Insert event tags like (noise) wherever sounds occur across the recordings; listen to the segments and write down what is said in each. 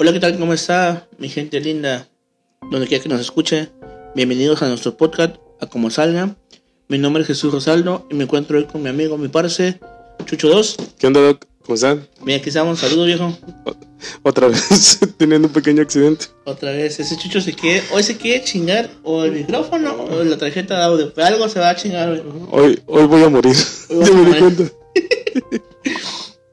Hola, ¿qué tal? ¿Cómo está mi gente linda? Donde quiera que nos escuche, bienvenidos a nuestro podcast, a como salga. Mi nombre es Jesús Rosaldo y me encuentro hoy con mi amigo, mi parce, Chucho 2. ¿Qué onda, Doc? ¿Cómo están? Mira, aquí estamos, saludos viejo. Otra vez (laughs) teniendo un pequeño accidente. Otra vez, ese Chucho se quiere, hoy se quiere chingar o el micrófono o la tarjeta de audio. Pero algo se va a chingar hoy. Hoy, hoy voy a morir. Hoy (laughs) ya a me di cuenta. (laughs)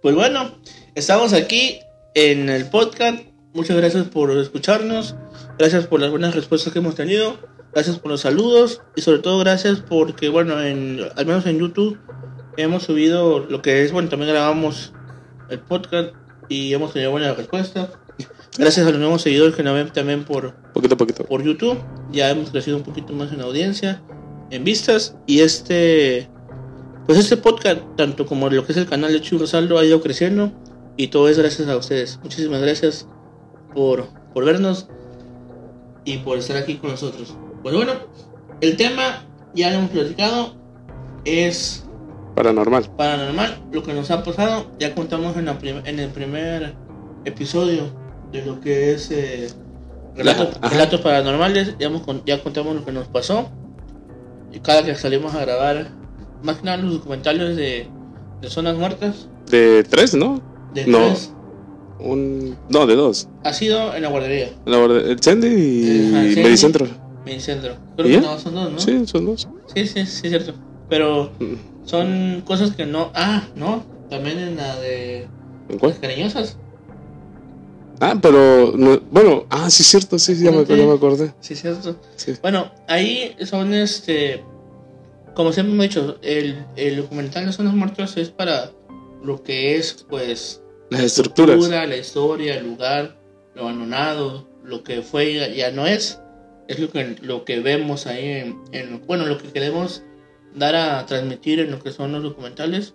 Pues bueno, estamos aquí en el podcast. Muchas gracias por escucharnos. Gracias por las buenas respuestas que hemos tenido. Gracias por los saludos. Y sobre todo gracias porque, bueno, en, al menos en YouTube hemos subido lo que es, bueno, también grabamos el podcast y hemos tenido buenas respuestas. Gracias a los nuevos seguidores que nos ven también por, Poquito poquito. por YouTube. Ya hemos crecido un poquito más en audiencia, en vistas. Y este, pues este podcast, tanto como lo que es el canal de Chuy Rosaldo, ha ido creciendo. Y todo es gracias a ustedes. Muchísimas gracias por, por vernos y por estar aquí con nosotros. Pues bueno, el tema, ya lo hemos platicado, es Paranormal. paranormal, lo que nos ha pasado. Ya contamos en, la en el primer episodio de lo que es eh, relatos, paranormales. Ya, hemos ya contamos lo que nos pasó. Y cada que salimos a grabar, más que nada los documentales de, de zonas muertas, De tres, ¿no? de No. tres, Un... No, de dos. ha sido en la guardería, La verdad, el Sandy y Ajá, Sandy. Medicentro. Medicentro. Creo ¿Y que no, son dos, ¿no? Sí, son dos. sí, sí, sí, es cierto. Pero Mm. son cosas que no. Ah, no, también en la de ¿En cuál? las cariñosas. Ah, pero... no- bueno, ah, sí, cierto, sí, sí, ya me, Sí. ya me acordé. Sí, es cierto. Sí. Bueno, ahí son este. Como siempre hemos dicho, el, el documental de Zonas Muertas es para lo que es, pues, Las estructuras. cultura, la historia, el lugar, lo abandonado, lo que fue y ya, ya no es. Es lo que, lo que vemos ahí en, en- Bueno, lo que queremos dar a transmitir en lo que son los documentales.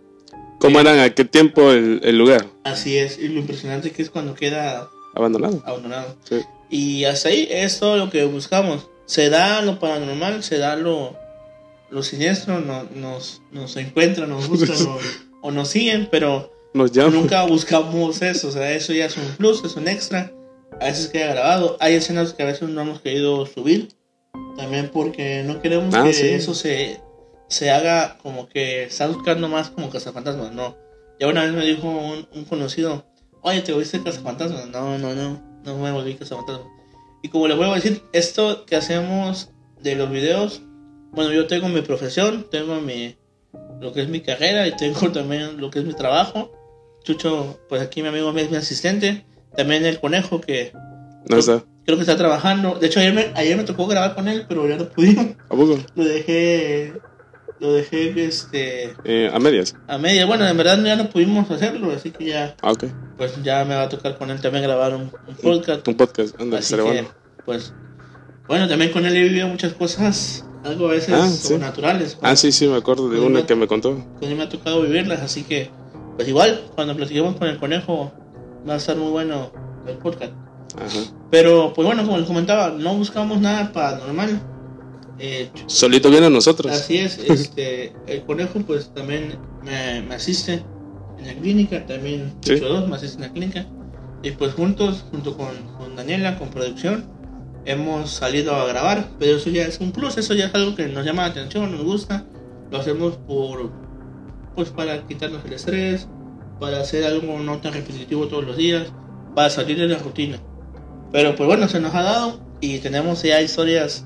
¿Cómo eran aquel tiempo el, el lugar? Así es, y lo impresionante que es cuando queda Abandonado. abandonado. Sí. Y hasta ahí es todo lo que buscamos. Se da lo paranormal, se da lo, lo siniestro, no- nos, nos encuentran, nos buscan (laughs) o, o nos siguen, pero Nos nunca buscamos eso. O sea, eso ya es un plus, es un extra. A veces queda grabado. Hay escenas que a veces no hemos querido subir. También porque no queremos Ah, que sí. eso se, se haga como que está buscando más como cazafantasmas. No. Ya una vez me dijo un, un conocido, oye, ¿te volviste cazafantasmas? No, no, no, no me volví cazafantasmas. Y como les vuelvo a decir, esto que hacemos de los videos, bueno, yo tengo mi profesión, tengo mi, lo que es mi carrera y tengo (laughs) también lo que es mi trabajo. Chucho, pues aquí mi amigo es mi asistente. También el conejo que No está. creo que está trabajando. De hecho, ayer me, ayer me tocó grabar con él, pero ya no pudimos. ¿A poco? Lo dejé, lo dejé este, Eh, a medias. a media. Bueno, en verdad ya no pudimos hacerlo, así que ya, Ah, ok. pues ya me va a tocar con él también grabar un, un podcast. Un podcast. Anda, Así que, bueno. pues, bueno, también con él he vivido muchas cosas, algo a veces Ah, sí. sobrenaturales. Ah, sí, sí, me acuerdo de una bueno. que me contó. Con él me ha tocado vivirlas, así que, pues igual, cuando platiquemos con el conejo, va a estar muy bueno el podcast. Ajá. Pero, pues bueno, como les comentaba, no buscamos nada paranormal. Eh, Solito viene a nosotros. así es, (laughs) este, el conejo pues también me, me asiste en la clínica, también Sí. Dos me asiste en la clínica. Y pues juntos, junto con, con Daniela, con producción, hemos salido a grabar, pero eso ya es un plus, eso ya es algo que nos llama la atención, nos gusta, lo hacemos por, pues para quitarnos el estrés, para hacer algo no tan repetitivo todos los días, para salir de la rutina. Pero pues bueno, se nos ha dado y tenemos ya historias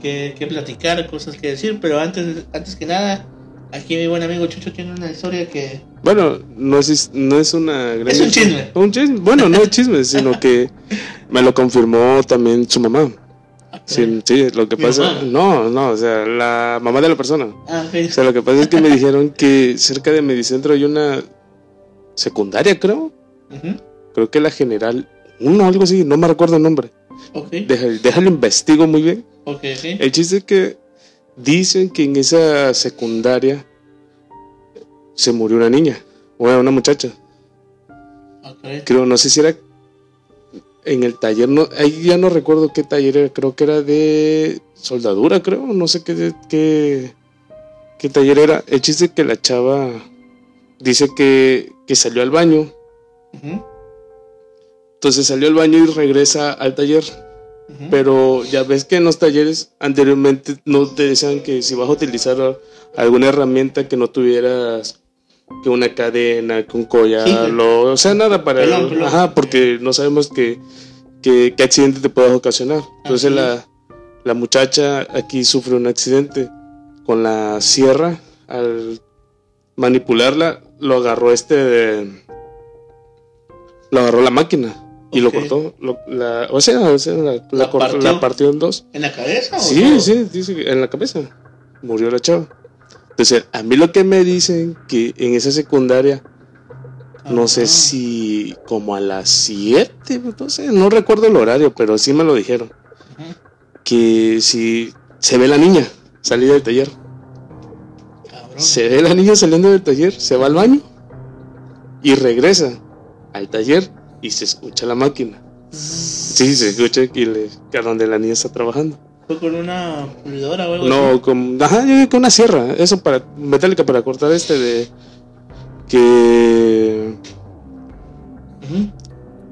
que, que platicar, cosas que decir, pero antes, antes que nada, aquí mi buen amigo Chucho tiene una historia que... Bueno, no es, no es una gran... Es un chisme. Un chisme. Bueno, no es chisme, sino que me lo confirmó también su mamá. Sí, sí, lo que ¿Mi pasa... mamá? No, no, o sea, la mamá de la persona. Ah. O sea, lo que pasa es que me dijeron que cerca de Medicentro hay una secundaria, creo. Creo que la general... Uno, algo así, no me recuerdo el nombre. Ok, Deja- déjalo investigo muy bien. ok, ok. El chiste es que dicen que en esa secundaria se murió una niña, o una muchacha. Creo, no sé si era en el taller, no, ahí ya no recuerdo qué taller era, creo que era de soldadura, creo, no sé qué, qué, qué taller era. El chiste es que la chava dice que, que salió al baño. Entonces salió al baño y regresa al taller. Pero ya ves que en los talleres anteriormente no te decían que si vas a utilizar alguna herramienta que no tuvieras que una cadena, que un collar, Sí, que- lo- o sea, nada para... Pelón, pelón. Ajá, porque no sabemos que, que- qué accidente te puedas ocasionar. Entonces Así la, la muchacha aquí sufre un accidente con la sierra, al manipularla, lo agarró este... de- lo agarró la máquina y lo cortó. lo- la, o sea, o sea, la, la ¿La cortó- partió? la partió en dos. ¿En la cabeza o Sí, todo? sí, dice que en la cabeza. Murió la chava. Entonces, a mí lo que me dicen que en esa secundaria, no sé si como a las 7, no sé, no recuerdo el horario, pero sí me lo dijeron. Que si se ve la niña salir del taller, Cabrón. se ve la niña saliendo del taller, se va al baño y regresa al taller y se escucha la máquina. Sí, se escucha que, le, que a donde la niña está trabajando. ¿Fue con una pulidora o algo así? No, con, ajá, yo digo que una sierra, eso para metálica para cortar este de que Ujú.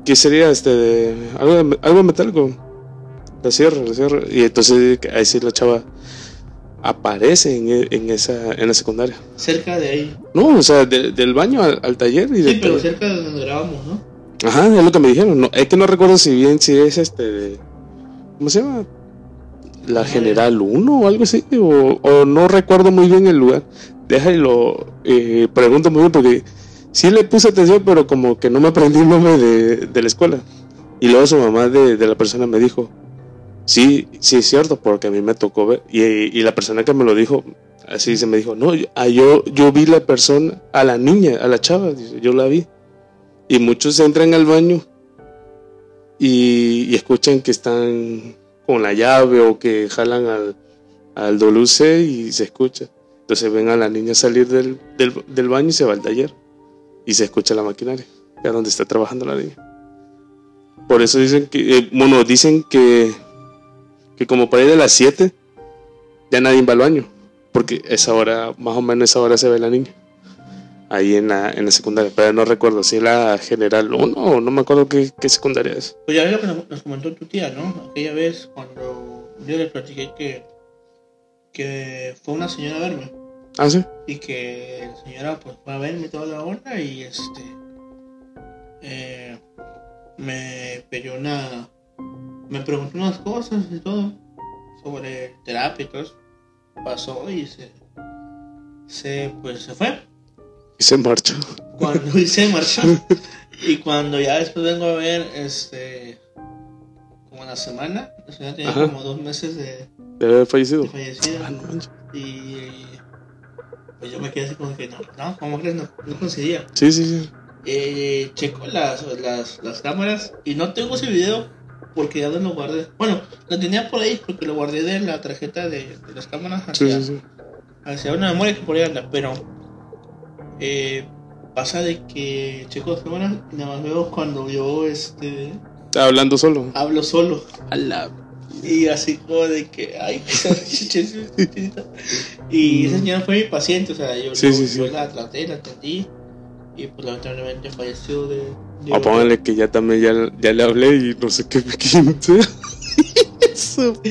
que sería este de algo, algo metálico. La sierra, la sierra y entonces ahí sí la chava aparece en, e- en esa en la secundaria. Cerca de ahí. No, o sea, de- del baño al, al taller y Sí, pero cerca de donde grabamos, ¿no? Ajá, es lo que me dijeron. No, es que no recuerdo si bien si es este de ¿cómo se llama? La. General 1 o algo así o, no recuerdo muy bien el lugar. Deja y lo eh, pregunto muy bien porque sí le puse atención, pero como que no me aprendí el nombre de, de la escuela. Y luego su mamá de, de la persona me dijo, sí, sí es cierto, porque a mí me tocó ver. Y, y la persona que me lo dijo, así se me dijo, no, yo, ah, yo, vi la persona, a la niña, a la chava, yo la vi. Y muchos entran al baño y, y escuchan que están con la llave o que jalan al, al WC y se escucha. Entonces ven a la niña salir del, del, baño y se va al taller. Y se escucha la maquinaria, es donde está trabajando la niña. Por eso dicen que, eh, bueno, dicen que, que como para ir de las 7, ya nadie va al baño. Porque esa hora, más o menos esa hora se ve la niña. Ahí en la, en la secundaria. Pero no recuerdo si es la general 1 o no me acuerdo qué, qué secundaria es. Pues ya ves lo que nos, nos comentó tu tía, ¿no? Aquella vez cuando yo le platiqué que, que fue una señora a verme Ah, sí. y que la señora pues fue a verme toda la onda y este eh, me pidió una me preguntó unas cosas y todo sobre terapia y todo eso pasó y se se pues se fue Y se marchó. cuando hice marchó (laughs) y cuando ya después vengo a ver este como la semana la señora tenía Ajá. como dos meses de, Debe haber fallecido. de fallecida Ah, no y pues yo me quedé así como que no, no, ¿cómo crees? No, no coincidía. Sí, sí, sí. Eh, checo las, las, las cámaras y no tengo ese video porque ya no lo guardé. Bueno, lo tenía por ahí porque lo guardé de la tarjeta de, de las cámaras Sí, hacia, sí, sí. hacia una memoria que por ahí anda, pero eh, pasa de que checo y nada más veo cuando yo este Está hablando solo. hablo solo. A la- Y así como de que, ay. (laughs) Y esa señora fue mi paciente, o sea, yo, Sí, yo, sí, la traté, la atendí. Y pues lamentablemente falleció de. de O pónganle que ya también ya, ya le hablé y no sé qué. Eso. (laughs)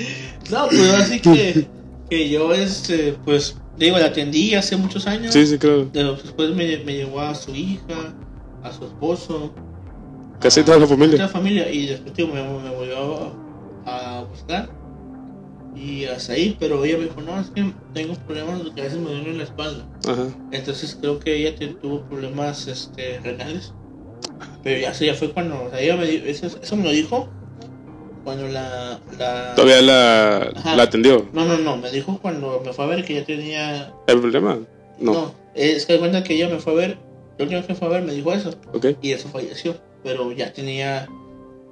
No, pues así que, que yo, este, pues, digo, la atendí hace muchos años. Sí, sí, claro. De- Después me, me llevó a su hija, a su esposo. Casi a- toda la familia. Toda la familia. Y después digo, me, me volvió a, a buscar. Y hasta ahí, pero ella me dijo, no, es que tengo problemas que a veces me duele la espalda. Ajá. Entonces creo que ella te- tuvo problemas este, renales. Pero ya, eso ya fue cuando, o sea, ella me eso, eso me lo dijo cuando la... la Todavía la, la atendió. No, no, no, me dijo cuando me fue a ver que ya tenía... ¿El problema? No. No, es que cuenta que ella me fue a ver, la última vez que fue a ver me dijo eso. Ok. Y eso falleció, pero ya tenía...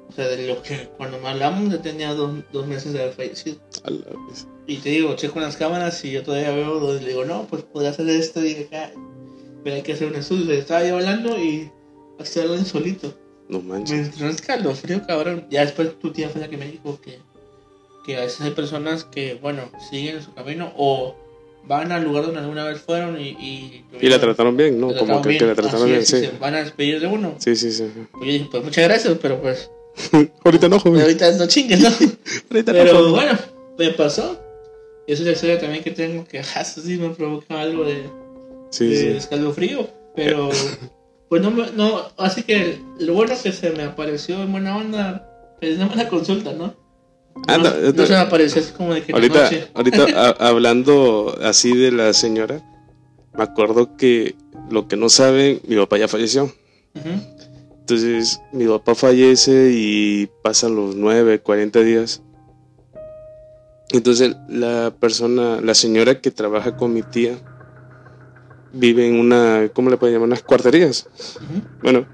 O sea, de lo que cuando me hablamos ya tenía dos, dos meses de haber fallecido. A la vez. Y te digo, checo las cámaras y yo todavía veo donde le digo, no, pues podría hacer esto y acá. Pero hay que hacer un estudio. Le estaba yo hablando y estoy hablando solito. No Me manches. entró un escalofrío, cabrón. Ya después tu tía fue la que me dijo que, que a veces hay personas que, bueno, siguen su camino o van al lugar donde alguna vez fueron y... Y, Y la trataron bien, ¿no? Como que, que la trataron Así bien, es, sí. se van a despedir de uno. Sí, sí, sí. Pues yo dije, pues muchas gracias, pero pues (laughs) Ahorita no, joven. ahorita no chingues, ¿no? (laughs) Ahorita no, Pero bueno, me pasó. Y esa es la historia también que tengo, que eso (laughs) sí me provoca algo de, Sí, de sí. escalofrío. Pero, pues no, no, así que lo bueno que se me apareció en buena onda, no una consulta, ¿no? No, Anda, no esta- se me apareció así como de que Ahorita, noche. (laughs) ahorita a- hablando así de la señora, me acuerdo que lo que no saben, mi papá ya falleció. Entonces, mi papá fallece y pasan los 9, 40 días. Entonces, la persona, la señora que trabaja con mi tía, vive en una, ¿cómo le pueden llamar? Unas cuarterías. Bueno,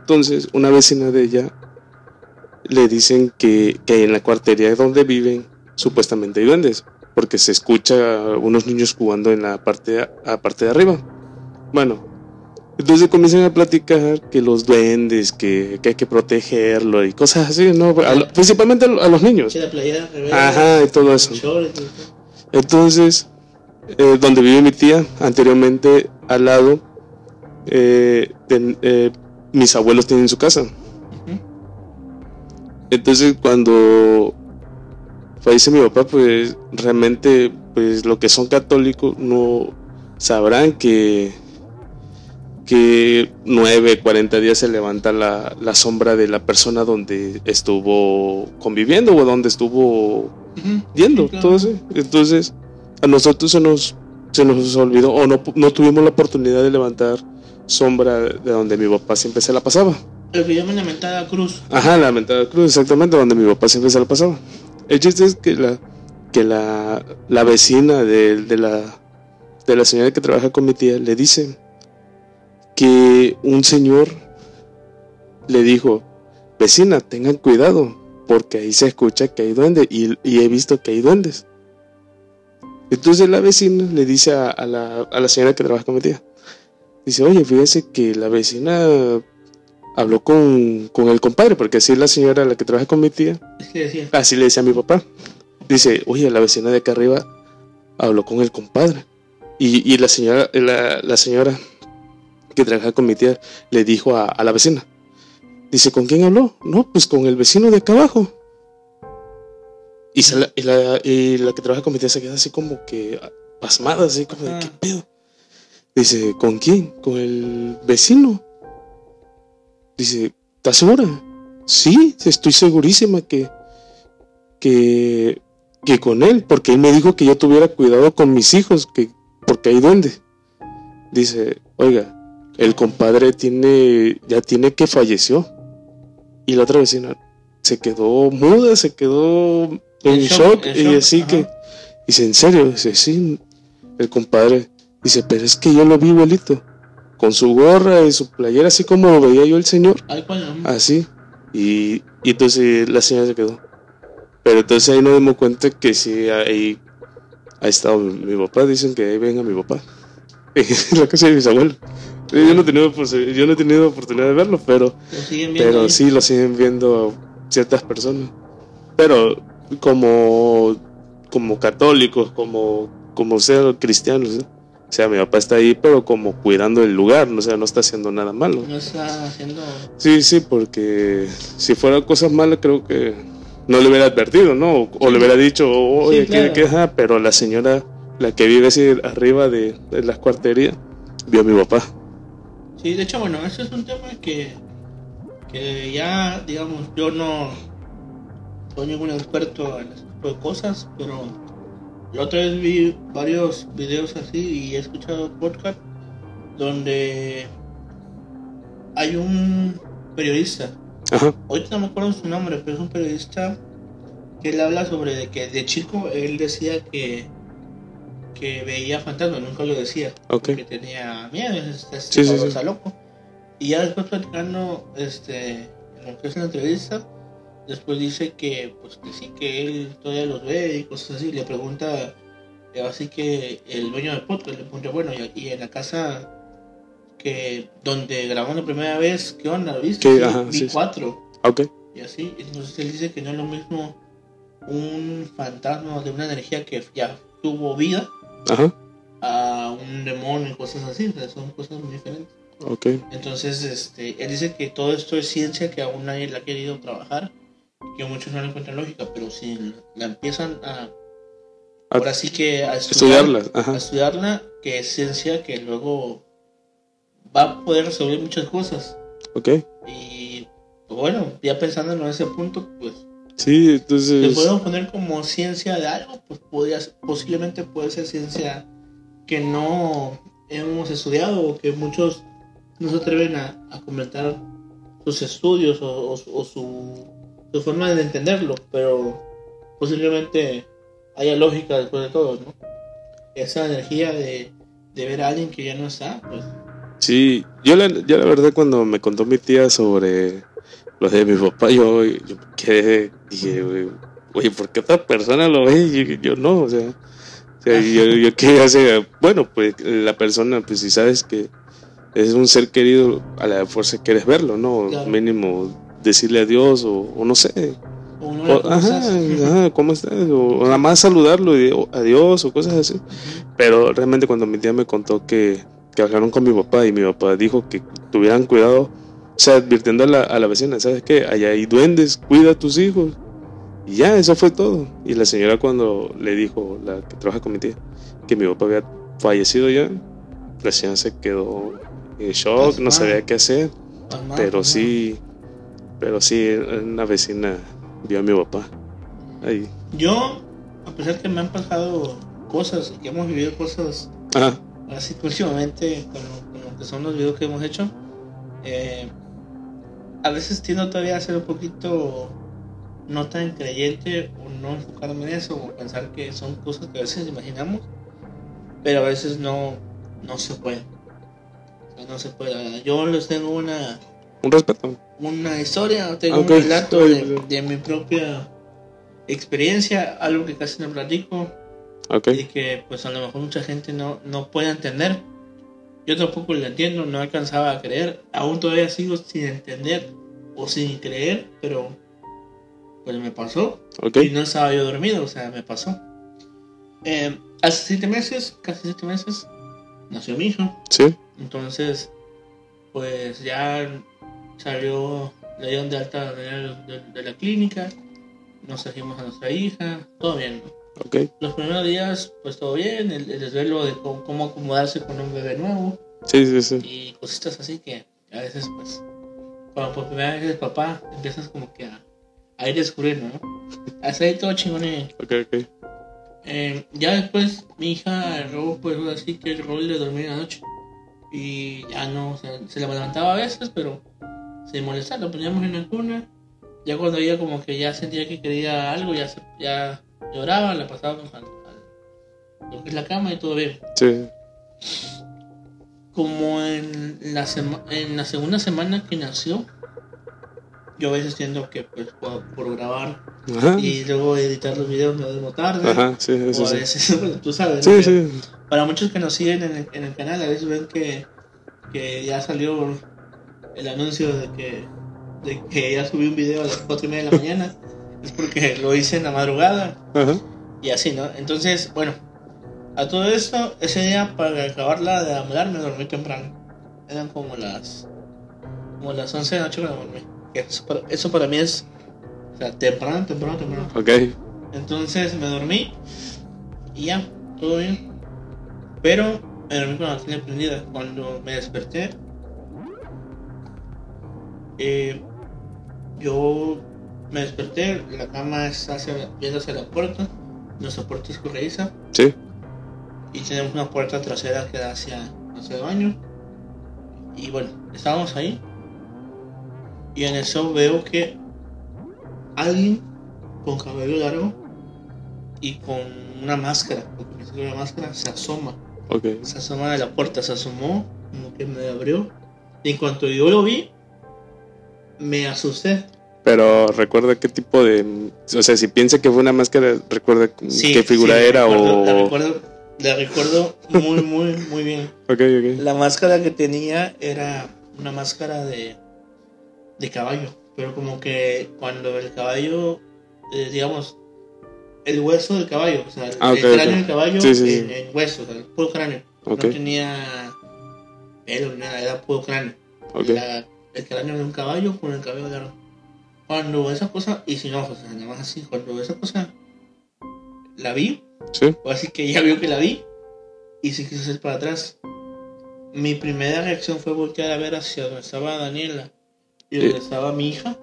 entonces, una vecina de ella le dicen que, que en la cuartería donde viven, supuestamente hay duendes, porque se escucha a unos niños jugando en la parte, a parte de arriba. Bueno, entonces comienzan a platicar que los duendes, que, que hay que protegerlo y cosas así, ¿no? A lo- principalmente a lo- a los niños. Sí, la playera rebelde, Ajá, y todo eso. Entonces, eh, donde vive mi tía, anteriormente al lado, eh, ten- eh, mis abuelos tienen su casa. Entonces, cuando fallece mi papá, pues realmente, pues los que son católicos no sabrán que que 9, 40 días se levanta la, la sombra de la persona donde estuvo conviviendo o donde estuvo Ujú. yendo, Sí, claro. eso. Entonces, a nosotros se nos, se nos olvidó o no, no tuvimos la oportunidad de levantar sombra de donde mi papá siempre se la pasaba. Llaman la mentada cruz. Ajá, la mentada cruz, exactamente, donde mi papá siempre se la pasaba. El chiste es que la, que la, la vecina de, de la, de la señora que trabaja con mi tía le dice que un señor le dijo, vecina, tengan cuidado, porque ahí se escucha que hay duendes y, y he visto que hay duendes. Entonces la vecina le dice a, a la, a la señora que trabaja con mi tía, dice, oye, fíjese que la vecina habló con, con el compadre, porque así es la señora la que trabaja con mi tía, así le decía a mi papá. Dice, oye, la vecina de acá arriba habló con el compadre. Y, y la señora, la, la señora que trabaja con mi tía le dijo a, a la vecina. Dice, ¿con quién habló? No, pues con el vecino de acá abajo. Y, la, y, la, y la que trabaja con mi tía se queda así como que pasmada, así como de. ¿qué pedo? Dice, ¿con quién? Con el vecino. Dice, ¿estás segura? Sí, estoy segurísima que, que, que con él, porque él me dijo que yo tuviera cuidado con mis hijos, que, porque hay duende. Dice, oiga, el compadre tiene, ya tiene que falleció. Y la otra vecina se quedó muda, se quedó en shock, shock, en y así que, dice, ¿en serio? Dice, sí, el compadre. Dice, pero es que yo lo vi igualito, con su gorra y su playera, así como lo veía yo el señor. ay. Así. Y, y entonces la señora se quedó. Pero entonces ahí nos dimos cuenta que sí, ahí ha estado mi, mi papá. Dicen que ahí venga mi papá. (laughs) En la casa de mis abuelos. Yo no, he tenido, posi- yo no he tenido oportunidad de verlo, pero, pero sí lo siguen viendo ciertas personas. Pero como, como católicos, como, como sean cristianos, ¿no? o sea, mi papá está ahí, pero como cuidando el lugar, ¿no? o sea, no está haciendo nada malo. No está haciendo. Sí, sí, porque si fuera cosas malas creo que no le hubiera advertido, ¿no? O, le hubiera dicho, oye, Sí, pero la señora, la que vive así arriba de, de las cuarterías, vio a mi papá. Sí, de hecho, bueno, ese es un tema que, que ya, digamos, yo no soy ningún experto en ese tipo de cosas, pero la otra vez vi varios videos así y he escuchado podcast donde hay un periodista, Ajá, ahorita no me acuerdo su nombre, pero es un periodista que él habla sobre de que de chico él decía que, que veía fantasmas, nunca lo decía ok. que tenía miedo, este, Sí, sí, sí. está loco. Y ya después platicando, este, en lo que es la entrevista, después dice que, pues que sí, que él todavía los ve y cosas así. Le pregunta, eh, así que el dueño del podcast le pregunta, bueno, y, y en la casa que donde grabamos la primera vez, ¿qué onda? ¿Lo viste? Sí, ajá, vi sí, sí. cuatro. Ok, Y así, entonces él dice que no es lo mismo un fantasma de una energía que ya tuvo vida Ajá, a un demonio y cosas así, o sea, son cosas muy diferentes. ok. Entonces, este, él dice que todo esto es ciencia que aún nadie la ha querido trabajar, que muchos no le encuentran lógica, pero si la empiezan a, A- ahora sí que a estudiar, Estudiarlas, a estudiarla, que es ciencia que luego va a poder resolver muchas cosas. Ok. Y bueno, ya pensando en ese punto, pues Sí, le entonces. podemos poner como ciencia de algo, pues podría, posiblemente puede ser ciencia que no hemos estudiado o que muchos no se atreven a, a comentar sus estudios o, o o su, su forma de entenderlo, pero posiblemente haya lógica después de todo, ¿no? Esa energía de, de ver a alguien que ya no está, pues Sí, yo la, yo la verdad cuando me contó mi tía sobre los de mi papá, yo, yo quedé, dije, güey, oye, ¿por qué otra persona lo ve y yo, yo no? O sea, o sea, yo, (laughs) yo qué hace, bueno, pues la persona, pues si sabes que es un ser querido, a la fuerza quieres verlo, ¿no? Claro. Mínimo decirle adiós o, o no sé, o no la o, ajá, ajá, ¿cómo estás? O, nada más saludarlo y o, adiós o cosas así. Pero realmente cuando mi tía me contó que, que hablaron con mi papá y mi papá dijo que tuvieran cuidado, o sea, advirtiendo a la, a la vecina, ¿sabes qué? Allá hay duendes, cuida a tus hijos. Y ya, eso fue todo. Y la señora cuando le dijo, la que trabaja con mi tía, que mi papá había fallecido ya, la señora se quedó en shock, no sabía qué hacer. Pero pasmado. sí, pero sí, una vecina vio a mi papá. Ahí. Yo, a pesar que me han pasado cosas y que hemos vivido cosas Ajá, así últimamente con lo, con lo que son los videos que hemos hecho, eh, a veces tiendo todavía a ser un poquito no tan creyente o no enfocarme en eso o pensar que son cosas que a veces imaginamos, pero a veces no, no se puede. O sea, no se puede. Yo les tengo una, un respeto. una historia, tengo un relato de, mi propia experiencia, algo que casi no platico Ok, y que pues a lo mejor mucha gente no, no puede entender. Yo tampoco lo entiendo, no alcanzaba a creer, aún todavía sigo sin entender o sin creer, pero pues me pasó y no estaba yo dormido, o sea, me pasó. Eh, hace siete meses, casi siete meses, nació mi hijo. sí, Entonces, pues ya salió, le dieron de alta de, de- de la clínica, nos trajimos a nuestra hija, todo bien. ¿no? ok, Los primeros días, pues todo bien, el, el desvelo de cómo, cómo acomodarse con un bebé nuevo sí, sí, sí. y cositas así que a veces, pues, cuando por primera vez eres papá, empiezas como que a, a ir descubriendo, ¿no? Hasta ahí todo chingón y Ok, ok, eh, ya después mi hija agarró pues ahora sí que el rol de dormir en la noche y ya no, o sea, se levantaba a veces pero sin molestar, lo poníamos en la cuna ya cuando ella como que ya sentía que quería algo ya, se- ya lloraba, la pasábamos al, al- lo que es la cama y todo bien. Sí, como en la, sema- en la segunda semana que nació yo a veces siento que pues por, por grabar ajá, y luego editar los videos me duermo tarde. Ajá, sí, eso o a sí. veces, (laughs) bueno, tú sabes, Sí, ¿no? Sí, para muchos que nos siguen en el, en el canal, a veces ven que, que ya salió el anuncio de que, de que ya subí un video a las 4 y media de la mañana. Es porque lo hice en la madrugada y así, ¿no? Entonces, bueno, a todo esto, ese día para acabarla de hablar me dormí temprano. Eran como las, como las 11 de la noche que me dormí. Eso para, eso para mí es, o sea, temprano, temprano, temprano. ok, Entonces me dormí y ya, todo bien. Pero me dormí con la tele prendida. Cuando me desperté, eh, yo me desperté, la cama está hacia- viendo hacia la puerta, nuestra puerta es corrediza sí, y tenemos una puerta trasera que da hacia, hacia el baño. Y bueno, estábamos ahí. Y en eso veo que alguien con cabello largo y con una máscara, salió una máscara, se asoma, se asoma de la puerta, se asomó, como que me abrió. Y en cuanto yo lo vi, me asusté. pero recuerda qué tipo de, o sea, si piensa que fue una máscara, recuerda Sí, qué figura sí, era recuerdo- o, La recuerdo, la recuerdo muy, muy, muy bien. (laughs) ok, ok, La máscara que tenía era una máscara de, de caballo, pero como que cuando el caballo, eh, digamos, el hueso del caballo, o sea, el, Ah, el cráneo del caballo Sí, sí, en, en hueso, o sea, el puro cráneo. No tenía pelo ni nada, era puro cráneo. Ok. La- el cráneo de un caballo con el cabello largo. Cuando esa cosa, y sin ojos, nada más así, cuando esa cosa la vi, Sí. o así que ella vio que la vi y se quiso hacer para atrás. Mi primera reacción fue voltear a ver hacia donde estaba Daniela y donde Eh. estaba mi hija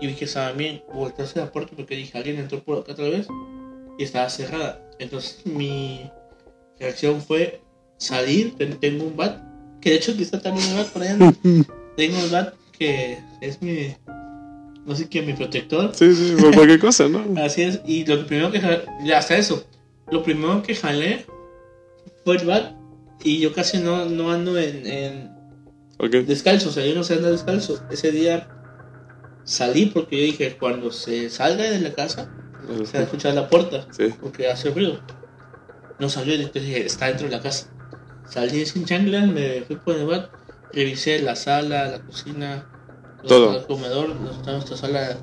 y vi que estaba bien. Volteé hacia la puerta porque dije, alguien entró por acá otra vez y estaba cerrada. Entonces mi reacción fue salir, ten- tengo un bat, que de hecho está también un bat por allá. (laughs) Tengo un bat que es mi, no sé qué, mi protector. Sí, sí, por cualquier cosa, ¿no? (laughs) Así es, y lo primero que hasta eso, lo primero que jalé fue el bat y yo casi no, no ando en, en descalzo, o sea, yo no sé andar descalzo. Ese día salí porque yo dije, cuando se salga de la casa, se va a escuchar la puerta, Sí. porque hace ruido. No salió, entonces dije, está dentro de la casa. Salí sin chanclas, me fui por el bat, revisé la sala, la cocina, Todo. el comedor, los- nuestra sala de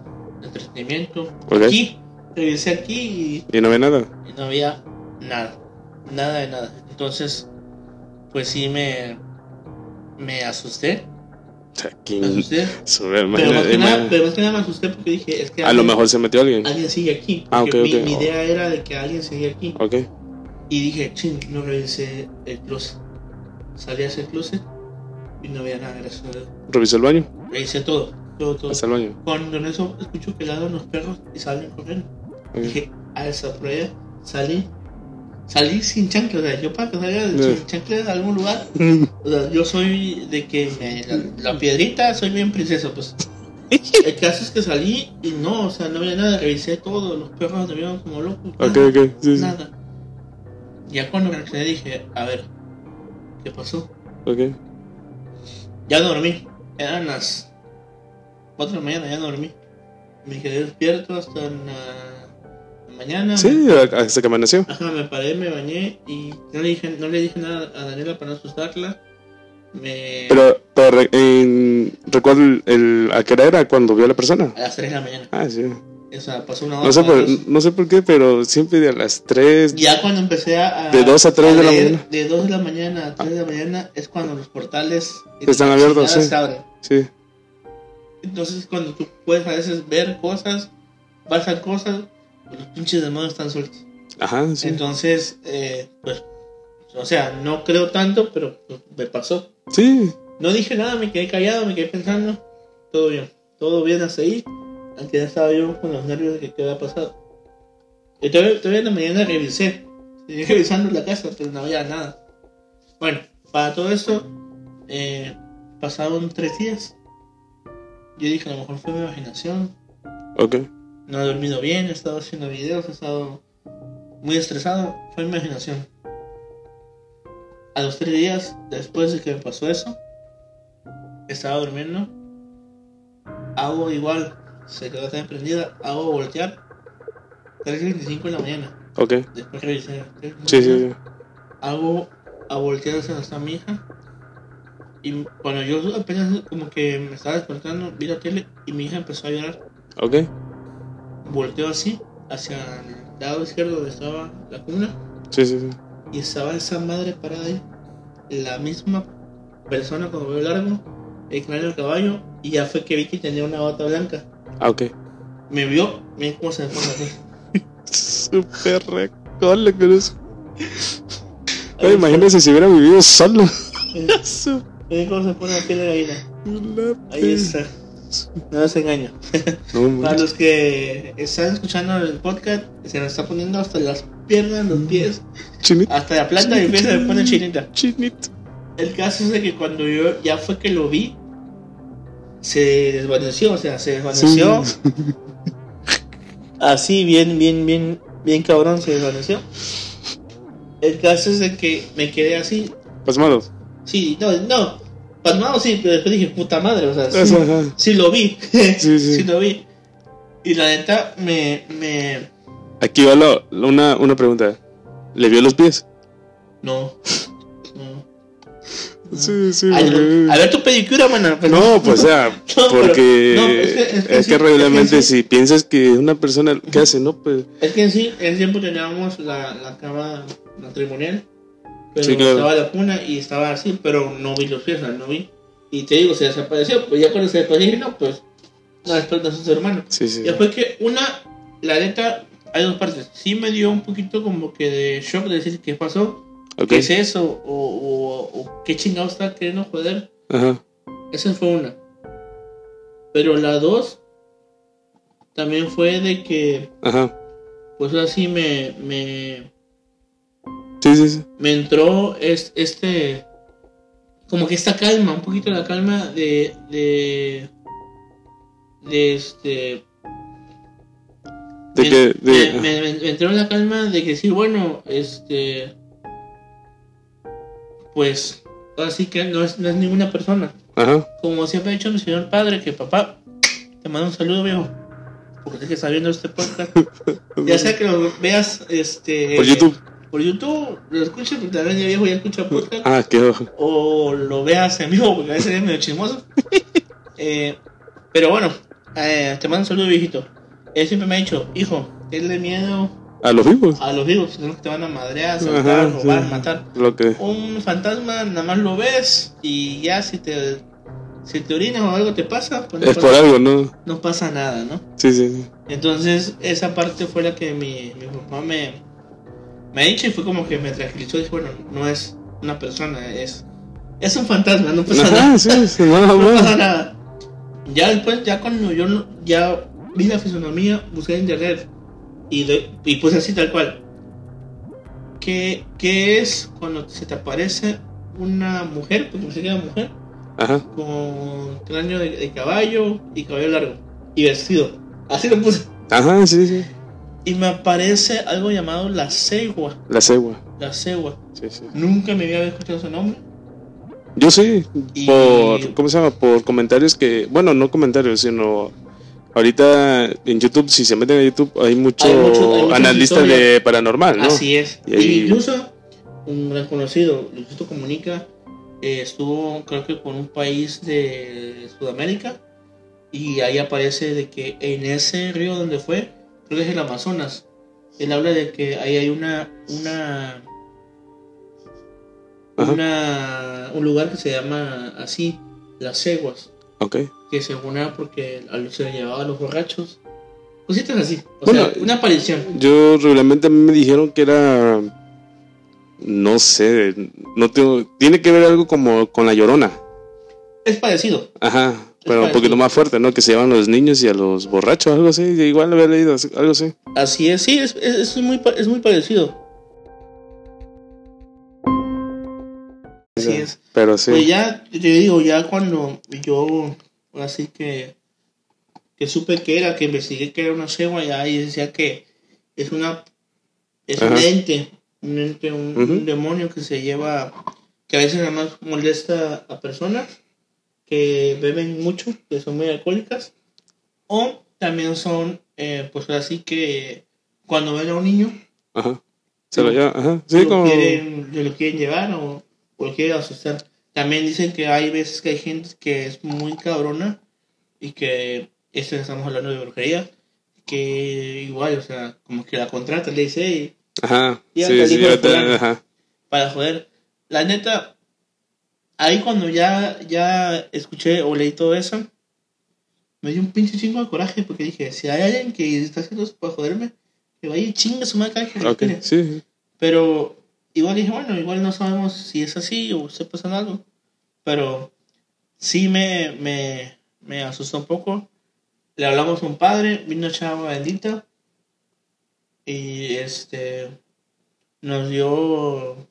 entretenimiento. Ok. Aquí, revisé aquí Y no ve nada. y, y no había nada, nada de nada. Entonces, pues sí me, me asusté, me ¿quién asusté. Pero más, que nada, pero más que nada me asusté porque dije, es que A lo alguien- mejor se metió alguien. alguien sigue aquí. Ah, porque ok, mi, ok. mi idea era de que alguien sigue aquí. Ok. Y dije, ching, no revisé el closet. Salí hacia el closet y no había nada, gracias a Dios. Revisó el baño. Revisé todo, todo, todo. Hasta el baño. Cuando en eso escucho que ladran los perros y salen corriendo. Ok. Dije, a esa prueba salí. Salí sin chanclas, o sea, yo para que salga sin chanclas a algún lugar. (laughs) O sea, yo soy de que me- la, la piedrita, soy bien princesa, pues. (laughs) El caso es que salí y no, o sea, no había nada, revisé todo, los perros me vieron como locos. Ok, nada, ok. Sí, sí. Nada. Ya cuando reaccioné dije, a ver, ¿qué pasó? Ok. Ya dormí, eran las 4 de la mañana, ya dormí. Me quedé despierto hasta la, la mañana. Sí, hasta que amaneció. Ajá, me paré, me bañé y no le dije, no le dije nada a Daniela para no asustarla. Me... Pero, pero recuerdo el, el- a qué hora era cuando vio a la persona. A las 3 de la mañana. Ah, sí. O sea, pasó una hora. No sé, por, entonces, no sé por qué, pero siempre de las 3. Ya cuando empecé a... De dos a tres de la mañana. De 2 de la mañana a 3 de la mañana es cuando los portales... Están abiertos, sí. se abren. Sí. Entonces cuando tú puedes a veces ver cosas, pasan cosas, los pinches demonios están sueltos. Ajá, sí. Entonces, eh, pues, o sea, no creo tanto, pero pues, me pasó. Sí. No dije nada, me quedé callado, me quedé pensando. Todo bien, todo bien hasta ahí. Aunque ya estaba yo con los nervios de que qué había pasado. Y todavía, todavía en la mañana revisé. Seguí revisando la casa, pero no había nada. Bueno, para todo esto, eh, pasaron tres días. Yo dije, a lo mejor fue mi imaginación. Ok. No he dormido bien, he estado haciendo videos, he estado muy estresado. Fue mi imaginación. A los tres días después de que me pasó eso, estaba durmiendo. Hago igual, se quedó tan prendida, hago voltear. 3.25 en la mañana. Ok. Después revisé. 3:25. Sí, sí, sí. Hago a voltear hacia donde está mi hija. Y cuando yo apenas como que me estaba despertando, vi la tele y mi hija empezó a llorar. Ok. volteo así hacia el lado izquierdo donde estaba la cuna Sí, sí, sí. y estaba esa madre parada ahí la misma persona con cabello largo el cráneo del caballo y ya fue que vi que tenía una bata blanca Ah, ok. me vio miren cómo se me pone así Súper recole con eso. Ay, imagínese si hubiera vivido solo. Su- (laughs) miren cómo se pone la piel de gallina ahí está no se engaño No, para los que están escuchando el podcast se nos está poniendo hasta las piernas los pies Chinito. hasta la planta de pie se me pone chinita Chinito. El caso es de que cuando yo ya fue que lo vi, se desvaneció, o sea, se desvaneció. Sí. (laughs) Así, bien, bien, bien, bien cabrón, se desvaneció. El caso es de que me quedé así. Pasmado. Sí, no, no, pasmado sí, pero después dije, puta madre, o sea, sí, sí lo vi. (laughs) Sí, sí. sí lo vi. Y la neta, me, me, Aquí va lo- una, una pregunta. ¿Le vio los pies? no. Sí, sí. Ay, a ver tu pedicura, pues, No, pues o sea, (laughs) No, pero- porque no, es que- es que es sí, que es realmente que sí. si piensas que una persona, ¿qué hace? No, pues Es que en sí, en tiempo teníamos la, la cama matrimonial, pero Sí, claro. estaba la cuna y estaba así, pero no vi los pies, no vi. Y te digo, se desapareció, pues ya cuando se desapareció, no, pues, no, después de sus hermanos. sí, sí. Y después que una, la neta, hay dos partes. Sí me dio un poquito como que de shock de decir qué pasó, Qué es eso, o, o, o qué chingado está queriendo joder. Ajá. Esa fue una. Pero la dos también fue de que, Ajá. pues así me, me, Sí, sí, sí. me entró es, este, como que esta calma, un poquito la calma de, de, de este, De me, que, de, me- me- me entró la calma de que sí, bueno, este, pues, así que no es, no es ninguna persona. ajá. Como siempre ha dicho mi señor padre, que papá, te mando un saludo, viejo. Porque que está viendo este podcast. (laughs) ya sea que lo veas este, Por YouTube. Por YouTube, lo escuches, porque también el viejo ya escucha podcast. Ah, qué. O lo veas en vivo, porque a veces es medio chismoso. (laughs) Eh, pero bueno, eh, te mando un saludo, viejito. Él siempre me ha dicho, hijo, tenle miedo A los vivos. a los vivos, sino que te van a madrear, saltar, Ajá, robar, sí. matar Lo que. un fantasma nada más lo ves y ya si te si te orinas o algo te pasa, pues no, Es pasa, por algo, ¿no? no pasa nada, ¿no? Sí, sí, sí. Entonces esa parte fue la que mi, mi papá me, me ha dicho y fue como que me tranquilizó y dije, bueno, no es una persona, es, es un fantasma, no pasa nada. Ajá, sí, sí, nada (laughs) No pasa nada. Ya después, ya cuando yo ya vi la fisonomía, busqué en internet y, de- y puse así tal cual. ¿Qué, ¿Qué es cuando se te aparece una mujer, porque me queda mujer, Ajá. con cráneo de, de caballo y cabello largo y vestido? Así lo puse. Ajá, sí, sí. Y me aparece algo llamado la cegua. La cegua. La cegua. Sí, sí. Nunca me había escuchado ese nombre. Yo sí, Y- por, ¿cómo se llama? Por comentarios que, bueno, no comentarios, sino ahorita en YouTube, si se meten a YouTube, hay mucho Hay mucho- hay muchas analista historias. de paranormal, ¿no? Así es. Y Incluso un gran conocido, Luisito Comunica, eh, estuvo creo que con un país de Sudamérica y ahí aparece de que en ese río donde fue, creo que es el Amazonas, él habla de que ahí hay una una una un lugar que se llama así, las ceguas, Ok. que según era porque se llevaba a los borrachos. Cositas así, o Bueno, sea, una aparición. Yo regularmente a mí me dijeron que era, no sé, no tengo, tiene que ver algo como con la llorona. Es parecido. Ajá, pero un poquito más fuerte, ¿no? Que se llevan los niños y a los borrachos, algo así. Igual había leído algo así. Así es, sí, es, es, es muy, es muy parecido. Así es. Pero sí. Pues ya, te digo, ya cuando yo, así que, que supe que era, que investigué que era una cegua, ya ahí decía que es una, es un ente, un ente, un, demonio que se lleva, que a veces nada más molesta a personas que beben mucho, que son muy alcohólicas, o también son, eh, pues así que cuando ven a un niño. Se lo Sí. lleva, ajá. Sí, lo, como. quieren, se lo quieren llevar o, o lo quieren asustar. También dicen que hay veces que hay gente que es muy cabrona y que, esto estamos hablando de brujería, que igual, o sea, como que la contrata, le dice, "Hey, Ajá. Y Sí, sí, ahorita- fulano. ajá. para joder. La neta, ahí cuando ya, ya escuché o leí todo eso, me dio un pinche chingo de coraje porque dije, si hay alguien que está haciendo eso para joderme, que vaya y chinga su madre cada que Ok, quiere". sí. Pero igual dije, bueno, igual no sabemos si es así o está pasando algo. Pero sí me, me, me asustó un poco. Le hablamos a un padre, vino a echar agua bendita. Y este nos dio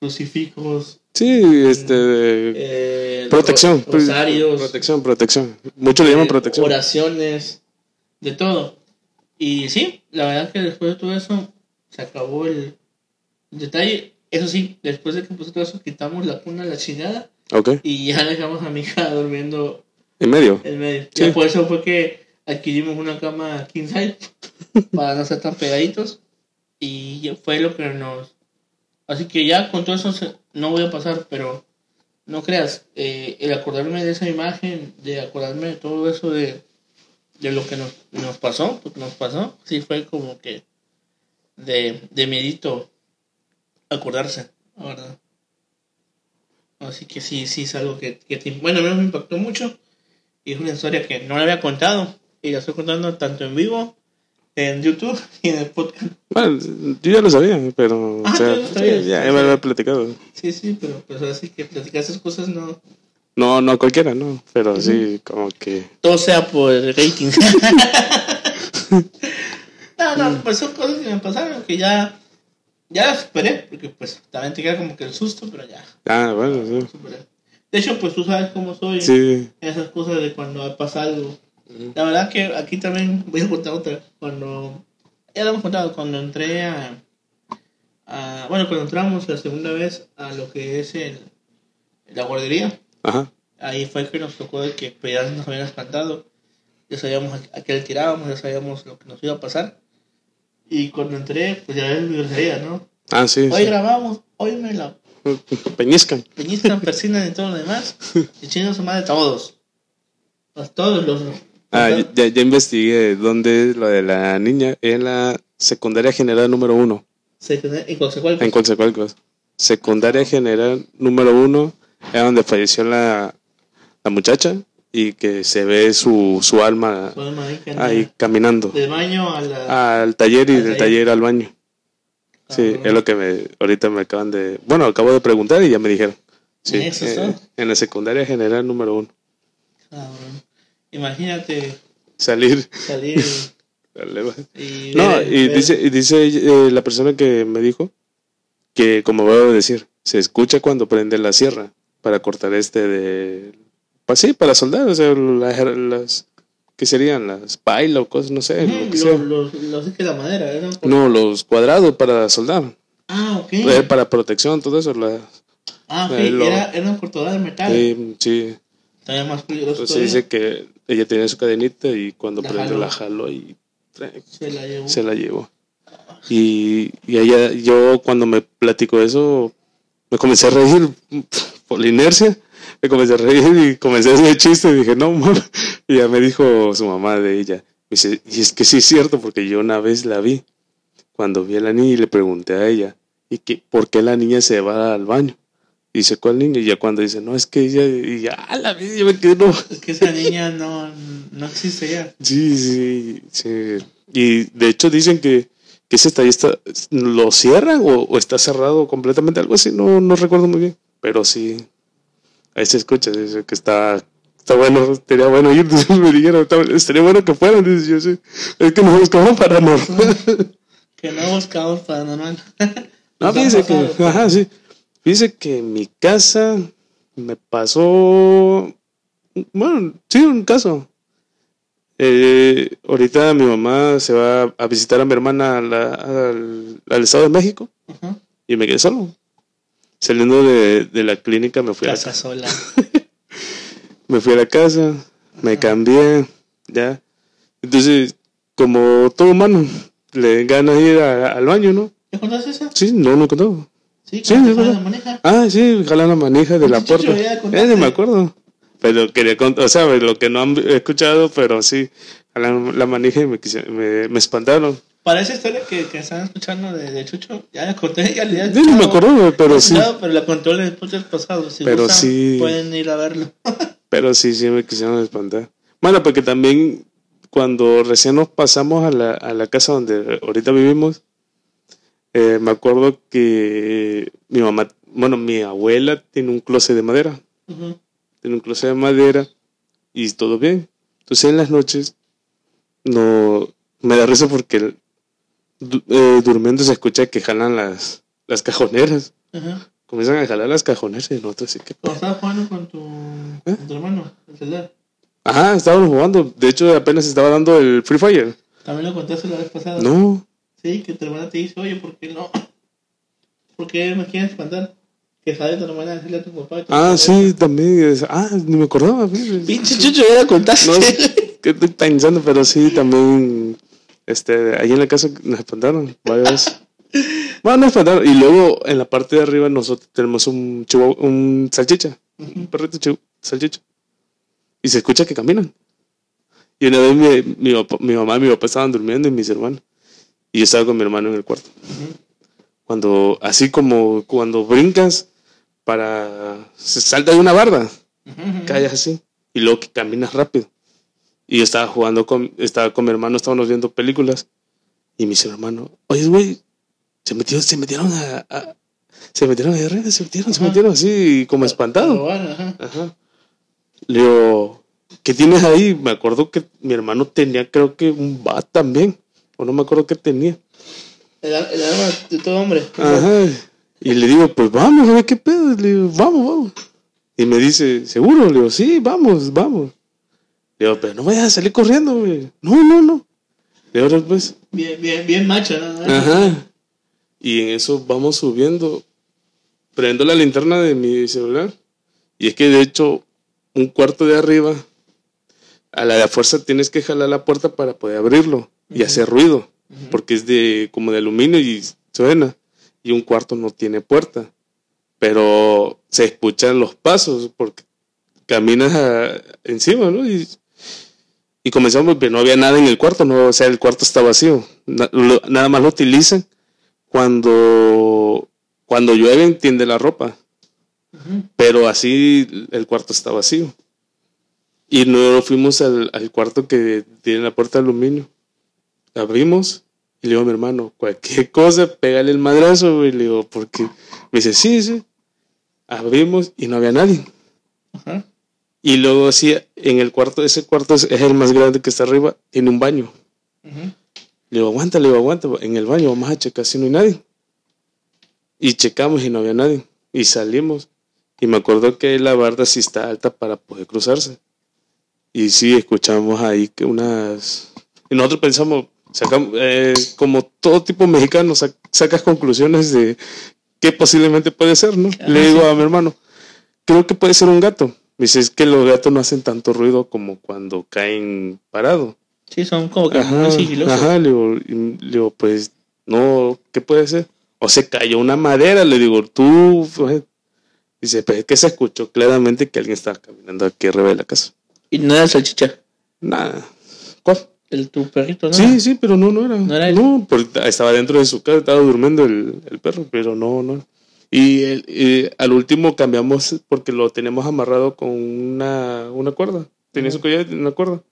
crucifijos, Sí, este. eh, protección. ro- rosarios, Protección, protección. Muchos le llaman eh, protección. oraciones, de todo. Y sí, la verdad que después de todo eso se acabó el detalle. Eso sí, después de que todo eso, quitamos la cuna, la chingada, y ya (laughs) dejamos a mi hija durmiendo En medio. en medio. Sí. Por eso fue que adquirimos una cama king size (laughs) para no estar tan pegaditos. Y fue lo que nos. Así que ya con todo eso se- no voy a pasar, pero no creas, eh, el acordarme de esa imagen, de acordarme de todo eso de, de lo que nos, nos pasó, porque nos pasó, sí fue como que de, de miedito acordarse, la verdad. Así que sí, sí es algo que, que te- bueno, a mí me impactó mucho y es una historia que no la había contado y la estoy contando tanto en vivo, en YouTube (laughs) y en el podcast. Bueno, yo ya lo sabía, pero. Ah, o sea, tú ya lo sabías. sí, ya, ya me lo había platicado. Sí, sí, pero pues ahora sí que platicar esas cosas no... No, no cualquiera, no. Pero sí, como que. Todo sea por el rating. (laughs) (laughs) no, no, pues son cosas que me pasaron que ya, ya las superé, porque pues también te queda como que el susto, pero ya, Ah, bueno, superé. De hecho, pues tú sabes cómo soy sí. Sí. en esas cosas de cuando pasa algo. La verdad que aquí también voy a contar otra. Cuando, ya lo hemos contado, cuando entré a, a- bueno, cuando entramos la segunda vez a lo que es el, la guardería, Ajá. ahí fue que nos tocó de que pues, ya nos habían espantado. Ya sabíamos a a qué le tirábamos, ya sabíamos lo que nos iba a pasar. Y cuando entré, pues ya era mi grosería, ¿no? Ah, sí. Hoy sí. grabamos, hoy me la (laughs) Peñizcan. peñizcan, persinan y todo lo demás. Y chingan su madre todos. Los- todos los. Ah, ya, ya investigué dónde es lo de la niña. En la secundaria general número uno. Se- En consecuencia, En Coatzacoalcos. Secundaria general número uno. Es donde falleció la, la muchacha. Y que se ve su, su alma que anda ahí caminando. Del baño a la. Al taller y Al del taller. taller al baño. Sí, Cabrón. es lo que me ahorita me acaban de... Bueno, acabo de preguntar y ya me dijeron. Sí, ¿Eso eh, en la secundaria general número uno. Cabrón. Imagínate Salir. salir (laughs) y. No, ver- y ver- dice, y dice eh, la persona que me dijo que, como voy a decir, se escucha cuando prende la sierra para cortar este de... Pues sí, para soldar, o sea, las... las ¿Qué serían? Las paila o cosas, no sé, Ujú, lo que los, los, los que la madera, ¿verdad? No, los cuadrados para soldar, Ah, ok. eh, para protección, todo eso. La, Ah, ok. eh, lo- Era, era un cortador de metal. sí, sí, Todavía más peligroso. Entonces todavía. dice que ella tenía su cadenita y cuando La prende jaló. la jaló y Se la llevó. se la llevó. Y, y ella, yo cuando me platicó eso, me comencé a reír por la inercia. Me comencé a reír y comencé a hacer chiste y dije, no, mamá. Y ya me dijo su mamá de ella. Me dice, y es que sí es cierto, porque yo una vez la vi. Cuando vi a la niña y le pregunté a ella, ¿y qué, por qué la niña se va al baño? Dice, ¿cuál niña? Y ya cuando dice, no, es que ella, y ya, "Ah, la vi, yo me quedé, no. Es que esa niña no, no existe ya. Sí, sí, sí. Y de hecho dicen que, que ese taller está, lo cierran o, o está cerrado completamente, algo así, no, no recuerdo muy bien. Pero sí, ahí se escucha, dice que está, está bueno, estaría bueno ir, (laughs) me dijeron, "Está- estaría bueno que fueran, dice yo, sí. Es que nos buscamos paranormal. (laughs) Que no buscamos paranormal. No, (laughs) Nos ha fíjese que, pasado. ajá, sí. Fíjese que en mi casa me pasó, bueno, sí, un caso. Eh, ahorita mi mamá se va a visitar a mi hermana a la- al, al Estado de México y me quedé solo. Saliendo de, de la clínica me fui, a la, Casa sola. (laughs) me fui a la casa, me cambié, ya. Entonces, como todo humano, le ganas ir a- al baño, ¿no? ¿Te contaste eso? Sí, no, no he contado. Sí, Sí, la manija. Ah, sí, jalan la manija de la puerta. Ese me acuerdo. Pero quería contar, o sea, lo que no han escuchado, pero sí, jalan la manija y me, quise- me, me espantaron. Para esa historia que, que están escuchando de, de Chucho, ya la conté, ya le no me acuerdo, pero sí, Pero la contó en el podcast pasado. Si Pero gustan, sí. Pueden ir a verlo. (laughs) pero sí, sí me quisieron espantar. Bueno, porque también cuando recién nos pasamos a la, a la casa donde ahorita vivimos, eh, me acuerdo que mi mamá, bueno, mi abuela tiene un closet de madera. Tiene un closet de madera y todo bien. Entonces en las noches no me da risa porque eh, durmiendo se escucha que jalan las, las cajoneras. Ajá. Comienzan a jalar las cajoneras y nosotros así que... Estabas jugando con tu, ¿Eh? con tu hermano, el celular. Ajá, estábamos jugando. De hecho apenas estaba dando el Free Fire. También lo contaste la vez pasada. No. Sí, que tu hermana te dice, oye, ¿por qué no? (coughs) ¿Por qué me quieren espantar? Que sale tu hermana a decirle a tu papá. y tu Ah, sí, también. es- Ah, ni me acordaba. Pinche Chucho, ya la contaste. No qué estoy pensando, pero sí, también... Este, ahí en la casa nos espantaron varias. (laughs) Bueno, no espantaron. Y luego en la parte de arriba nosotros tenemos un chihuahua, un salchicha. Un perrito chihu- salchicha. Y se escucha que caminan. Y una vez mi, mi, papá- mi mamá y mi papá estaban durmiendo y mis hermanos. Y yo estaba con mi hermano en el cuarto. Cuando, así como cuando brincas para. Se salta de una barda. Callas así. Y luego que caminas rápido. Y estaba jugando con, estaba con mi hermano, estábamos viendo películas. Y me dice mi hermano, oye, güey, se metieron, se metieron a, a- se metieron ahí arriba, se metieron, se metieron así como espantado. Robar, ajá. Ajá. Le digo, ¿qué tienes ahí? Me acuerdo que mi hermano tenía, creo que un bat también. O no me acuerdo qué tenía. El, el arma de todo hombre. Ajá. Y le digo, pues vamos, a ver qué pedo. Le digo, vamos, vamos. Y me dice, ¿seguro? Le digo, sí, vamos, vamos. Digo, pero no vayas a salir corriendo, güey. No, no, no. Le digo, pues, Bien, bien, bien macho, ¿no? Ajá. Y en eso vamos subiendo. Prendo la linterna de mi celular. Y es que de hecho, un cuarto de arriba, a la de fuerza tienes que jalar la puerta para poder abrirlo y hacer ruido. Porque es de como de aluminio y suena. Y un cuarto no tiene puerta. Pero se escuchan los pasos porque caminas a- encima, ¿no? Y, y comenzamos, pero no había nada en el cuarto, no, o sea, el cuarto está vacío. Na- lo- nada más lo utilizan cuando, cuando llueve, tiende la ropa. Pero así el cuarto está vacío. Y luego fuimos al, al cuarto que tiene la puerta de aluminio. Abrimos y le digo a mi hermano, cualquier cosa, pégale el madrazo, güey. Le digo, porque me dice, sí, sí. Abrimos y no había nadie. Ajá. Y luego así, en el cuarto, ese cuarto es, es el más grande que está arriba, tiene un baño. Ujú. Le digo, aguanta, le digo, aguanta, en el baño vamos a checar si no hay nadie. Y checamos y no había nadie. Y salimos. Y me acuerdo que la barda sí está alta para poder cruzarse. Y sí, escuchamos ahí que unas... Y nosotros pensamos, sacamos, eh, como todo tipo mexicano, sac- sacas conclusiones de qué posiblemente puede ser, ¿no? Le digo sí. a mi hermano, creo que puede ser un gato. Me dice, es que los gatos no hacen tanto ruido como cuando caen parados. Sí, son como que Ajá, muy sigilosos. ajá, le digo, y le digo, pues, no, ¿qué puede ser? O se cayó una madera, le digo, tú, pues, dice, pues es que se escuchó claramente que alguien estaba caminando aquí arriba de la casa. Y no era el salchicha. Nada. ¿Cuál? El tu perrito, ¿no? Sí, sí, pero no, no era. ¿No era él? No, porque estaba dentro de su casa, estaba durmiendo el, el perro, pero no, no. Y, el- y al último cambiamos porque lo teníamos amarrado con una, una cuerda. Tenía su collar y una cuerda.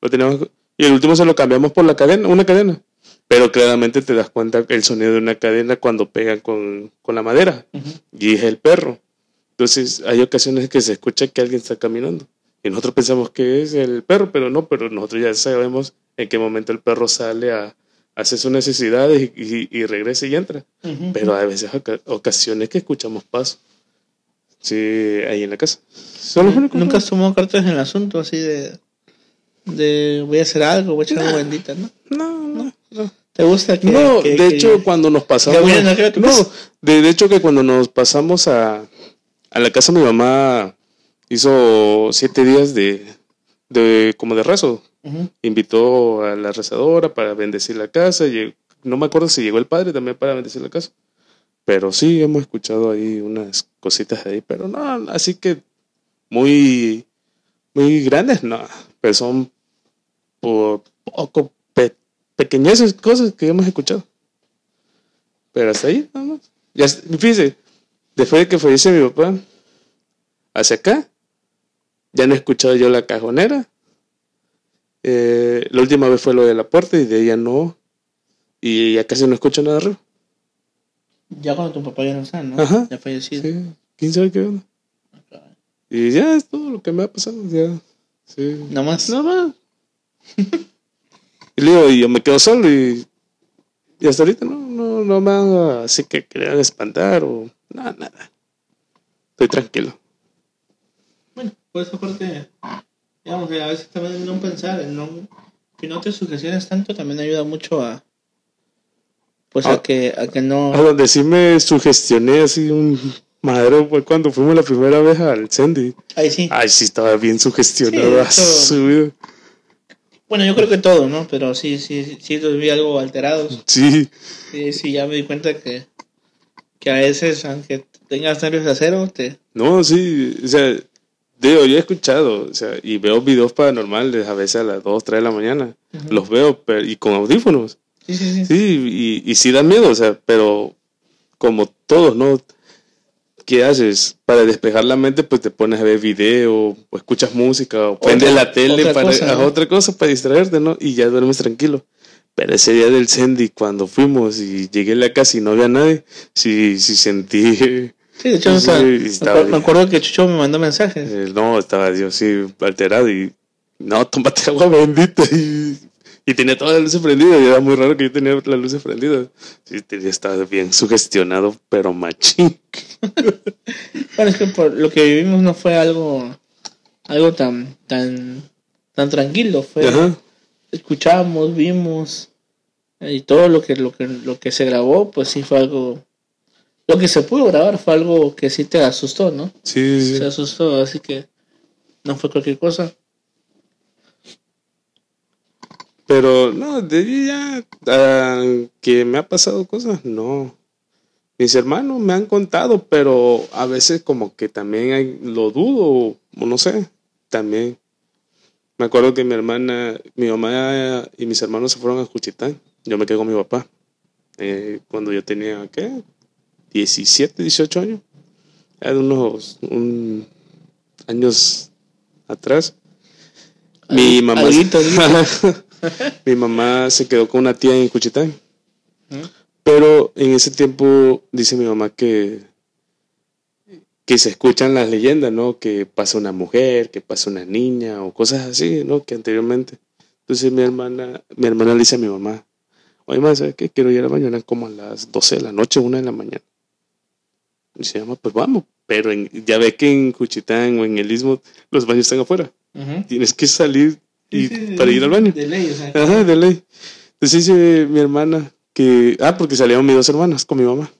Lo teníamos, y el último se lo cambiamos por la cadena, una cadena. Pero claramente te das cuenta el sonido de una cadena cuando pegan con, con la madera. Y es el perro. Entonces hay ocasiones que se escucha que alguien está caminando. Y nosotros pensamos que es el perro, pero no, pero nosotros ya sabemos en qué momento el perro sale a, hacer sus necesidades y, y- y regresa y entra. Pero hay veces, oca- ocasiones que escuchamos pasos. Sí, ahí en la casa. Nunca has tomado cartas en el asunto así de. de voy a hacer algo, voy a echar algo bendita, ¿no? No, no, no. ¿Te gusta que.? No, que- de que- hecho, cuando nos pasamos. ¿Ya vienen aquí a no, de, de hecho, que cuando nos pasamos a, a la casa, mi mamá hizo siete días de, de como de rezo. Ujú. Invitó a la rezadora para bendecir la casa. y no me acuerdo si llegó el padre también para bendecir la casa. Pero sí, hemos escuchado ahí unas cositas ahí. Pero no, así que muy, muy grandes, no. Pero son por poco pe- pequeñas cosas que hemos escuchado. Pero hasta ahí, nada más. Ya, fíjese, después de que fallece mi papá, hacia acá, ya no he escuchado yo la cajonera. Eh, la última vez fue lo de la puerta y de ella no. Y ya casi no escucho nada arriba. Ya cuando tu papá ya no está, ¿no? Ajá. Ya fallecido. Sí, quién sabe qué onda. Y ya es todo lo que me ha pasado. Ya. Sí. Nada más. Nada más. y y yo me quedo solo y, y hasta ahorita no, no, no me haga así que querían espantar o nada, nada. Estoy tranquilo. Bueno, por esa parte, digamos que a veces también el no pensar, el no, que no te sugestiones tanto, también ayuda mucho a, pues a Ah. que, a que no, A donde sí me sugestioné así un madero fue cuando fuimos la primera vez al Sandy. ahí sí. Ay, sí, estaba bien sugestionado. Sí, a eso- su vida. Bueno, yo creo que todo, ¿no? Pero sí, sí, sí, los vi algo alterados. Sí, Sí, sí, ya me di cuenta que que a veces, aunque tengas nervios de acero, te... No, sí, o sea, digo, yo he escuchado, o sea, y veo videos paranormales a veces a las 2, 3 de la mañana. Los veo, pero, y con audífonos. Sí, sí, sí. Sí, y, y sí da miedo, o sea, pero como todos, ¿no? ¿Qué haces? Para despejar la mente, pues te pones a ver video, o escuchas música, o prendes la tele otra para cosa, ¿no? otra cosa para distraerte, ¿no? Y ya duermes tranquilo. Pero ese día del Sandy, cuando fuimos y llegué a la casa y no había nadie, sí, sí sentí. Sí, de hecho, o sea, me, estaba me acuerdo que Chucho me mandó mensajes. eh, no, estaba yo sí alterado y. No, tómate agua bendita y. Y tenía todas las luces prendidas, y era muy raro que yo tenía las luces prendidas. Sí, estaba bien sugestionado, pero machín. (laughs) Bueno, es que por lo que vivimos no fue algo algo tan tan tan tranquilo, fue Ajá. escuchamos, vimos eh, y todo lo que lo que lo que se grabó, pues sí fue algo lo que se pudo grabar fue algo que sí te asustó, ¿no? Sí, sí. Se asustó, así que no fue cualquier cosa. Pero no, de ya ah, que me ha pasado cosas, no. Mis hermanos me han contado, pero a veces como que también hay- lo dudo, o no sé, también. Me acuerdo que mi hermana, mi mamá y mis hermanos se fueron a Juchitán. Yo me quedé con mi papá. eh, cuando yo tenía, ¿qué? 17, 18 años. Ya de unos un- años atrás. Mi mamá, alguito, alguito. (laughs) mi mamá se quedó con una tía en Cuchitán. ¿Mm? Pero en ese tiempo dice mi mamá que, que se escuchan las leyendas, ¿no? Que pasa una mujer, que pasa una niña o cosas así, ¿no? Que anteriormente. Entonces mi hermana, mi hermana le dice a mi mamá, oye, mamá, ¿sabes qué? Quiero ir a baño, eran como a las 12 de la noche, una de la mañana. Y dice, mamá, pues vamos. Pero en- ya ve que en Cuchitán o en el Istmo los baños están afuera. Tienes que salir y, Sí, sí, para ir al baño. De ley, o sea, Ajá, de ley. Entonces dice mi hermana que. Ah, porque salieron mis dos hermanas con mi mamá.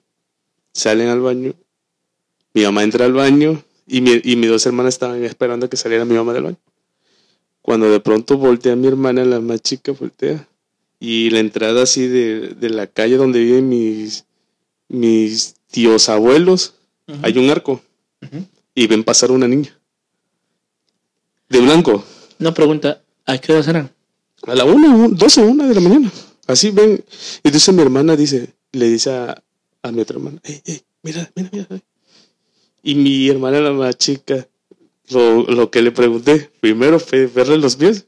Salen al baño. Mi mamá entra al baño y, mi, y mis dos hermanas estaban esperando a que saliera mi mamá del baño. Cuando de pronto voltea mi hermana, la más chica, voltea. Y la entrada así de, de la calle donde viven mis, mis tíos abuelos, hay un arco. Y ven pasar una niña. De blanco. Una pregunta, ¿a qué hora serán? A la una, un- doce, una de la mañana. Así ven. Y entonces mi hermana dice, le dice a, a mi otra hermana, hey, hey, mira, mira, mira. Y mi hermana, la más chica, lo, lo que le pregunté primero fue verle los pies.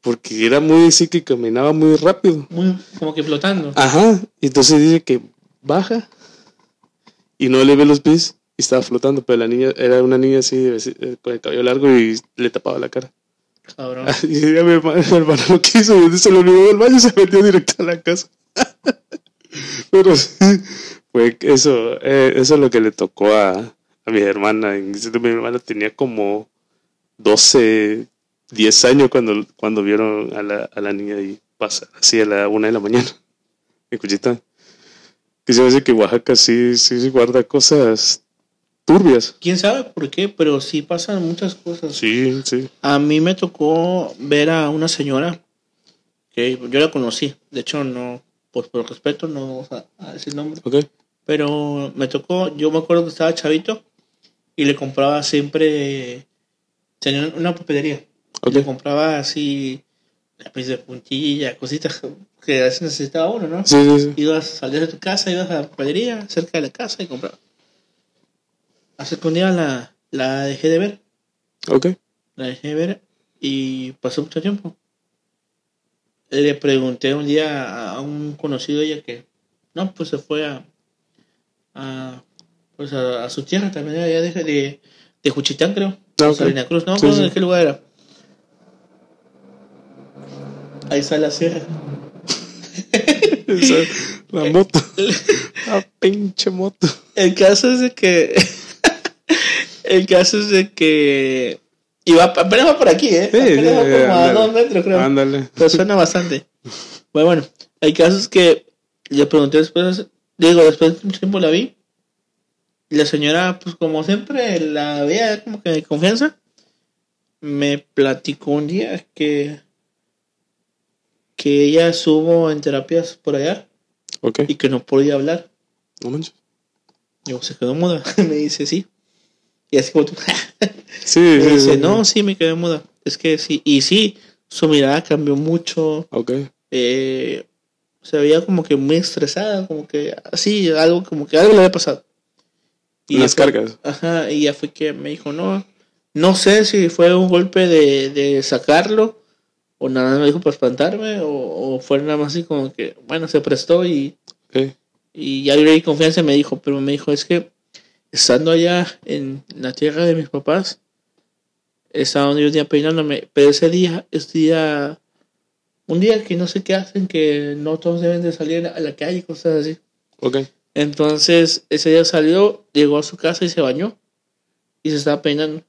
Porque era muy que caminaba muy rápido. Muy, como que flotando. Ajá. Y entonces dice que baja y no le ve los pies y estaba flotando. Pero la niña era una niña así, eh, con el cabello largo y le tapaba la cara. Cabrón. (laughs) Y mi hermano, mi hermano lo quiso y se lo olvidó del baño y se metió directo a la casa. (laughs) Pero sí, fue eso, eh, eso es lo que le tocó a, a mi hermana. Mi hermana tenía como 12, 10 años cuando, cuando vieron a la, a la niña ahí pasar así a la una de la mañana en Cuchitán. Que se hace que Oaxaca sí, sí, guarda cosas turbias. ¿Quién sabe por qué? Pero sí pasan muchas cosas. Sí, sí. A mí me tocó ver a una señora que yo la conocí. De hecho, no, pues por respeto no vamos a, a decir nombre. Ok. Pero me tocó, yo me acuerdo que estaba chavito y le compraba siempre, tenía una papelería. Y Ok. Le compraba así, lápiz de puntilla, cositas que a veces necesitaba uno, ¿no? Sí, sí, sí. Ibas, salías de tu casa, ibas a la papelería cerca de la casa y comprabas. Hace que un día la, la dejé de ver. Ok. La dejé de ver y pasó mucho tiempo. Le pregunté un día a un conocido ella que, no, pues se fue a, a, pues a, a su tierra también, allá de, de, de Juchitán, creo. Ah, ok. Salina Cruz, no, Sí, no, sí. ¿de qué lugar era? Ahí está la sierra. La moto. (laughs) La pinche moto. El caso es de que. (laughs) el caso es de que. Iba, apenas va por aquí, ¿eh? Sí, sí, va como a dos metros, creo. Ándale. Pero suena bastante. (laughs) Bueno, bueno. El caso es que le pregunté después. Digo, después de mucho tiempo la vi. La señora, pues como siempre la veía como que de confianza. Me platicó un día que. Que ella estuvo en terapias por allá y que no podía hablar. No manches. Yo, ¿se quedó muda? (laughs) me dice, sí. Y así como tú. (laughs) Sí, me sí, dice, sí. no, sí, me quedé muda. Es que sí. Y sí, su mirada cambió mucho. Ok. eh, se veía como que muy estresada, como que así, algo como que algo le había pasado. Ya fue- cargas. Ajá, y ya fue que me dijo, no, no sé si fue un golpe de, de sacarlo, o nada más me dijo para espantarme, o, o fue nada más así como que, bueno, se prestó y, Ok. y ya le di confianza y me dijo, pero me dijo, es que estando allá en la tierra de mis papás, estaba un día peinándome, pero ese día, ese día, un día que no sé qué hacen, que no todos deben de salir a la calle, cosas así. Ok. Entonces, ese día salió, llegó a su casa y se bañó, y se estaba peinando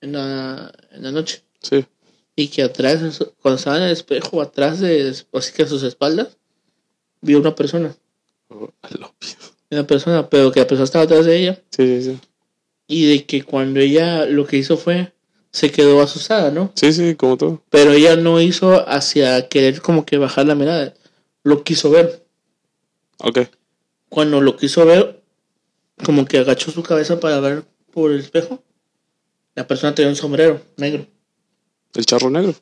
en la, en la noche. Sí. Y que atrás, cuando estaba en el espejo, atrás de, así que a sus espaldas, vio una persona. Oh. Una persona, pero que la persona estaba atrás de ella. Sí, sí, sí. Y de que cuando ella lo que hizo fue, se quedó asustada, ¿no? Sí, sí, como todo. Pero ella no hizo hacia querer como que bajar la mirada. Lo quiso ver. Ok. Cuando lo quiso ver, como que agachó su cabeza para ver por el espejo. La persona tenía un sombrero negro. El charro negro.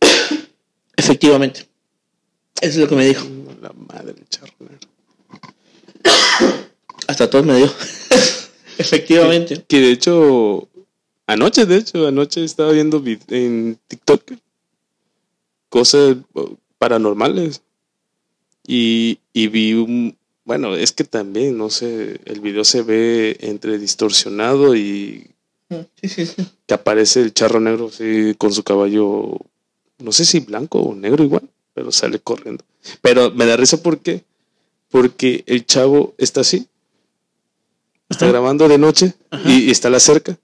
(coughs) Efectivamente. Eso es lo que me dijo. La madre del charro negro. (coughs) Hasta todos me dio. (laughs) Efectivamente. Que de hecho, anoche, de hecho, anoche estaba viendo en TikTok cosas paranormales. Y, y vi un. Bueno, es que también, no sé, el video se ve entre distorsionado y Sí, sí, sí. que aparece el charro negro así con su caballo, no sé si blanco o negro igual, pero sale corriendo. Pero me da risa ¿por qué? Porque el chavo está así, está Ajá. grabando de noche y, y está a la cerca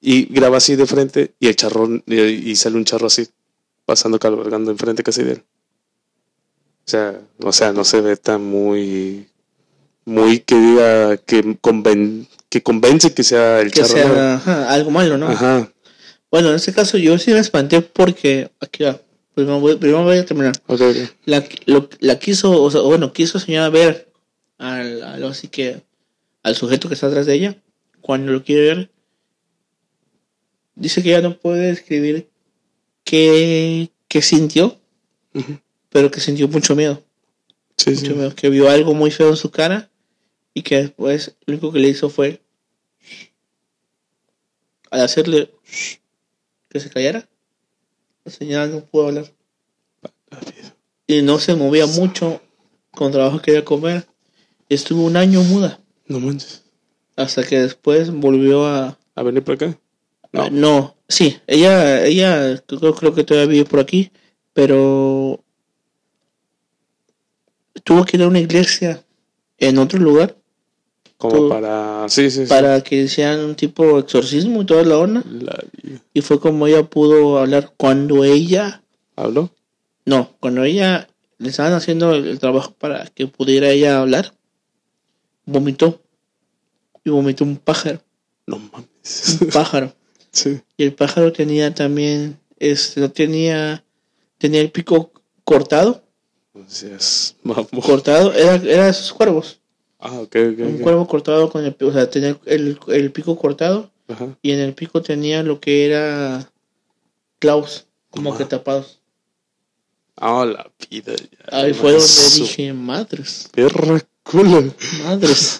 y graba así de frente y el charro y, y sale un charro así pasando cabalgando enfrente casi de él. O sea, o sea, no se ve tan muy muy que diga que conven- que convence que sea el Que charro negro. sea ajá, algo malo, ¿no? Ajá. Bueno, en este caso yo sí me espanté porque. Aquí va. Primero voy, primero voy a terminar. Ok, ok. La, lo- la quiso, o sea, bueno, quiso señora ver al, al- así que al sujeto que está atrás de ella. Cuando lo quiere ver, dice que ella no puede describir qué, qué sintió, pero que sintió mucho miedo. Sí, mucho sí. miedo, que vio algo muy feo en su cara y que después lo único que le hizo fue al hacerle que se callara la señora no pudo hablar y no se movía mucho con trabajo quería comer estuvo un año muda No manches. hasta que después volvió a ¿A venir por acá? No. no sí ella ella creo, creo que todavía vive por aquí pero tuvo que ir a una iglesia en otro lugar Como para. Sí, sí, sí. para que hicieran un tipo de exorcismo y toda la onda. La. Y fue como ella pudo hablar cuando ella, ¿Habló? no, cuando ella le estaban haciendo el, el trabajo para que pudiera ella hablar, vomitó. Y vomitó un pájaro, No mames. un pájaro. (laughs) sí. Y el pájaro tenía también, este, no tenía, tenía el pico cortado, mamón. cortado, era, era de esos cuervos. Ah, ok, ok. Un cuervo cortado con el, pi- o sea, tenía el, el pico cortado Ajá. y en el pico tenía lo que era clavos, como que tapados. Ah, la vida. ya. Ahí fue donde dije, madres, Perra culo. madres.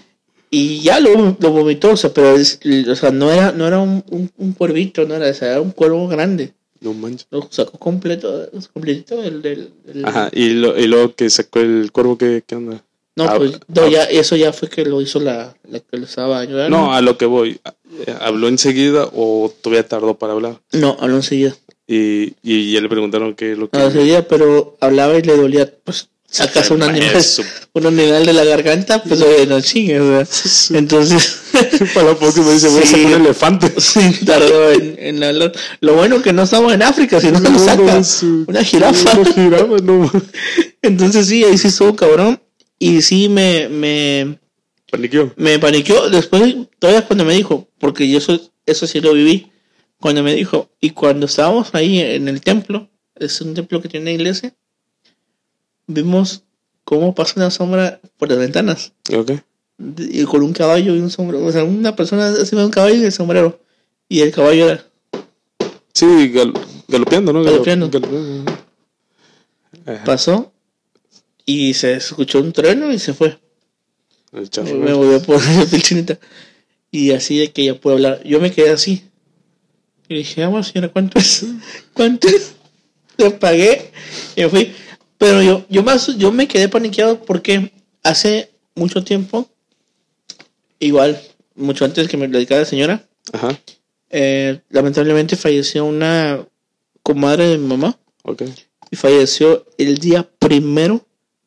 (laughs) y ya lo, lo vomitó, o sea, pero es- o sea, no era, no era un, un, un cuervito, no era, o sea, era un cuervo grande. No manches. Lo sacó completo, completito del, del, del- Ajá. Y, lo, y luego que sacó el cuervo, ¿qué, qué onda? No, Ah, pues, no, ah. ya, eso ya fue que lo hizo la, la que lo estaba ayudando. No, a lo que voy. ¿Habló enseguida o todavía tardó para hablar? No, habló enseguida. Y, y ya le preguntaron qué es lo que. Habló enseguida, pero hablaba y le dolía, pues, sacas un animal, (laughs) un animal de la garganta, pues, oye, no chingues, o sea. Entonces, (laughs) Para la próxima dice, voy a sacar un elefante. (laughs) sí, tardó en, en hablar. Lo bueno que no estamos en África, sino que lo saca una jirafa. Una jirafa, no. Entonces sí, ahí sí estuvo cabrón. Y sí me, me, Paniqueó. me paniqueó. Después, todavía cuando me dijo, porque yo eso, eso sí lo viví, cuando me dijo, y cuando estábamos ahí en el templo, es un templo que tiene una iglesia, vimos cómo pasa una sombra por las ventanas. Ok. de- y con un caballo y un sombrero. O sea, una persona encima de un caballo y el sombrero. Y el caballo era. Sí, gal- galopeando, ¿no? Galo- Galopeando. Pasó y se escuchó un trueno y se fue. el Me volvió por (laughs) la piel chinita. Y así de que ya puedo hablar. Yo me quedé así. Y dije, vamos, señora, ¿cuánto es? (laughs) ¿Cuánto es? Le pagué y me fui. Pero yo, yo, más, yo me quedé paniqueado porque hace mucho tiempo, igual, mucho antes que me dedicara la señora, Ajá, eh, lamentablemente falleció una comadre de mi mamá ok, y falleció el día primero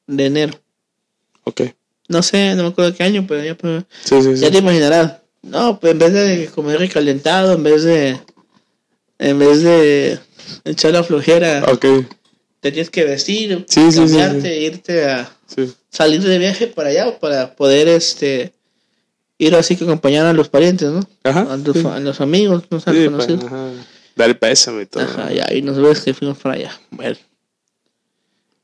de enero. ok. No sé, no me acuerdo qué año, pero ya, pues, Sí, sí, ya sí. te imaginarás. No, pues en vez de comer recalentado, en vez de. En vez de echar la flojera, Ok, te tienes que vestir, cambiarte, irte a salir de viaje para allá para poder este ir así que acompañar a los parientes, ¿no? Ajá. A los, sí. a los amigos, no sé, conocidos. ajá. Dar el pésame y todo. Ajá, ya, y nos ves que fuimos para allá. Bueno.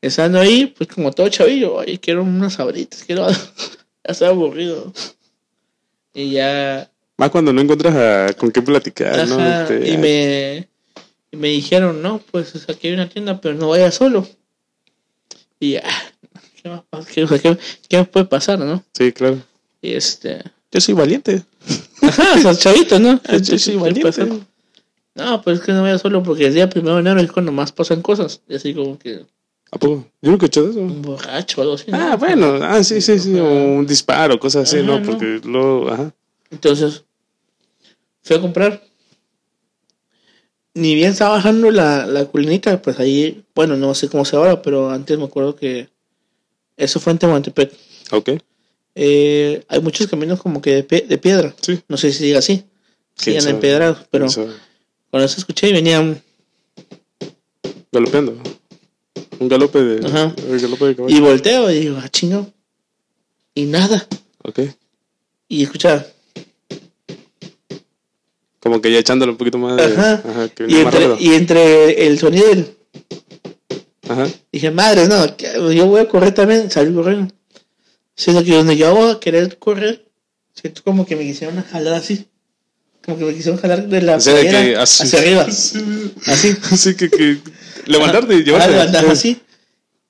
Estando ahí, pues como todo chavillo, ay, quiero unas sabritas, quiero algo. (laughs) ya estoy aburrido. Y ya Más cuando no encuentras a- con qué platicar, ¿no? Este, y me, y me dijeron, no, pues aquí hay una tienda, pero no vayas solo. Y ya, (laughs) ¿qué más? ¿Qué, o ¿qué, qué me puede pasar, no? Sí, claro. Y este, Yo soy valiente. (laughs) ajá, esos chavitos, ¿no? Yo soy ¿Qué valiente. No, pues es que no vayas solo porque el día primero de enero es cuando más pasan cosas. Y así como que ¿A poco? Yo he hecho eso. un borracho o algo así. ¿no? Ah, bueno, ah, sí, sí, sí, o un disparo, cosas así, Ajá, ¿no? ¿no? Porque luego, ajá. Entonces, fui a comprar. Ni bien estaba bajando la, la culinita, pues ahí, bueno, no sé cómo se ahora, pero antes me acuerdo que eso fue en Tehuantepec. Ok, Eh, hay muchos caminos como que de, de piedra. sí. No sé si diga así. ¿Quién Siguen empedrados, pero cuando eso escuché y venía un- Galopeando. Un galope de, Ajá. un galope de caballo. y volteo y digo, ah, chingo. Y nada. Ok. Y escuchaba. Como que ya echándole un poquito más de. Ajá. Ajá, que Y más entre, y entre el sonido del, Ajá. Dije, madre, no, yo voy a correr también, salí corriendo. Siento que donde yo voy a querer correr, siento como que me quisieron jalar así. Como que me quisieron jalar de la O sea, de playera que así. hacia arriba. (laughs) Sí, Así. Así que, que levantarte y Ah, llevarte. levantar así.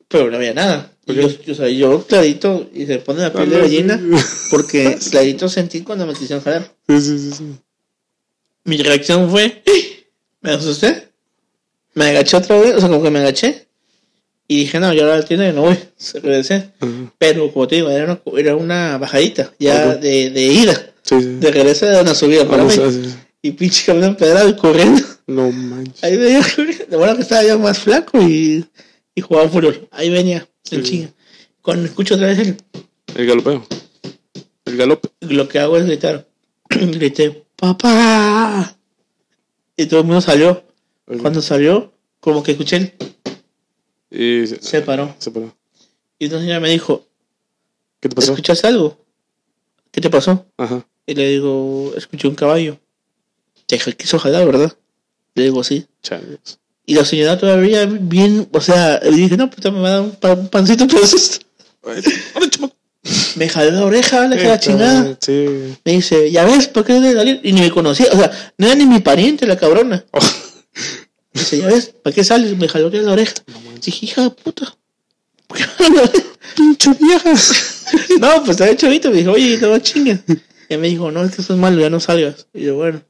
Pero no había nada. Y yo, yo, o sea, yo clarito, y se pone la piel de Ah, gallina, (laughs) porque clarito sentí cuando me quisieron jalar. Sí, sí, sí, sí. Mi reacción fue, me asusté, me agaché otra vez, o sea, como que me agaché, y dije, no, yo ahora la tienda y no voy, se regresé. Ajá. Pero, como te digo, era una, era una bajadita, ya Ok. de, de ida. Sí, sí. De regreso era una subida para Vamos mí. a Y pinche camino empedrado y corriendo. No manches. Ahí venía corriendo. De bueno que estaba ya más flaco y, y jugaba fútbol. Ahí venía, en Sí. chinga. Cuando escucho otra vez el, El galopeo. El galope. lo que hago es gritar. (clears throat) Grité, papá. Y todo el mundo salió. Cuando salió, como que escuché el, Y se, se paró. se paró. Y entonces ella me dijo, ¿Qué te pasó? ¿escuchaste algo? ¿Qué te pasó? Ajá. Y le digo, escuché un caballo. Te quiso jalar, ¿verdad? Le digo, sí. Changos. Y la señora todavía bien, o sea, le dije, no, puta, me va a dar un, pa- un pancito, pero es. Me jaló la oreja, le la Esta, chingada. Sí. Me dice, ya ves, ¿por qué debe salir? Y ni me conocía, o sea, no era ni mi pariente la cabrona. Oh, Dice, ya ves, ¿para qué sales? Me jaló la oreja. Dije, hija de puta. ¿Por qué me pinche vieja. (laughs) No, pues estaba chavito. Me dijo, oye, no chingas. Y me dijo, no, es que eso es malo, ya no salgas. Y yo, bueno,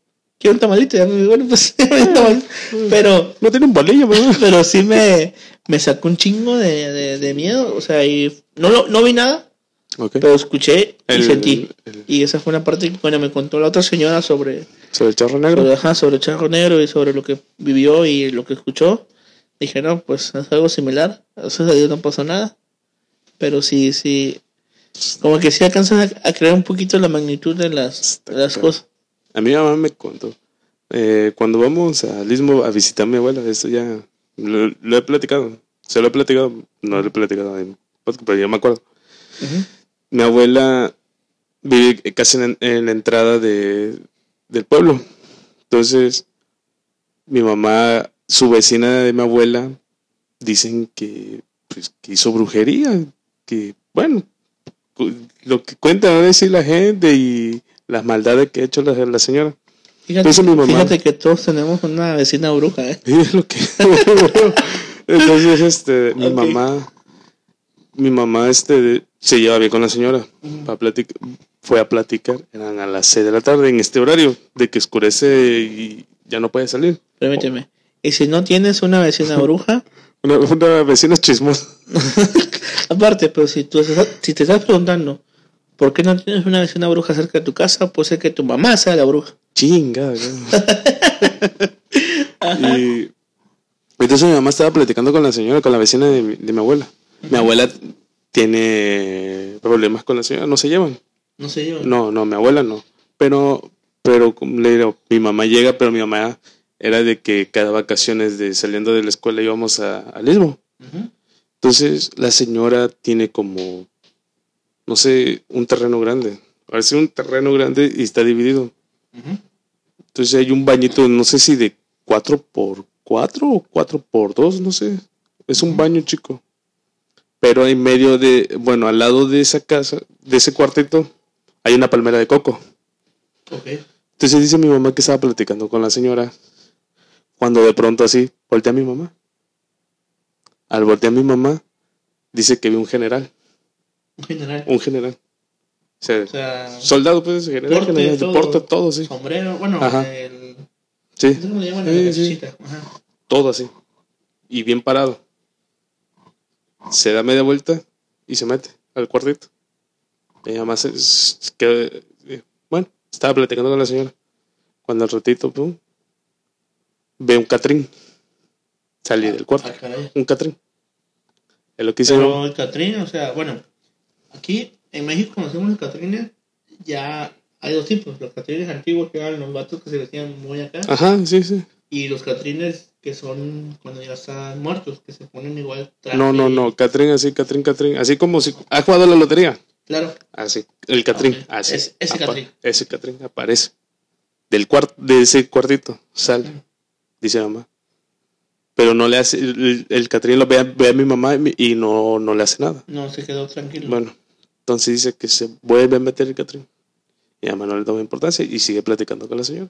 quiero un tamalito. Ya me dijo, bueno, pues, (laughs) un tamalito. Pero, No tiene un bolillo, ¿verdad? (laughs) pero sí me, me sacó un chingo de, de, de miedo. O sea, y no, lo, no vi nada, Ok. pero escuché y El- sentí. el- Y esa fue una parte que bueno, me contó la otra señora sobre, Sobre el charro negro. sobre, ajá, sobre el charro negro y sobre lo que vivió y lo que escuchó. Dije, no, pues es algo similar. Gracias a Dios no pasó nada. Pero sí, sí. Como que sí alcanzan a, a crear un poquito la magnitud de las, de las cosas. A mi mamá me contó. eh, cuando vamos al Istmo a visitar a mi abuela, esto ya lo, lo he platicado. Se lo he platicado, no lo he platicado podcast, pero ya me acuerdo. Mi abuela vive casi en, en la entrada de, del pueblo. Entonces, mi mamá, su vecina de mi abuela, dicen que, pues, que hizo brujería. Que, bueno, lo que cuenta a decir la gente y las maldades que ha hecho la, la señora. Fíjate, mi mamá. fíjate que todos tenemos una vecina bruja, ¿eh? (laughs) Es lo que. Entonces, este, mi mamá, mi mamá, este, se lleva bien con la señora. Fue a platicar, eran a las 6 de la tarde en este horario, de que oscurece y ya no puede salir. Permíteme. Y si no tienes una vecina bruja, (laughs) Una, una vecina chismosa. (laughs) aparte, pero si, tú, si te estás preguntando por qué no tienes una vecina bruja cerca de tu casa, puede ser que tu mamá sea la bruja. Chinga. (laughs) y entonces mi mamá estaba platicando con la señora, con la vecina de mi, de mi abuela. Mi abuela tiene problemas con la señora, no se llevan. No sé yo. No, no, mi abuela no. Pero, pero como le digo, mi mamá llega, pero mi mamá era de que cada vacaciones de saliendo de la escuela íbamos a, al istmo. Entonces la señora tiene como, no sé, un terreno grande. Parece un terreno grande y está dividido. Entonces hay un bañito, no sé si de 4 por 4 o 4 por 2, no sé. Es un baño chico. Pero en medio de, bueno, al lado de esa casa, de ese cuartito, hay una palmera de coco. Ok. Entonces dice mi mamá que estaba platicando con la señora. Cuando de pronto así, voltea a mi mamá. Al voltear a mi mamá, dice que vio un general. En general. Un general. O sea, O sea, soldado, pues, general, Porte, general, todo. porte, todo, sí. sombrero, bueno, Ajá. el. Sí, ¿Cómo le llaman? Sí, La sí. cachuchita. Ajá. todo así. Y bien parado. Se da media vuelta y se mete al cuartito. Y además se queda- eh, bueno, estaba platicando con la señora. Cuando al ratito, pum, ve un Catrín salir del cuarto. Ah. Un Catrín. Es lo que hice Pero el Catrín, o sea, bueno, aquí en México conocemos los Catrines, ya hay dos tipos, los Catrines antiguos que eran los vatos que se vestían muy acá, Ajá, sí, sí. y los Catrines que son cuando ya están muertos, que se ponen igual traje. No, no, no. Catrín así, Catrín, Catrín. Así como si. ¿Ha jugado a la lotería? Claro, Así. El Catrín. Ok. Así. Es- ese Catrín. Ese Catrín aparece. Del cuarto, de ese cuartito. Sale. Dice mamá. Pero no le hace. El, el Catrín lo ve a, ve a mi mamá y no, no le hace nada. no se quedó tranquilo. Bueno. Entonces dice que se vuelve a meter el Catrín. Y mamá no le toma importancia y sigue platicando con la señora.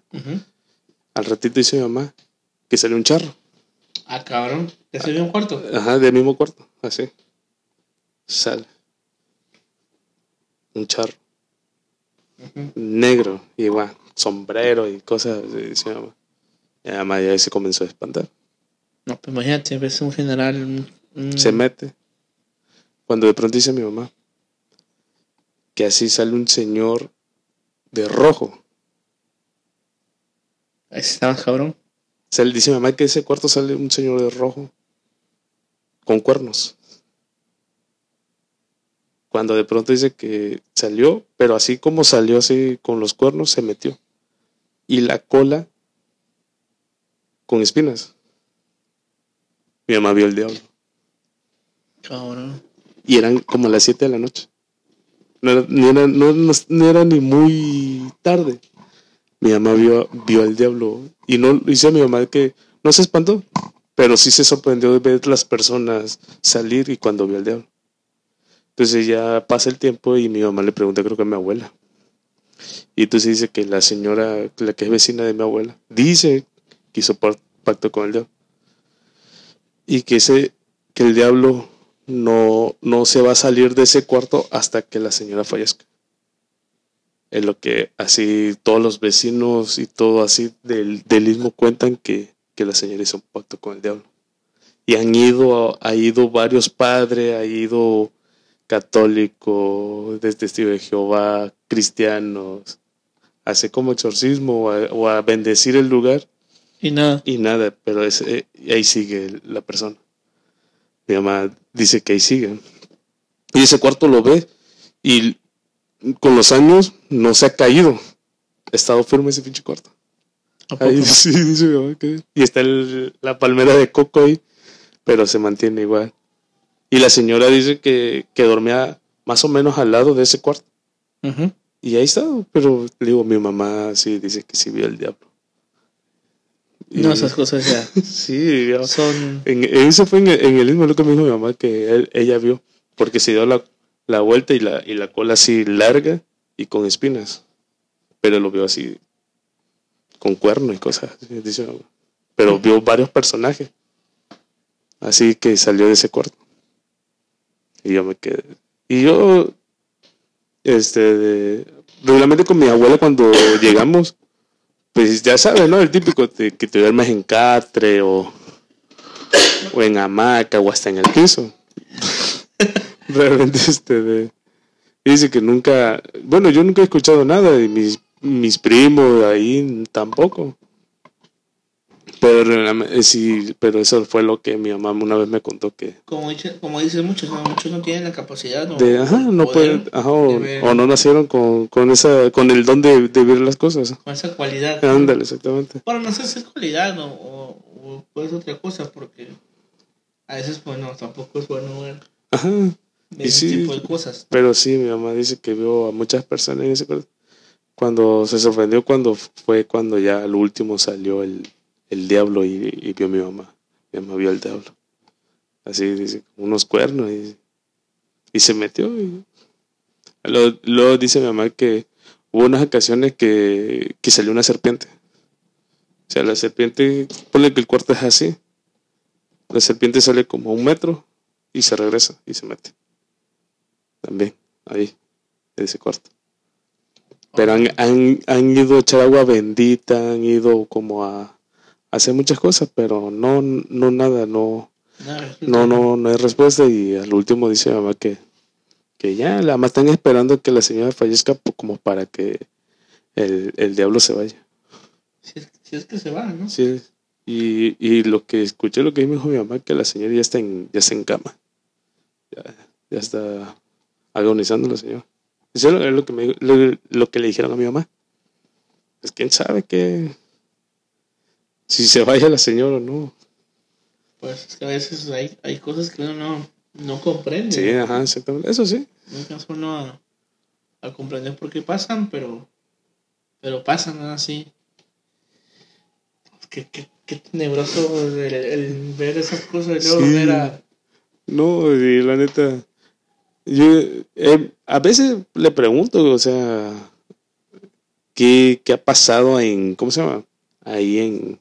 Al ratito dice mi mamá que sale un charro. Ah, cabrón, ¿te sirvió un cuarto? Ajá, del mismo cuarto, así. Sale. Un charro. Negro, igual, sombrero y cosas así, dice mi mamá. Y además ya se comenzó a espantar. No, pues imagínate, ves un general. un- un- Se mete. Cuando de pronto dice mi mamá que así sale un señor de rojo. Ahí estabas, cabrón. Sale, dice mi mamá que ese cuarto sale un señor de rojo con cuernos. Cuando de pronto dice que salió, pero así como salió así con los cuernos, se metió. Y la cola con espinas. Mi mamá vio el diablo. Cabrón. Y eran como las 7 de la noche. No era, ni era, no, no- era ni muy tarde. Mi mamá vio, vio al diablo. Y no dice a mi mamá que no se espantó, pero sí se sorprendió de ver las personas salir y cuando vio al diablo. Entonces ya pasa el tiempo y mi mamá le pregunta, creo que a mi abuela. Y entonces dice que la señora, la que es vecina de mi abuela, dice que hizo pacto con el diablo. Y que, ese, que el diablo no, no se va a salir de ese cuarto hasta que la señora fallezca. Es lo que así todos los vecinos y todo así del, del mismo cuentan que, que la señora hizo un pacto con el diablo. Y han ido, ha ido varios padres, ha ido católicos, de testigo de Jehová, cristianos, hace como exorcismo o a, o a bendecir el lugar Y nada. y nada, pero es, eh, ahí sigue la persona. Mi mamá dice que ahí sigue. Y ese cuarto lo ve y con los años no se ha caído. Ha estado firme ese pinche cuarto. Ahí sí, dice mi mamá que- Y está el- la palmera de coco ahí, pero se mantiene igual. Y la señora dice que, que dormía más o menos al lado de ese cuarto. Y ahí está, pero le digo, mi mamá sí dice que sí vio el diablo. No, esas cosas ya (laughs) Sí, ya- son. en, eso fue en el, en el mismo lo que me dijo mi mamá que él- ella vio, porque se dio la, la vuelta y la, y la cola así larga y con espinas. Pero lo vio así, con cuerno y cosas. así. Pero vio varios personajes. Así que salió de ese cuarto. Y yo me quedé. Y yo, este, de- regularmente con mi abuela cuando llegamos, pues ya sabes, ¿no? El típico de que te duermes en catre o, o en hamaca o hasta en el piso. (laughs) Realmente, este, de, dice que nunca, bueno, yo nunca he escuchado nada y mis, mis primos ahí tampoco. Pero, realmente, sí, pero eso fue lo que mi mamá una vez me contó que Como, dice, como dicen muchos, ¿no? muchos no tienen la capacidad o de, ajá, no pueden, ajá, o, de ver o no nacieron con, con esa, con el don de, de ver las cosas. con esa cualidad. Ándale, exactamente. Bueno, no sé si es cualidad o, o, o puede ser otra cosa, porque a veces, pues no, tampoco es bueno ver, Ajá. Y ese sí. tipo de cosas. Pero sí, mi mamá dice que vio a muchas personas en ese. Cuando se sorprendió cuando fue cuando ya al último salió el, el diablo y, y vio a mi mamá. Mi mamá vio al diablo. Así dice, unos cuernos y, y se metió. Y... Luego, luego dice mi mamá que hubo unas ocasiones que, que salió una serpiente. O sea, la serpiente, ponle que el cuarto es así. La serpiente sale como a un metro y se regresa y se mete también, ahí, en ese cuarto. Pero han, han, han ido a echar agua bendita, han ido como a hacer muchas cosas, pero no, no nada, no, No, no, no, hay respuesta y al último dice mi mamá que, que ya, la más están esperando que la señora fallezca como para que el, el diablo se vaya. Si es, si es que se va, ¿no? Sí, y, y lo que escuché, lo que dijo mi mamá, que la señora ya está en, ya está en cama. Ya, ya está agonizando la señora. Eso es lo que, me, lo, lo que le dijeron a mi mamá. Pues quién sabe que si se vaya la señora o no. Pues es que a veces hay, hay cosas que uno no, no comprende. Sí, ajá, exactamente. Eso sí. Alcanza uno a, a comprender por qué pasan, pero, pero pasan así. Qué, qué, qué tenebroso el, el ver esas cosas y luego Sí. ver a... No, y la neta. Yo eh, a veces le pregunto, o sea, ¿qué, qué ha pasado en, ¿cómo se llama? Ahí en,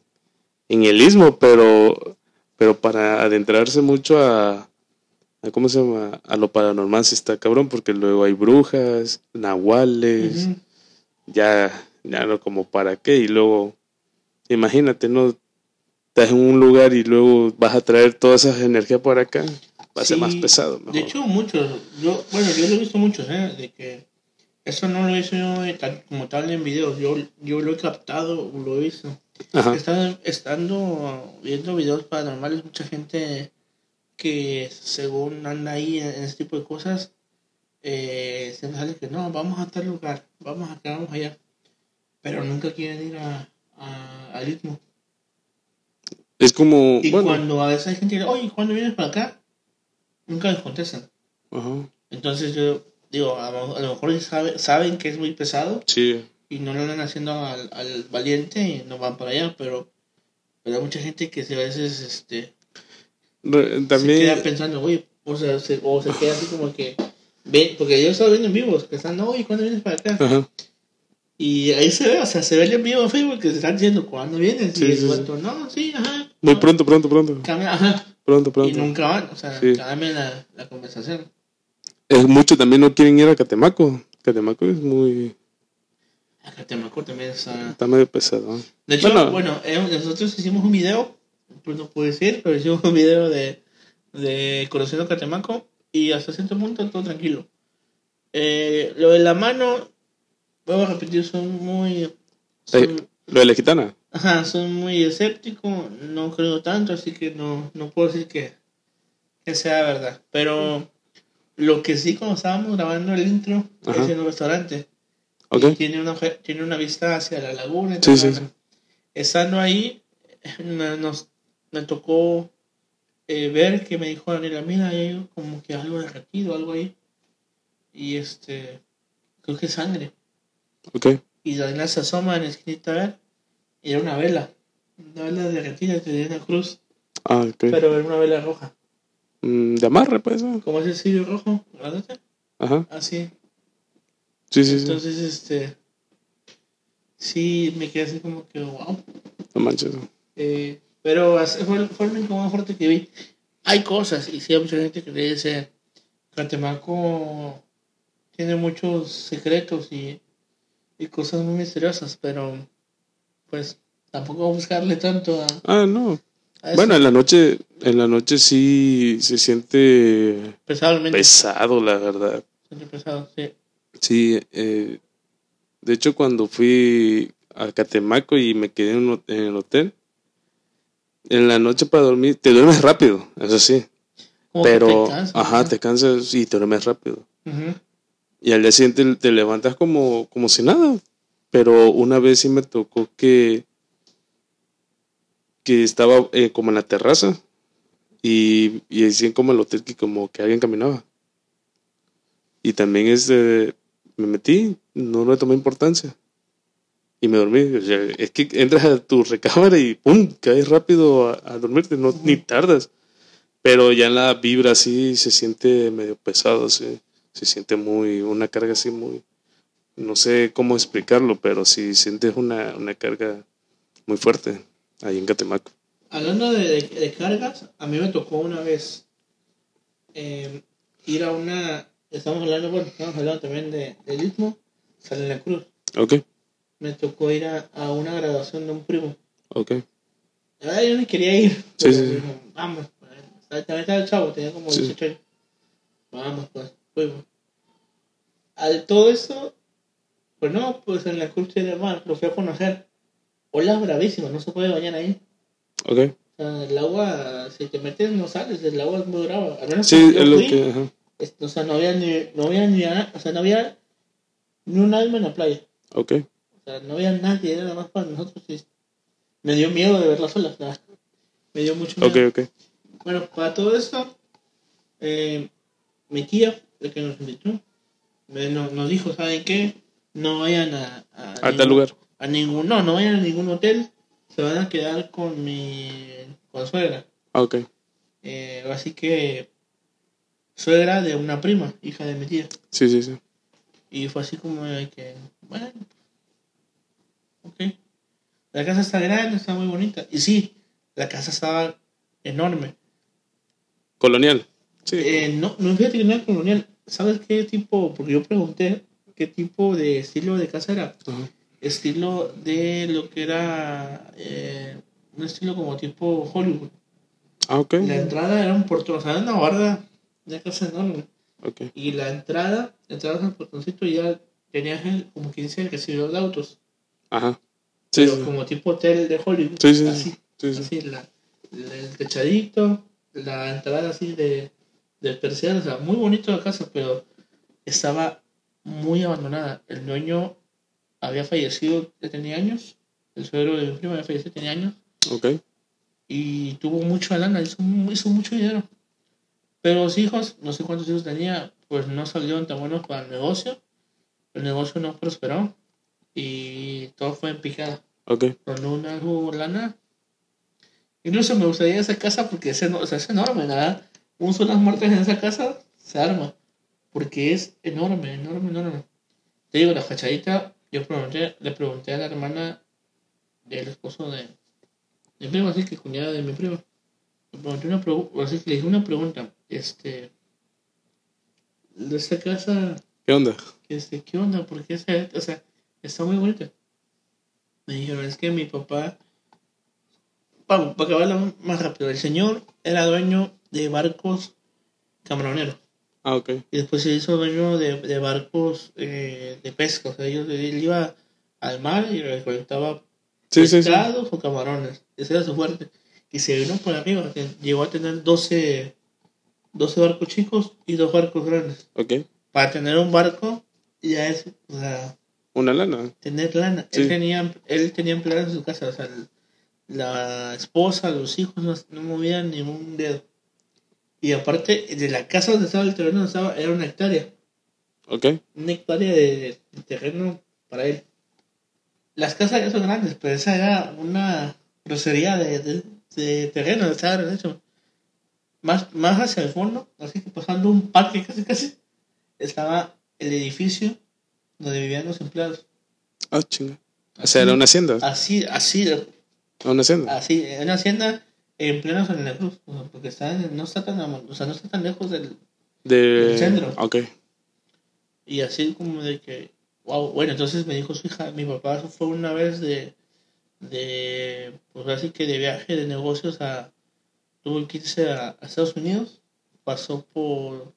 en el istmo, pero, pero para adentrarse mucho a, a, ¿cómo se llama? A lo paranormal sí está cabrón, porque luego hay brujas, nahuales, ya, ya no como para qué, y luego, imagínate, ¿no? Estás en un lugar y luego vas a traer todas esas energías por acá, va a ser más pesado. De hecho, muchos, yo, bueno, yo lo he visto muchos, ¿eh? De que eso no lo visto yo tal- como tal en videos, yo, yo lo he captado, lo he visto. Ajá. Estando, estando viendo videos paranormales, mucha gente que según anda ahí en, en ese tipo de cosas, eh, se sale que no, vamos a tal lugar, vamos acá, vamos allá, pero nunca quieren ir a, a- al ritmo. Es como, Y bueno, cuando a veces hay gente que dice, oye, ¿cuándo vienes para acá? Nunca les contestan. ajá, Entonces yo digo, a lo, a lo mejor sabe- saben que es muy pesado sí, y no lo andan haciendo al, al valiente y no van para allá, pero, pero hay mucha gente que se- a veces este, Re- se queda también, pensando, oye, o sea, se, o se queda así como que, ve, porque yo he estado viendo en vivos, que están, oye, ¿cuándo vienes para acá? ajá, Y ahí se ve, o sea, se ve en vivo en Facebook que se están diciendo, ¿cuándo vienes? Sí, y el sí, sí. vato, no, sí, ajá. muy no, pronto, pronto, pronto, cambia, ajá. pronto, Y nunca van, o sea, Sí. cambian la, la conversación. Es mucho también no quieren ir a Catemaco. Catemaco es muy, me acuerdo también está... está medio pesado. De hecho, Bueno. bueno, eh, nosotros hicimos un video, pues no puedo decir, pero hicimos un video de, de conociendo Catemaco y hasta cierto punto todo tranquilo. Eh, lo de la mano, vuelvo a repetir, son muy... son- Eh, lo de la gitana. ajá, son muy escépticos, no creo tanto, así que no, no puedo decir que, que sea verdad. Pero lo que sí, cuando estábamos grabando el intro, Ajá. es en un restaurante. Y tiene una, tiene una vista hacia la laguna. y Sí, sí, sí. Estando ahí, (laughs) me, nos, me tocó eh, ver que me dijo Daniela, mira, hay como que algo derretido, algo ahí. Y este, creo que es sangre. Ok. Y Daniela se asoma en la esquinita a ver, y era una vela. Una vela derretida que tenía una cruz, Ah, ok. pero era una vela roja. Mm, de amarre, pues. ¿no? Como ese cirio rojo, grandote. Ajá. así. Sí, sí, sí. Entonces, este. Sí, me quedé así como que, wow. No manches. Eh, pero fue, fue lo único más fuerte que vi. Hay cosas, y sí hay mucha gente que le dice, Catemaco tiene muchos secretos y, y cosas muy misteriosas, pero pues tampoco buscarle tanto a, Ah, no. A eso. Bueno, en la noche, en la noche sí se siente pesado, la verdad. Siempre pesado, sí. Sí, eh, de hecho cuando fui a Catemaco y me quedé en, el hotel, en la noche para dormir, te duermes rápido, eso sí, Como pero, te cansas, ajá, ¿no? te cansas y te duermes rápido. Y al día siguiente te levantas como, como si nada. Pero una vez sí me tocó que, que estaba eh, como en la terraza y, y decían como el hotel que como que alguien caminaba. Y también este, me metí, no le tomé importancia. Y me dormí. O sea, es que entras a tu recámara y ¡pum! caes rápido a, a dormirte, no, ni tardas. Pero ya en la vibra así se siente medio pesado, sí. Se siente muy, una carga así muy, no sé cómo explicarlo, pero sí sientes una, una carga muy fuerte ahí en Catemaco. Hablando de, de- de cargas, a mí me tocó una vez eh, ir a una. Estamos hablando, bueno, estamos hablando también de, del Istmo, Sale la Cruz. Ok, Me tocó ir a, a una graduación de un primo. ok. La verdad, yo no quería ir. Sí, sí, dijo, Vamos, pues. También estaba el chavo, tenía como Sí. 18 años. Vamos, pues, fuimos. Al todo eso, pues no, pues en la cruz tiene mar, lo fui a conocer. Olas bravísimas, no se puede bañar ahí. Ok. O sea, el agua, si te metes, no sales, el agua es muy brava. Al menos Sí, es lo fui, que... Ajá. es- o sea, no había ni, no había ni, o sea, no había ni un alma en la playa. Ok. O sea, no había nadie, era nada más para nosotros. y me dio miedo de verla sola. o sea, me dio mucho miedo. Ok, ok. Bueno, para todo esto, eh, mi tía, el que nos invitó, me- no- nos dijo, ¿saben qué? No vayan a... A, A tal lugar. A ningún, no, no vayan a ningún hotel. Se van a quedar con mi con suegra. Ok. Eh, así que suegra de una prima, hija de mi tía. Sí, sí, sí. Y fue así como que, bueno, ok. La casa está grande, está muy bonita. Y sí, la casa estaba enorme. Colonial. Sí. Eh, no, no fíjate que no era colonial. ¿Sabes qué tipo? Porque yo pregunté qué tipo de estilo de casa era. Ajá. Estilo de lo que era eh, un estilo como tipo Hollywood. Ah, ok. La entrada era un portón, o sea, era una barda de casa enorme. Y la entrada, entrabas al portoncito y ya tenías el, como quien dice el recibidor de autos. Ajá. Sí, pero sí. como tipo hotel de Hollywood. Sí, sí, así, sí, sí. así la, la- el techadito, la entrada así de, de persiana, o sea, muy bonito la casa, pero estaba muy abandonada. El dueño había fallecido, ya tenía años, el suegro de mi primo había fallecido, tenía años, Ok. y tuvo mucha lana, hizo, mu- hizo mucho dinero. Pero los hijos, no sé cuántos hijos tenía, pues no salieron tan buenos para el negocio. El negocio no prosperó y todo fue en picada. Ok. Con una hubo lana. Incluso me gustaría esa casa porque es, o sea, es enorme, ¿verdad? Un solo muertes en esa casa se arma. Porque es enorme, enorme, enorme. Te digo, la fachadita, yo pregunté, le pregunté a la hermana del esposo de, mi primo, así que cuñada de mi primo. Le pregunté una pregunta, así que le hice una pregunta. Este. De esta casa, ¿Qué onda? este, ¿qué onda? ¿Por qué se, o sea, está muy bonita? Me dijeron, es que mi papá, para, para acabarla más rápido, el señor era dueño de barcos camaroneros Ah, ok. y después se hizo dueño de, de barcos eh, de pesca, o sea, ellos, él iba al mar y recolectaba Sí, sí, sí. pescados o camarones, ese era su fuerte, y se vino por arriba, llegó a tener 12, 12 barcos chicos y dos barcos grandes. Ok. Para tener un barco ya es, o sea, Una lana. tener lana. Él tenía, él tenía empleados en su casa, o sea, la esposa, los hijos no, no movían ni un dedo. Y aparte, de la casa donde estaba el terreno, donde estaba, era una hectárea. Ok. Una hectárea de, de terreno para él. Las casas ya son grandes, pero esa era una grosería de, de, de terreno, estaba hecho. Más, más hacia el fondo, así que pasando un parque casi casi, estaba el edificio donde vivían los empleados. Ah, chinga. O sea, era una hacienda. Así, así, Una hacienda. así, una hacienda en pleno Santa Cruz, o sea, porque está, no está tan, o sea, no está tan lejos del, De... del centro. Ok. y así como de que, wow, bueno, entonces me dijo su hija, mi papá fue una vez de, de, pues así que de viaje de negocios a, tuvo que irse a, a Estados Unidos, pasó por,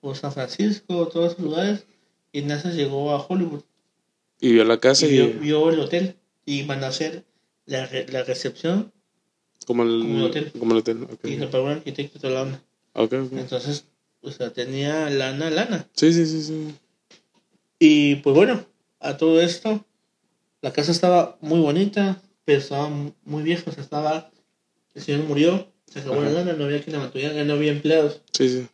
por San Francisco, todos esos lugares, y en esa llegó a Hollywood. Y vio la casa y y... vio, vio el hotel y mandó a hacer la, la recepción Como el, como el hotel. Como el hotel. Y le pagó un arquitecto toda la onda. Ok. Entonces, o sea, tenía lana, lana. Sí, sí, sí, sí. Y pues bueno, a todo esto, la casa estaba muy bonita, pero estaba mu- muy vieja. O sea, estaba, el señor murió, se acabó la lana, no había quien la mantuviera, ya no había empleados. Sí, sí.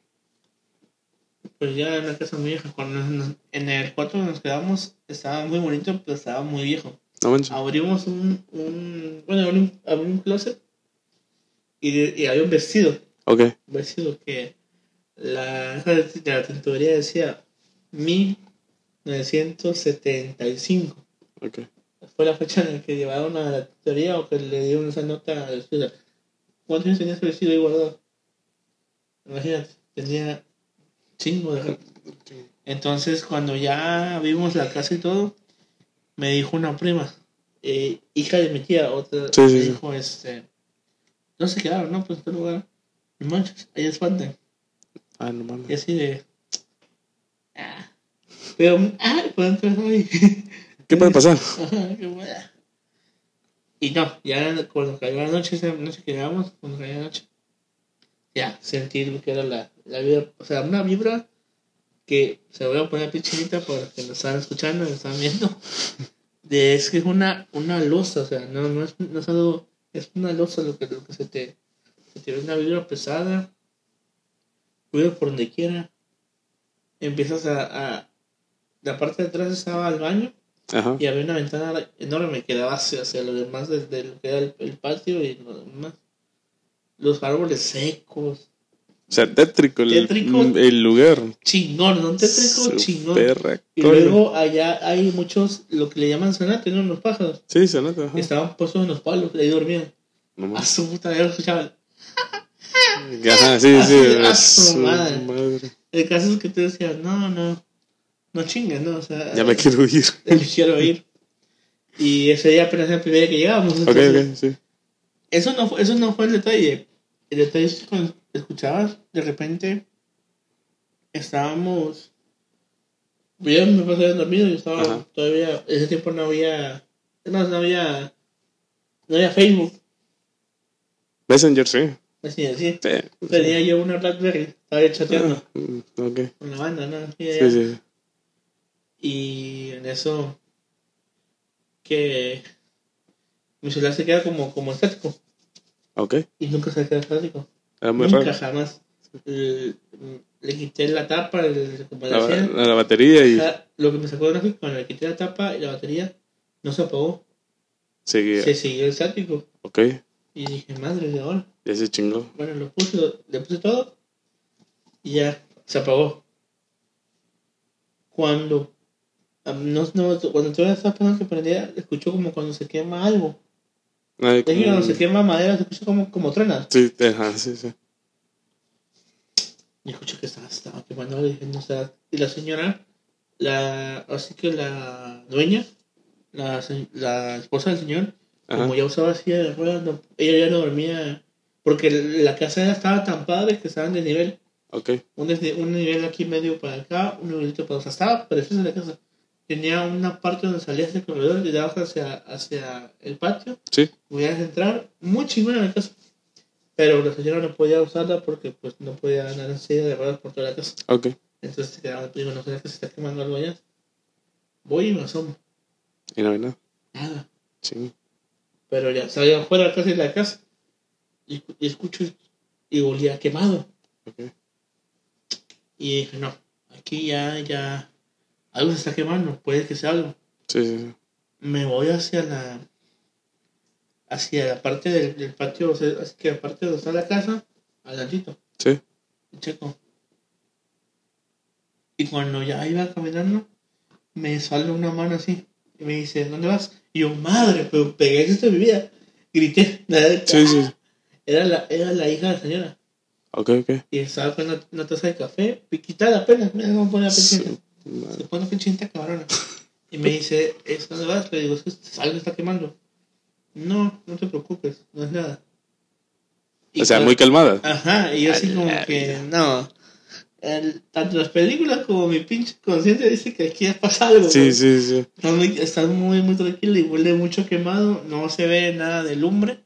Pero ya era una casa muy vieja. Cuando nos- en el cuarto donde nos quedamos, estaba muy bonito, pero estaba muy viejo. No abrimos un, un bueno, abrí un, abrí un closet y, de- y había un vestido, Ok. un vestido que la, de la tintorería decía 1975. Ok. Fue la fecha en la que llevaron a la tintorería o que le dieron esa nota al vestido. ¿Cuántos años tenía ese vestido ahí guardado? Imagínate, tenía chingo de entonces, cuando ya vimos la casa y todo, me dijo una prima, eh, hija de mi tía, otra, Sí, sí, me sí. dijo, este, no se quedaron, ¿no? Pues en este lugar, no manches, ahí espantan. Ah, no Y mames. así de, ah, pero, ah, puedo entrar ahí. ¿Qué puede pasar? (laughs) Ajá, qué buena. Y no, ya cuando cayó la noche, esa noche que llegamos, cuando cayó la noche, ya sentí lo que era la, la vibra, o sea, una vibra que se voy a poner pichinita para que nos están escuchando, nos están viendo. (laughs) De, es que es una, una losa, o sea, no, no, es, no es algo, es una losa lo que, lo que se te, se te ve una vibra pesada, ruido por donde quiera. Empiezas a, a, la parte de atrás estaba el baño Ajá. y había una ventana enorme que daba hacia, hacia lo demás desde lo que era el, el patio y lo demás. Los árboles secos. O sea, tétrico el, Tétrico. el lugar. Chingón, ¿no? Tétrico, chingón. Perra. Y luego allá hay muchos, lo que le llaman zanates, ¿no? Los pájaros. Sí, se nota. Ajá. Estaban puestos en los palos, ahí dormían. No A su puta, lo escuchaban. (laughs) Ajá, sí, sí. A a su su madre. madre. El caso es que te decían, no, no, no chingues, ¿no? O sea, Ya me quiero ir. (laughs) me quiero ir. Y ese día apenas era el primer día que llegamos. Ok, entonces, ok, sí. Eso no, fue- eso no fue el detalle. El detalle es que cuando escuchabas, de repente estábamos. Yo me pasé dormido, yo estaba Ajá. todavía. Ese tiempo no había. Más, no había. No había Facebook, Messenger, sí. así. Sí. Tenía yo una Blackberry, estaba chateando Ah, mm, ok. con la banda, ¿no? Así, Sí, sí. Y en eso. Que. Mi celular se queda como, como estático. Ok. Y nunca se queda estático. Era muy Nunca raro. jamás. Le, le quité la tapa, el- La, la- la batería y Lo que me sacó de gráfico, cuando le quité la tapa y la batería, no se apagó. seguía. Se siguió el estático. Ok. Y dije, madre de ahora. Ya se chingó. Bueno, lo puse, lo- le puse todo y ya se apagó. Cuando, ah, no, no, cuando todavía estaba pensando que prendía, escuchó como cuando se quema algo. Ay, Es cuando se quema madera, se escucha como, como truena. Sí, ajá, sí, sí. Y escuché que estaba, estaba quemando y dije, no sé. Y la señora, la, así que la dueña, la, la esposa del señor, Ajá. como ya usaba silla de ruedas, no- ella ya no dormía. Porque la casa estaba tan padre que estaban de nivel. Ok. Un, un nivel aquí medio para acá, un nivelito para o sea, estaba preciosa la casa. Tenía una parte donde salías del corredor y dabas hacia, hacia el patio. Sí. Podías entrar, muy chingona la casa. Pero la señora no podía usarla porque pues no podía andar en silla de ruedas por toda la casa. Ok. Entonces te quedaba, digo, no sé que se está quemando algo allá. Voy y me asomo. Y no hay nada. Nada. Sí. Pero ya salía afuera de la casa y. Y, escucho y olía quemado. Ok. Y dije, no, aquí ya, ya, algo se está quemando, puede que sea algo. Sí, sí, sí. Me voy hacia la, hacia la parte del, del patio, o sea, así que la parte donde está la casa, adelantito, Sí. checo. Y cuando ya iba caminando, me sale una mano así. Y me dice, ¿dónde vas? Y yo, madre, pero pegué esto de mi vida. Grité. (laughs) Sí, sí. Era la, era la hija de la señora. Ok, ok. Y estaba con una, una taza de café, piquitada apenas. Mira cómo pone la pinchita. Madre. Se pone pinchita cabrona. Y me dice, ¿es dónde vas? Le digo, es que algo está quemando. No, no te preocupes, no es nada. Y O sea, muy calmada. Ajá, y yo así como que, no. El- tanto las películas como mi pinche conciencia dice que aquí ya pasa algo. Sí, sí, sí. Está muy, está muy, muy tranquilo y huele mucho quemado. No se ve nada de lumbre.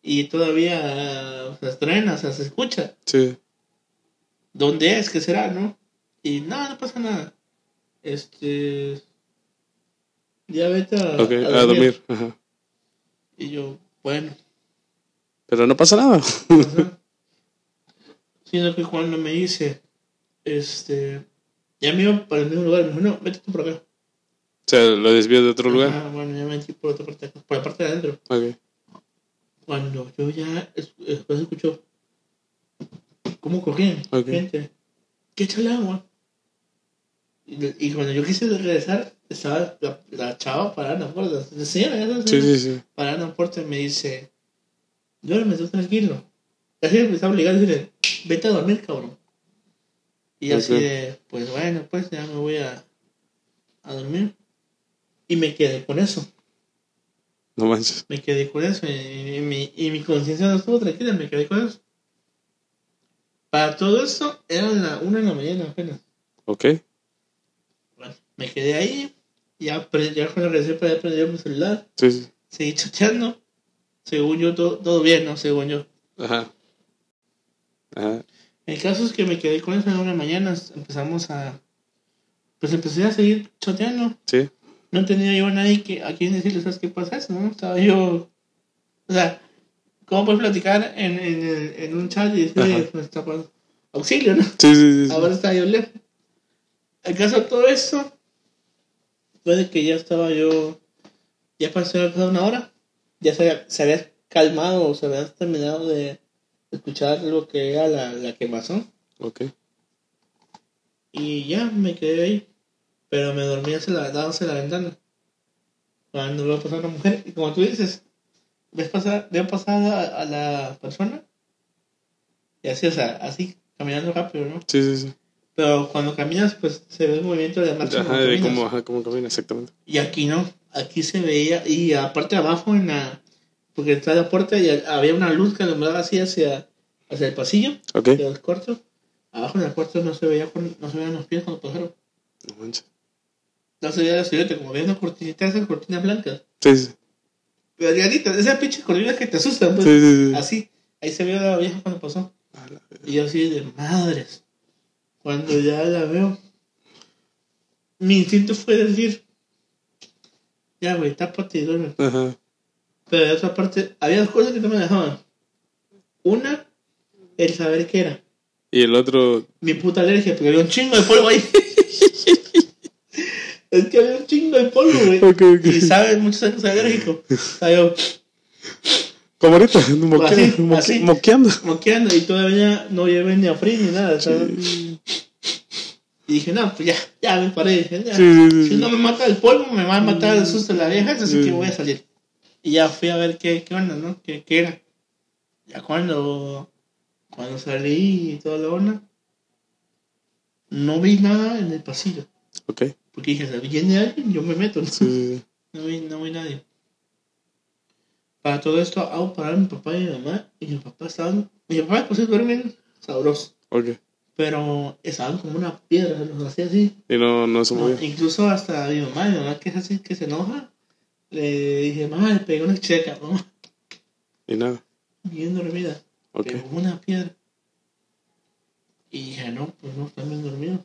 Y todavía ah, se estrena, o sea, se escucha. Sí. ¿Dónde es? ¿Qué será, no? Y nada, no pasa nada. Este. Ya vete a, Ok, a dormir. Ajá. Y yo, bueno. Pero no pasa nada. Ajá. (laughs) Sino que cuando me dice, este, ya me iba para el mismo lugar, me dijo, no, vete tú por acá. O sea, lo desvío de otro lugar. Ajá, bueno, ya me metí por otra parte, por la parte de adentro. Ok. Cuando yo ya es- después escucho cómo corrían, Ok. gente, ¿qué echa el agua? Y, y cuando yo quise regresar, estaba la, la chava parada en la puerta. La señora, ya sabes, Sí, sí, sí. parada en la puerta y me dice, duerme tú tranquilo. Casi me estaba obligado a decirle, vete a dormir, cabrón. Y así de, pues bueno, pues ya me voy a, a dormir. Y me quedé con eso, No manches. me quedé con eso. Y, y mi, y mi conciencia no estuvo tranquila, me quedé con eso. Para todo esto, era la una de la mañana apenas. Ok. Me quedé ahí, ya, ya cuando regresé para prender mi celular, Sí, sí. seguí chateando. Según yo, todo, todo bien, ¿no? Según yo. Ajá. Ajá. El caso es que me quedé con eso en una mañana, empezamos a... Pues empecé a seguir chateando. Sí. No tenía yo a nadie que, a quien decirle, ¿sabes qué pasa eso? ¿no? Estaba yo... O sea, ¿cómo puedes platicar en, en, el- en un chat y Ajá. pues, está pasando? Auxilio, ¿no? Sí, sí, sí. Ahora estaba yo lejos. El caso de todo esto fue de que ya estaba yo... Ya pasó una hora. Ya se había, se había calmado, o se había terminado de escuchar lo que era la, la quemazón. Ok. Y ya me quedé ahí. Pero me dormí hacia la, dándose la ventana. Cuando veo pasar una mujer. Y como tú dices, ves pasar, veo pasar a, a la persona. Y así, o sea, así, caminando rápido, ¿no? Sí, sí, sí. Pero cuando caminas, pues se ve el movimiento de la marcha. Ajá, de cómo, ajá, cómo camina, exactamente. Y aquí no. Aquí se veía. Y aparte abajo en la. Porque está la puerta y había una luz que alumbraba así hacia, hacia el pasillo, Ok. hacia el cuarto. Abajo en el cuarto no se veía no se veían los pies cuando pasaron. No manches. No se veía la silueta, como había una cortinita, esas cortinas blancas. Sí, sí. Pero esas pinches cortinas que te asustan, pues. Sí, sí, sí. Así, ahí se vio la vieja cuando pasó. A la verga. Y yo así de madres. Cuando ya la veo, mi instinto fue decir, ya güey, tápate y duerme. Ajá. Pero de otra parte, había dos cosas que no me dejaban. Una, el saber qué era. Y el otro. Mi puta alergia, porque había un chingo de polvo ahí. (laughs) es que había un chingo de polvo, güey. Y sabes, muchos años alérgico. Yo Como ahorita, moqueando. (laughs) Así, moque- así. moqueando. moqueando y todavía no llevé ni a frío ni nada, ¿sabes? Y dije, no, pues ya, ya me paré. Dije, ya. Sí, sí, sí, Si no me mata el polvo, me va a matar el susto de la vieja, así Sí. que voy a salir. Y ya fui a ver qué, qué onda, ¿no? ¿Qué, qué era? Ya cuando, cuando salí y toda la onda, no vi nada en el pasillo. Ok. Porque dije, si viene alguien, yo me meto. ¿no? Vi, no vi nadie. Para todo esto hago parar a mi papá y mi mamá. Y mi papá estaban. Mi papá pues duermen sabroso. Ok. Pero estaban como una piedra, se los hacía así. Y no, no se No, movió. incluso hasta mi mamá, mi mamá que es así, que se enoja. Le dije, mamá, le pegué una checa, mamá. Y nada. Bien dormida. Ok. Pegó una piedra. Y dije, no, pues no, están bien dormidos.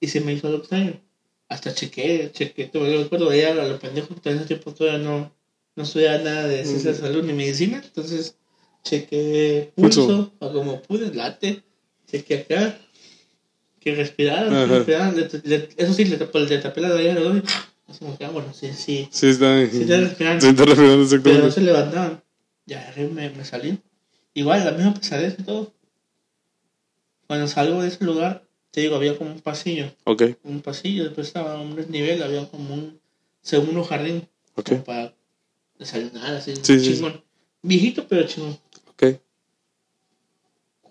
Y se me hizo algo extraño. Hasta chequé, chequé, todavía me acuerdo, veía a los pendejos que en ese tiempo todavía no, no estudiaba nada de ciencia de salud ni medicina. Entonces, chequé pulso, Pulso. o como pude, late, acá, que Ajá. que respiraran. Le- le- eso sí, le tapé, le tapé la nariz a los dos y así como que, ah, bueno, sí, sí, Sí, está. sí está respirando. Sí, está respirando Pero no se levantaban. Ya me, me salí. Igual, la misma pesadez y todo. Cuando salgo de ese lugar, te digo, había como un pasillo. Ok, Un pasillo, después estaba un desnivel, había como un segundo jardín. ok, Como para desayunar, así, Sí, sí, chingón. Viejito, pero chingón.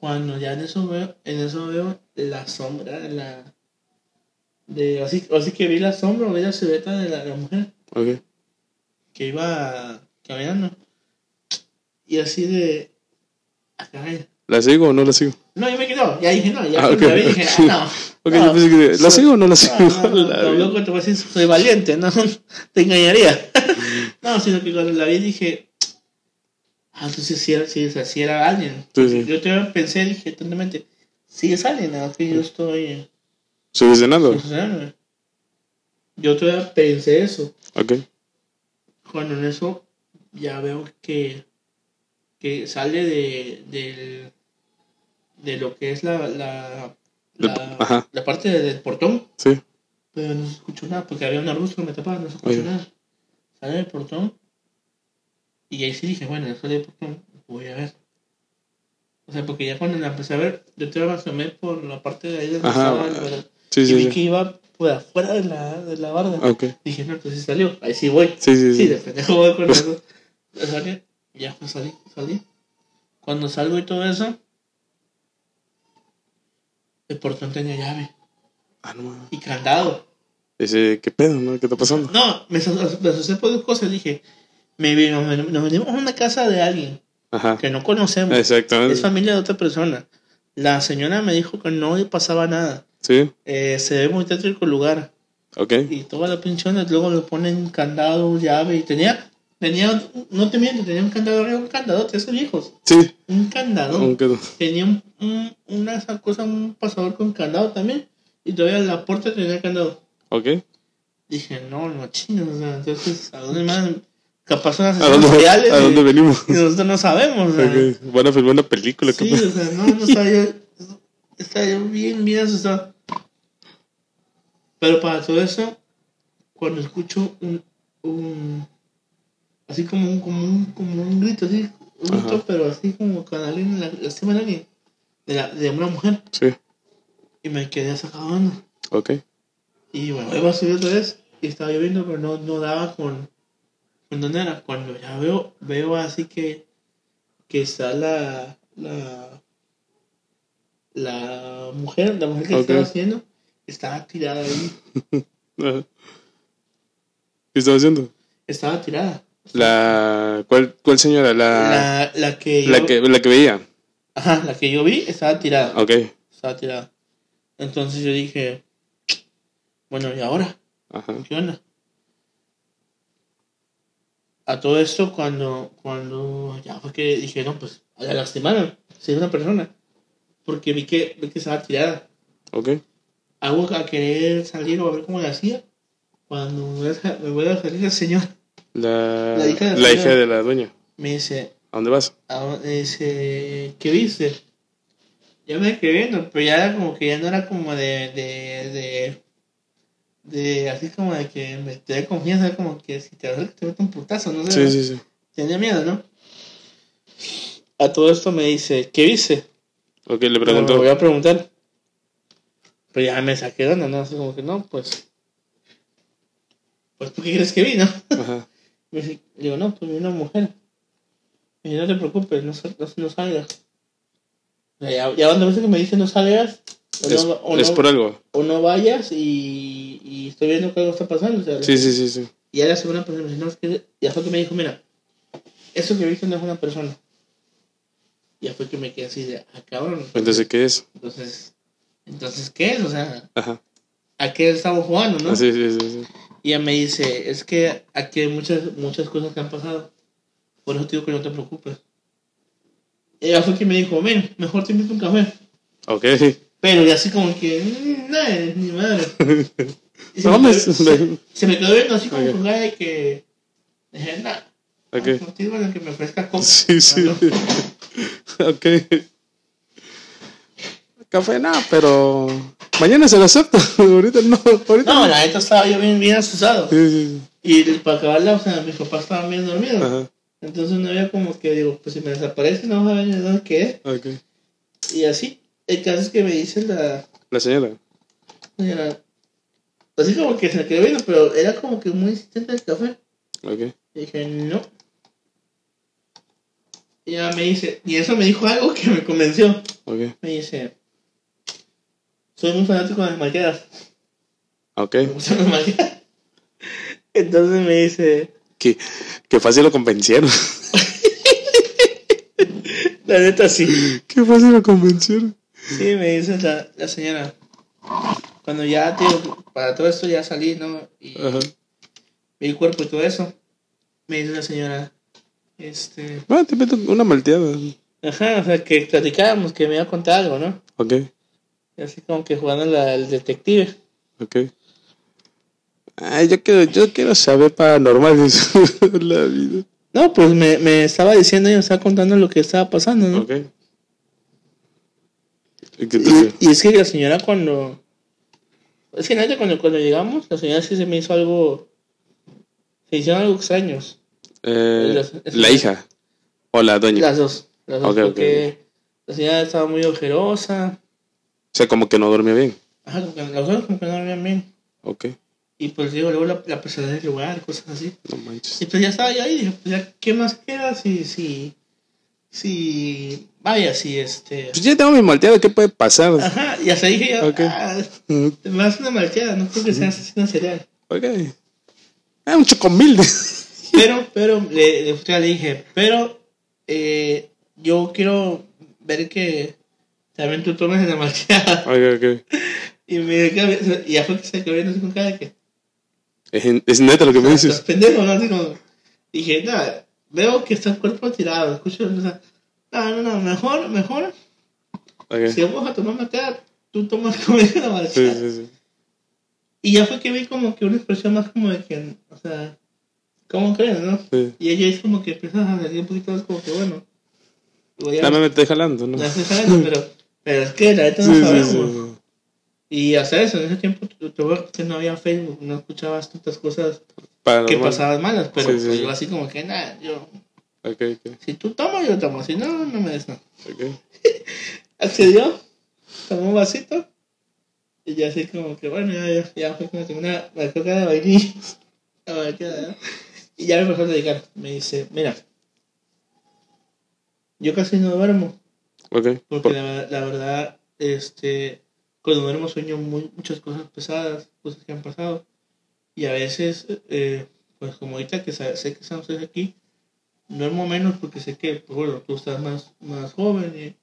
Cuando ya en eso veo, en eso veo la sombra de la. De, así, así que vi la sombra, vi la silueta de la, la mujer que iba caminando. Y así de. Caray. ¿La sigo o no la sigo? No, yo me quedo. Ya dije, no, ya Ah, cuando ok. la vi dije, ah, no. (laughs) Ok, no, yo pensé que. ¿La soy- sigo o no la sigo? No, no, (laughs) La loco, te voy a decir, soy valiente, (laughs) no, te engañaría. no, sino que cuando la vi dije, ah, entonces sí era, sí, o sea, sí era alguien. Sí, sí. Yo te pensé, dije tontamente, sí es alguien, nada que yo estoy ¿Solucionando? solucionándome. Yo todavía pensé eso. Ok. Cuando en eso ya veo que, que sale de, del, de lo que es la, la, la, parte del portón. Sí. Pero no se escuchó nada, porque había una luz que me tapaba, no se escuchó Oye. nada. Sale del portón. Y ahí sí dije, bueno, sale del portón, voy a ver. O sea, porque ya cuando la empecé a ver, yo te asomé por la parte de ahí el barra- Sí, Y sí, vi sí. que iba por afuera de la, de la barda. Ok. Dije, no, entonces salió, ahí sí voy. Sí, sí, Sí, sí. de pendejo voy con eso. (laughs) Salí, ya pues salí, salí. Cuando salgo y todo eso, el portón tenía llave Ah, no y candado. Ese, ¿qué pedo, no? ¿Qué está pasando? No, me asusté por dos cosas. Dije, nos, nos venimos a una casa de alguien Ajá. que no conocemos. Exactamente. Es familia de otra persona. La señora me dijo que no pasaba nada. Sí. Eh, se ve muy tétrico el lugar. Ok. Y todas las pensiones luego le ponen candado, llave. Y tenía, tenía, no te miento, tenía un candado arriba, un candado, esos viejos. Sí. Un candado. Aunque no. Tenía un, un- una cosa, un pasador con candado también. Y todavía la puerta tenía candado. Ok. Dije, no, no chingas, o sea, entonces, ¿a dónde más? Capaz son ¿A asesinos seriales ¿A dónde venimos? y nosotros no sabemos, o sea. Ok. Van a filmar una película. ¿qué Sí, o sea, no, no estaba yo, (laughs) estaba yo bien, bien asustado. Pero para todo eso, cuando escucho un, un así como un, como un, como un grito, así, un grito, Ajá. pero así como con alguien, la- lastima a alguien, de, la, de una mujer, Sí. y me quedé sacado. Ok. Y bueno, iba a subir otra vez y estaba lloviendo, pero no, no daba con, dónde era. Cuando ya veo, veo así que, que está la, la, la mujer, la mujer que estaba haciendo, estaba tirada ahí. (laughs) ¿Qué estaba haciendo? Estaba tirada. La. ¿Cuál, cuál señora? La. La, la que La yo, que, la que veía. ajá, la que yo vi estaba tirada. Ok. Estaba tirada. Entonces yo dije, bueno, ¿y ahora? Ajá. ¿Qué onda? A todo esto, cuando, cuando ya fue que dije, no, pues la lastimaron, si es una persona, porque vi que, vi que estaba tirada. Ok. Hago a querer salir o a ver cómo la hacía. Cuando me voy a, salir el señor, La, La hija de la la hija de la dueña. me dice, ¿A dónde vas? ¿a dice ¿qué viste? Ya me quedé viendo, pero ya era como que ya no era como de, de, de, de así como de que me te da confianza, como que si te acercas te meto un putazo, no sé. Sí, ¿no? sí, sí. Tenía miedo, ¿no? A todo esto me dice, ¿qué viste? Ok, le Me preguntó. voy a preguntar. Pero ya me saqué de onda, ¿no? Así como que no, pues. Pues, ¿tú qué crees que vi, no? Ajá. (laughs) Me dice, digo, no, pues vi una mujer. Y no te preocupes, no, no, no salgas. Ya, ya cuando veces que me dice no salgas, o, Es, no, o, es no, por algo. o no vayas y, y estoy viendo que algo está pasando. O sea, Sí, sí, sí, sí. Y ya la segunda persona me dice, no, es que ya fue que me dijo, mira, eso que viste no es una persona. Ya fue que me quedé así de, ah, cabrón. Entonces, ¿qué es? Entonces, entonces, ¿qué es? O sea, Ajá. ¿a qué estamos jugando, no? Ah, sí, sí, sí, sí. Y ella me dice, es que aquí hay muchas, muchas cosas que han pasado. Por eso te digo que no te preocupes. Ella fue que me dijo, ven, mejor te invito a un café. Ok. (laughs) Pero y así como que, "Mm, nada, ni madre. (laughs) Se, No me quedó, se, se me quedó viendo así como Ok. con cara de que, dije, nada. Ok. Contigo en el que me ofrezca coca. Sí, sí. No. (laughs) ok. Café nada, pero mañana se lo acepto. (laughs) ahorita no. Ahorita No, la neta estaba yo bien, bien asustado. Sí, sí, Y para acabarla, o sea, mis papás estaban bien dormidos. Ajá. Entonces no había como que, digo, pues si me desaparece, no vas a ver dónde qué es. Ok. Y así, el caso es que me dice la, La señora. Señora, así como que se me quedó viendo, pero era como que muy insistente el café. Ok. Y dije, no. Y ella me dice, y eso me dijo algo que me convenció. Ok. Me dice, soy muy fanático de las malteadas. Ok. Me gustan las malteadas. (laughs) Entonces me dice, Que, que fácil lo convencieron. (laughs) la neta sí. que fácil lo convencieron. Sí, me dice la, la señora. Cuando ya, tío, para todo esto ya salí, ¿no? Y Ajá. vi el cuerpo y todo eso. Me dice la señora, este... Ah, te meto una malteada. Ajá, o sea, que platicábamos, que me iba a contar algo, ¿no? Ok. Y así como que jugando la- al detective. Ok. Ay, yo quiero, yo quiero saber paranormales (laughs) la vida. No, pues me, me estaba diciendo y me estaba contando lo que estaba pasando, ¿no? Ok. ¿Y Y, y es que la señora cuando... Es que nada, cuando, cuando llegamos, la señora sí se me hizo algo... Se hicieron algo extraños. Eh, Las- la hija. O la doña. Las dos. Las dos, Ok, ok, porque la señora estaba muy ojerosa. O sea, como que no dormía bien. Ajá, como que los dos como que no dormían bien. Ok. Y pues digo, luego la, la pesadilla del lugar, cosas así. No manches. Y pues ya estaba yo ahí, dije, pues ya, ¿qué más queda si, si, si, vaya, si este... Pues ya tengo mi malteada, ¿qué puede pasar? Ajá, y hasta dije yo, Ok. ah, hace una malteada, no creo que sea asesino serial. Ok. Ah, un chocomil. (laughs) Pero, pero, le, le, le dije, pero eh, yo quiero ver que también tú tomes la malteada. (laughs) ok, ok. Y me y ya fue que se quedó viendo con cara que, Es, es neta lo que me estás dices. pendejo, ¿no? Así como, dije, nada, veo que está el cuerpo tirado, escucho, o sea, no, no, no, mejor, mejor, si vamos a tomar malteada, tú tomas conmigo la (laughs) Sí, sí, sí. Y ya fue que vi como que una expresión más como de que, o sea, ¿cómo crees, no? sí. Y ella es como que empieza a decir un poquito más como que, bueno. Ya me estoy jalando, ¿no? Ya se sabe, pero, pero es que la neta no sí, sabemos. sí. Y hasta eso, en ese tiempo que no había Facebook, no escuchabas tantas cosas que pasaban malas, pero Sí, sí, pues, yo así como que nada, yo, si tú tomas, yo tomo, si no, no me des nada. (laughs) Accedió, tomó un vasito, y ya así como que bueno, ya, ya, ya fue como que una malteada de vainilla, (laughs) y ya me empezó a dedicar, me dice, mira, yo casi no duermo. Porque Por- la, la verdad, este, cuando duermo sueño muy, muchas cosas pesadas, cosas que han pasado. Y a veces, eh, pues como ahorita que sé que estamos aquí, duermo menos porque sé que, pues, bueno, tú estás más, más joven y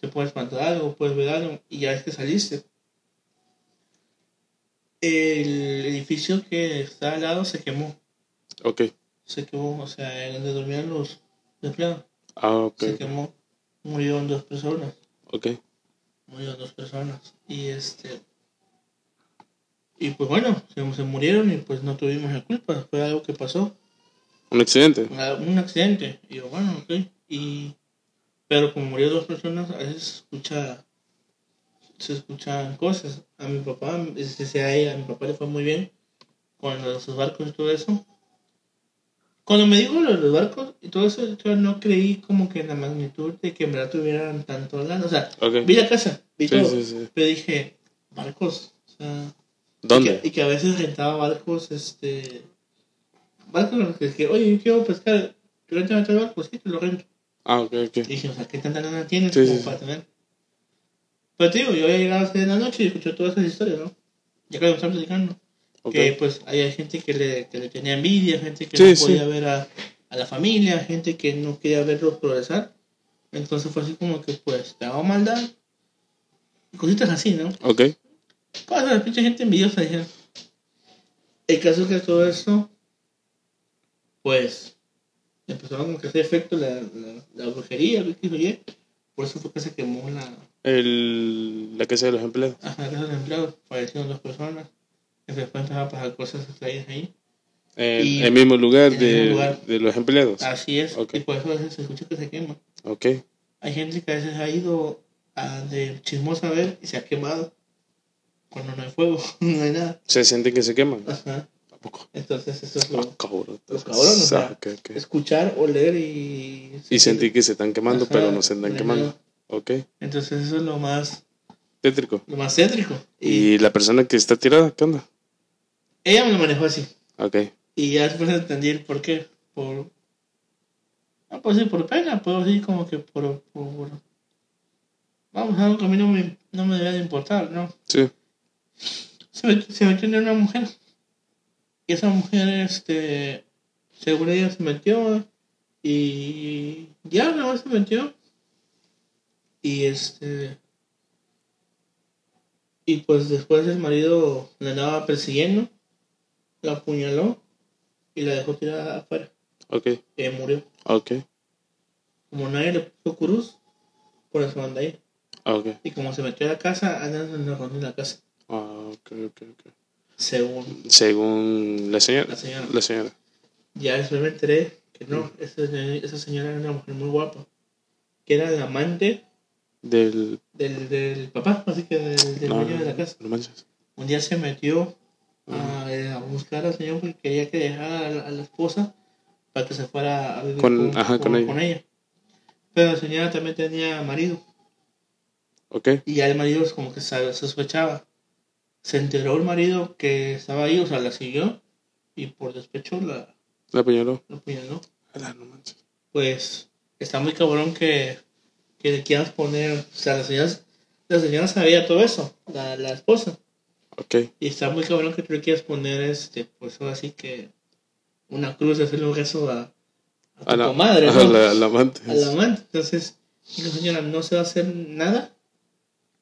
te puedes espantar algo, puedes ver algo, y ya ves que saliste. El edificio que está al lado se quemó, Ok. se quemó, o sea, donde dormían los empleados, Ah, ok. se quemó, murieron dos personas. Ok. murieron dos personas y este y pues bueno se, se murieron y pues no tuvimos la culpa fue algo que pasó Un accidente. a- un accidente y yo bueno ok y pero como murieron dos personas a veces se escucha se escuchan cosas a mi papá este, a, mi papá le fue muy bien con los barcos y todo eso cuando me dijo lo de los barcos y todo eso yo no creí como que en la magnitud de que en verdad tuvieran tanto lana o sea. Vi la casa, vi Sí, todo. sí, sí. Pero dije, barcos. O sea, ¿Dónde? Y que, y que a veces rentaba barcos, este. Barcos en los que, que, oye, yo quiero pescar. ¿Tú rentas el barco? Sí, te lo rento. Ah, ok, ok. Y dije, o sea, ¿qué tanta lana tienes Sí, como sí, para tener? Pero te digo, yo había llegado a la noche y escuché todas esas historias, ¿no? Ya que lo estamos platicando. Ok. Que pues había gente que le, que le tenía envidia, gente que Sí, no sí. podía ver a, a la familia, gente que no quería verlos progresar. Entonces fue así como que pues te hago maldad. Cositas así, ¿no? Ok. Cosas de pinche gente envidiosa, dijeron. El caso es que todo esto, pues, empezó como que hacer efecto la, la, la brujería. Por eso fue que se quemó la, El, la casa de los empleados. ajá, la casa de los empleados. Fallecieron dos personas. Que después empezaron a pasar cosas extrañas ahí. En Y- el mismo lugar, en el de, mismo lugar. de los empleados. Así es. Ok. Y por eso a veces se escucha que se quema. Ok. Hay gente que a veces ha ido a de chismosa a ver y se ha quemado. Cuando no hay fuego, (laughs) no hay nada. Se sienten que se queman. Ajá. ¿A poco? Entonces eso es Ah, lo... cabrón. Los cabrones, o sea, Ah, ok, ok. Escuchar, oler y... Y sentir que se están quemando, Ajá, pero no se están quemando. no. Ok. Entonces eso es lo más... tétrico. lo más céntrico. Y, ¿Y la persona que está tirada, qué onda? ella me lo manejó así. Ok. Y ya después entendí el por qué. Por. No, pues sí, por pena, pero sí, como que por. por vamos, algo que a mí no me, no me debe de importar, ¿no? Sí. Se metió, se metió en una mujer. Y esa mujer, este. Según ella se metió. Y. Ya, nada más se metió. Y este. Y pues después el marido la andaba persiguiendo. La apuñaló. Y la dejó tirada afuera. Ok. Y murió. Ok. Como nadie le puso cruz, por eso anda ahí. Ok. Y como se metió a la casa, andan en la casa. Ah, ok, ok, ok. Según Según la señora. la señora. La señora. Ya después me enteré que no, esa, esa señora era una mujer muy guapa. Que era la amante Del. del, del papá, así que del, del no, dueño de la casa. No manches. Un día se metió a, eh, a buscar al señor porque quería que dejara a la, a la esposa para que se fuera a vivir Con- ajá, con ella. Pero la señora también tenía marido. Ok. Y ya el marido como que sospechaba. Se enteró el marido que estaba ahí, o sea, la siguió y por despecho la, La apuñaló. la apuñaló. No. Pues está muy cabrón que, que le quieras poner, o sea, la señora, la señora sabía todo eso, la, la esposa. Ok. Y está muy cabrón que tú le quieras poner, este, pues ahora sí que una cruz hacerle un rezo a, a tu A la, comadre, (laughs) a ¿no? la, la amante. a la amante. Entonces, la señora no se va a hacer nada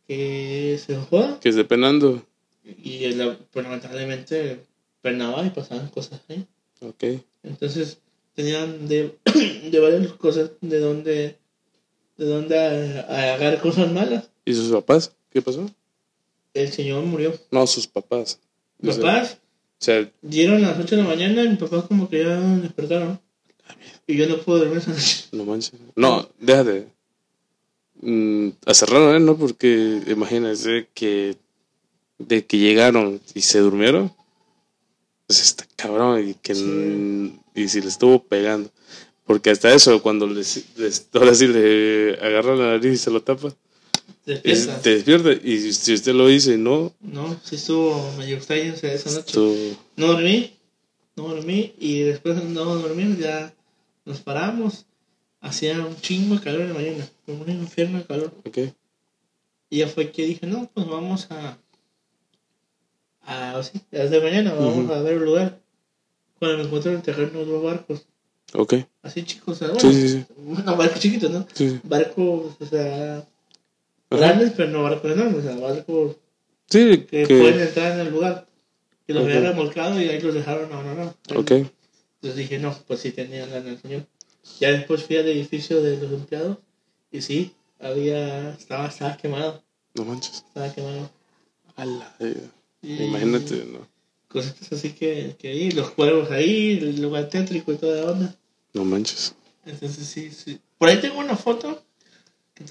que se joda. Que esté penando. Y la, pues, lamentablemente pernaba y pasaban cosas ahí. Ok. Entonces tenían de, (clears throat) de varias cosas de donde de donde a- a agarrar cosas malas. ¿Y sus papás? ¿Qué pasó? El señor murió. No, sus papás. Mis papás O sea, dieron las 8 de la mañana y mis papás como que ya despertaron. Y yo no pude dormir esa noche. no manches. No, déjate. Mm, hace raro, ¿eh? ¿No? Porque imagínense que de que llegaron y se durmieron, pues está cabrón y que Sí. y si le estuvo pegando. Porque hasta eso, cuando les, les- ahora sí le agarra la nariz y se lo tapa, es- Despierta. te despierta. Y si usted lo dice, no, No, sí estuvo medio extraño esa esa noche. esto, No dormí, no dormí y después de no dormir ya nos paramos. Hacía un chingo de calor en la mañana, como un infierno de calor. ok, Y ya fue que dije, no, pues vamos a. a sí, desde mañana vamos Ujú. a ver el lugar. Cuando me encuentro en el terreno dos barcos, ok, así chicos, o sea, bueno, sí, sí, no barcos chiquitos, ¿no? Barcos, o sea, grandes, pero no barcos enormes, o sea, barcos Sí, que que, pueden entrar en el lugar. Que los Ok. habían remolcado y ahí los dejaron, no, no, no. ok, Entonces dije, no, pues sí tenía lana el señor. Ya después fui al edificio de los empleados y sí, había, estaba, estaba quemado, no manches. estaba quemado. A la vida. Imagínate, ¿no? Cositas así que, que ahí, los cuervos ahí, el lugar tétrico y toda la onda. No manches. Entonces sí, sí. Por ahí tengo una foto.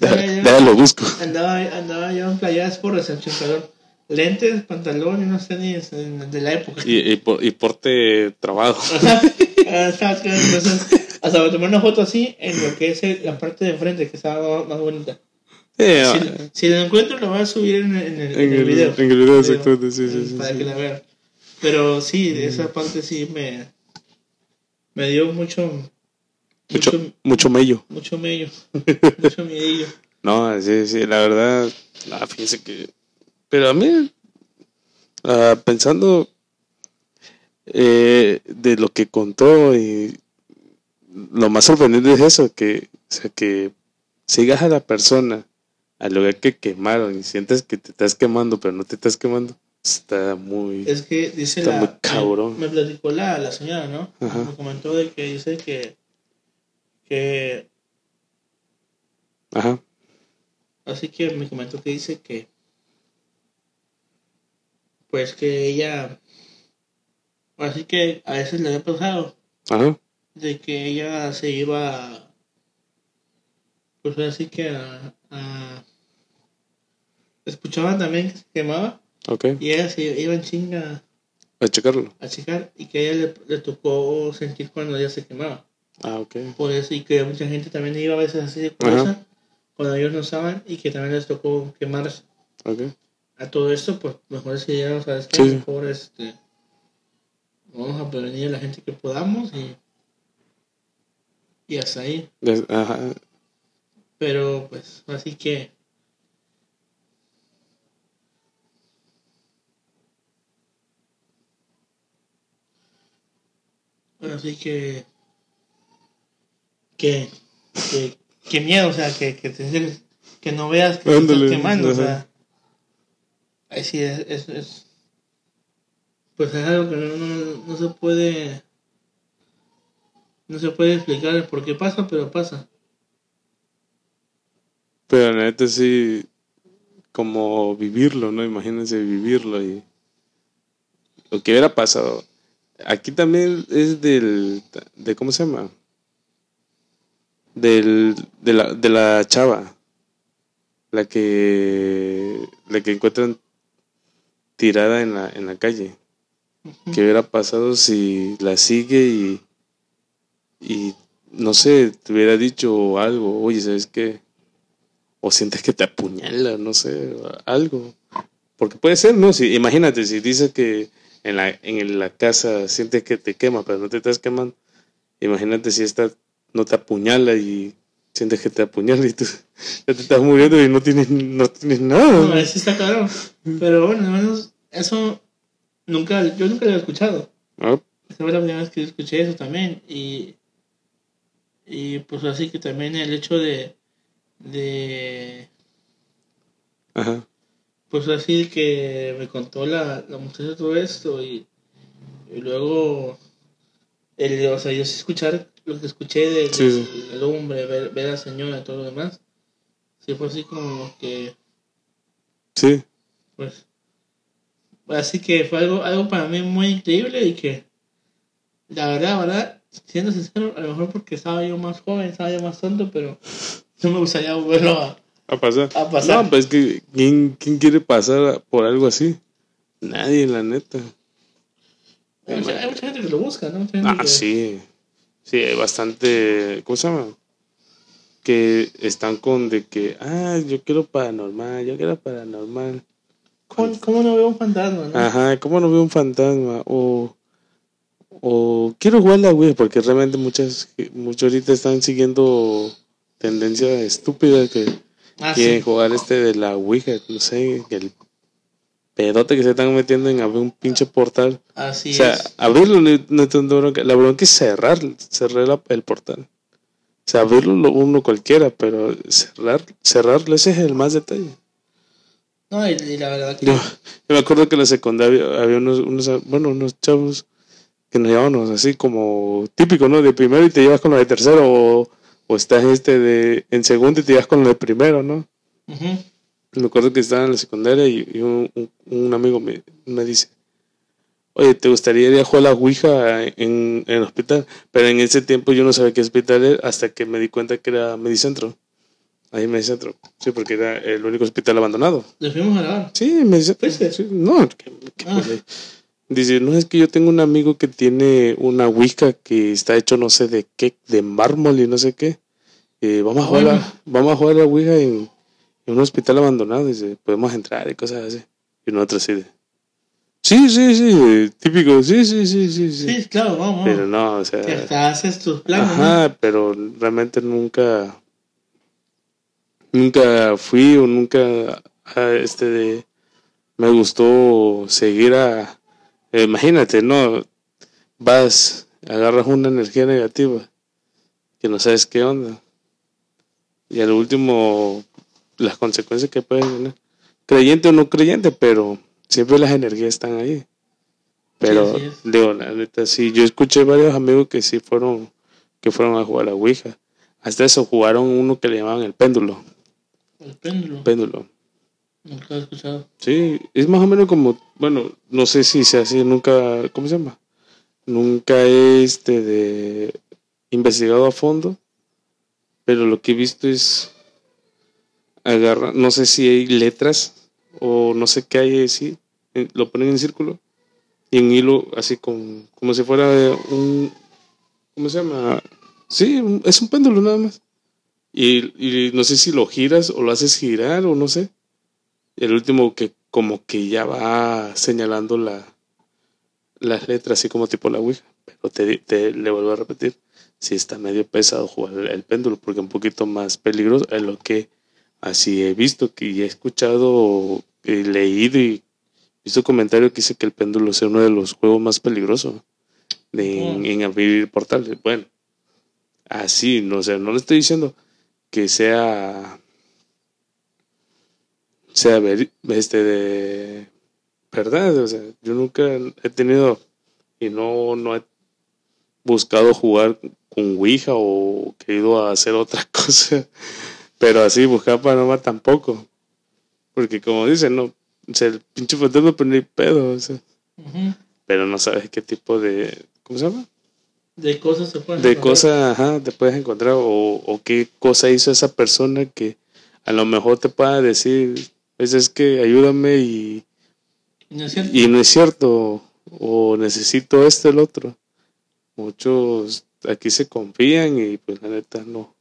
Yo Déjalo busco. andaba, andaba yo en playadas por recepción calor. Lentes, pantalón y unos tenis de la época. Y, y, por- y porte trabado. (laughs) Ajá. Ah, Entonces, hasta me tomé una foto así en lo que es la parte de enfrente, que estaba más bonita. Eh, Si, ah, si lo encuentro, lo voy a subir en, el- en el, en en, el el, video. en el video, Video, exactamente, sí, sí, sí. para sí. que la vean. Pero sí, de esa parte sí me, me dio mucho, Mucho, mucho, mucho mello. mucho mello, (laughs) mucho. No, sí, sí, la verdad, ah, fíjense que... Pero a mí, ah, pensando eh, de lo que contó y lo más sorprendente es eso, que, o sea, que sigas a la persona al lugar que quemaron y sientes que te estás quemando, pero no te estás quemando, está muy... Es que dice Está la. muy cabrón. Me, me platicó la, la señora, ¿no? Ajá. Me comentó de que dice que. que Ajá, Así que me comentó que dice que. Pues que ella. Así que a veces le había pasado ajá, de que ella se iba. Pues así que a. a- escuchaba también que se quemaba ok, y ella se iba en chinga a checarlo. a checar y que a ella le, le tocó sentir cuando ella se quemaba. Ah, ok, Por eso, y que mucha gente también iba a veces así de curiosa cuando ellos no estaban y que también les tocó quemarse. Ok. A todo esto, pues mejor si ya, ¿sabes qué? Sí. Mejor este. Vamos a prevenir a la gente que podamos y. Y hasta ahí. Des- Ajá. Pero pues, así que. Así que. Que. Que, que miedo, o sea, que, que, te- que no veas que te estás quemando, o sea. Ahí sí es, es, es- Pues es algo que no, no, no se puede. No se puede explicar el por qué pasa, pero pasa. Pero neta sí, como vivirlo, ¿no? Imagínense vivirlo y lo que hubiera pasado. Aquí también es del, de ¿cómo se llama? Del, de la, de la chava, la que, la que encuentran tirada en la, en la calle. ¿Qué hubiera pasado si la sigue y, y no sé, te hubiera dicho algo, oye, ¿sabes qué? o sientes que te apuñala, no sé, algo. Porque puede ser, ¿no? Si, imagínate, si dices que en la, en la casa sientes que te quema, pero no te estás quemando, imagínate si esta no te apuñala y sientes que te apuñala y tú (laughs) ya te estás muriendo y no tienes, no tienes No, nada. eso está claro. Pero bueno, al menos eso nunca, yo nunca lo he escuchado. ¿no? Esta fue la primera vez que escuché eso también. Y, y pues así que también el hecho de, de Ajá. Pues así que me contó la, la muchacha todo esto y, y luego, el, o sea, yo sí escuchar lo que escuché del sí. del hombre, ver, ver a la señora y todo lo demás, sí fue así como que Sí, pues así que fue algo algo para mí muy increíble y que la verdad verdad siendo sincero a lo mejor porque estaba yo más joven estaba yo más tonto pero (laughs) no me gustaría volverlo a, a pasar. a pasar No, pues que ¿quién, ¿quién quiere pasar por algo así? Nadie, la neta. hay, mucha, hay mucha gente que lo busca no Ah, que- sí. Sí, hay bastante. ¿Cómo se llama? Que están con de que, ah, yo quiero paranormal, yo quiero paranormal. ¿Cómo, cómo no veo un fantasma no? Ajá, ¿cómo no veo un fantasma? O, o quiero jugar la Wii, porque realmente muchas, muchos ahorita están siguiendo tendencia estúpida que ah, quieren sí. jugar este de la Ouija, no sé, el pedote que se están metiendo en abrir un pinche portal. así O sea, es abrirlo no, no tengo bronca. La bronca es cerrar, cerrar la- el portal. O sea, abrirlo lo- uno cualquiera, pero cerrar, cerrarlo, ese es el más detalle. no y, la verdad que Yo, yo me acuerdo que en la secundaria había unos, unos, bueno, unos chavos que nos llevábamos así como típico, ¿no? De primero y te llevas con lo de tercero, o, o estás este de en segundo y te llevas con de primero, ¿no? ujú, Me acuerdo que estaba en la secundaria y, y un, un- un amigo me, me dice, oye, ¿te gustaría ir a jugar a la Ouija en, en el hospital? Pero en ese tiempo yo no sabía qué hospital era hasta que me di cuenta que era Medicentro. Ahí Medicentro. Sí, porque era el único hospital abandonado. le fuimos a grabar Sí, Medicentro. ¿Fuiste? Sí, no, que- que Ah. fue- Dice, no, es que yo tengo un amigo que tiene una Ouija que está hecho no sé de qué, de mármol y no sé qué. Eh, vamos, a Ah, jugar bueno. la, vamos a jugar la Ouija en, en un hospital abandonado. Dice, podemos entrar y cosas así. Y nosotros así de, sí, sí, sí, típico, sí, sí, sí, sí, sí. sí claro vamos Pero no, o sea, que hasta haces tus planes ¿no? ajá, pero realmente nunca, nunca fui o nunca, a este de, me gustó seguir a, eh, imagínate, ¿no? Vas, agarras una energía negativa que no sabes qué onda. Y al último, las consecuencias que pueden tener. Creyente o no creyente, pero siempre las energías están ahí. Pero, es. digo, la neta, sí, yo escuché varios amigos que sí fueron, que fueron a jugar a la Ouija. Hasta eso jugaron uno que le llamaban el péndulo. el péndulo Péndulo. Nunca he escuchado Sí, es más o menos como, bueno, no sé si se hace nunca, ¿cómo se llama? Nunca he este de investigado a fondo, pero lo que he visto es agarra, no sé si hay letras o no sé qué hay así, lo ponen en círculo y en hilo así con, como si fuera un, ¿cómo se llama? Sí, es un péndulo nada más. Y, y no sé si lo giras o lo haces girar o no sé el último que como que ya va señalando la, las letras, así como tipo la Ouija. Pero te, te le vuelvo a repetir, si está medio pesado jugar el, el péndulo, porque un poquito más peligroso es lo que así he visto que y he escuchado y leído y visto comentarios que dice que el péndulo es uno de los juegos más peligrosos de, en, en abrir portales. Bueno, así, no sé, no le estoy diciendo que sea sea veri- este de verdad, o sea, yo nunca he tenido y no no he buscado jugar con Ouija o querido hacer otra (laughs) cosa, pero así buscar Panamá tampoco, porque como dicen, no, o sea, el pinche fantasma pero ni pedo, o sea, pero no sabes qué tipo de, ¿cómo se llama? De cosas se pueden de cosas ajá, te puedes encontrar o, o qué cosa hizo esa persona que a lo mejor te pueda decir, pues es que ayúdame y, ¿No es cierto? y no es cierto, o necesito esto, el otro. Muchos aquí se confían y pues la neta no,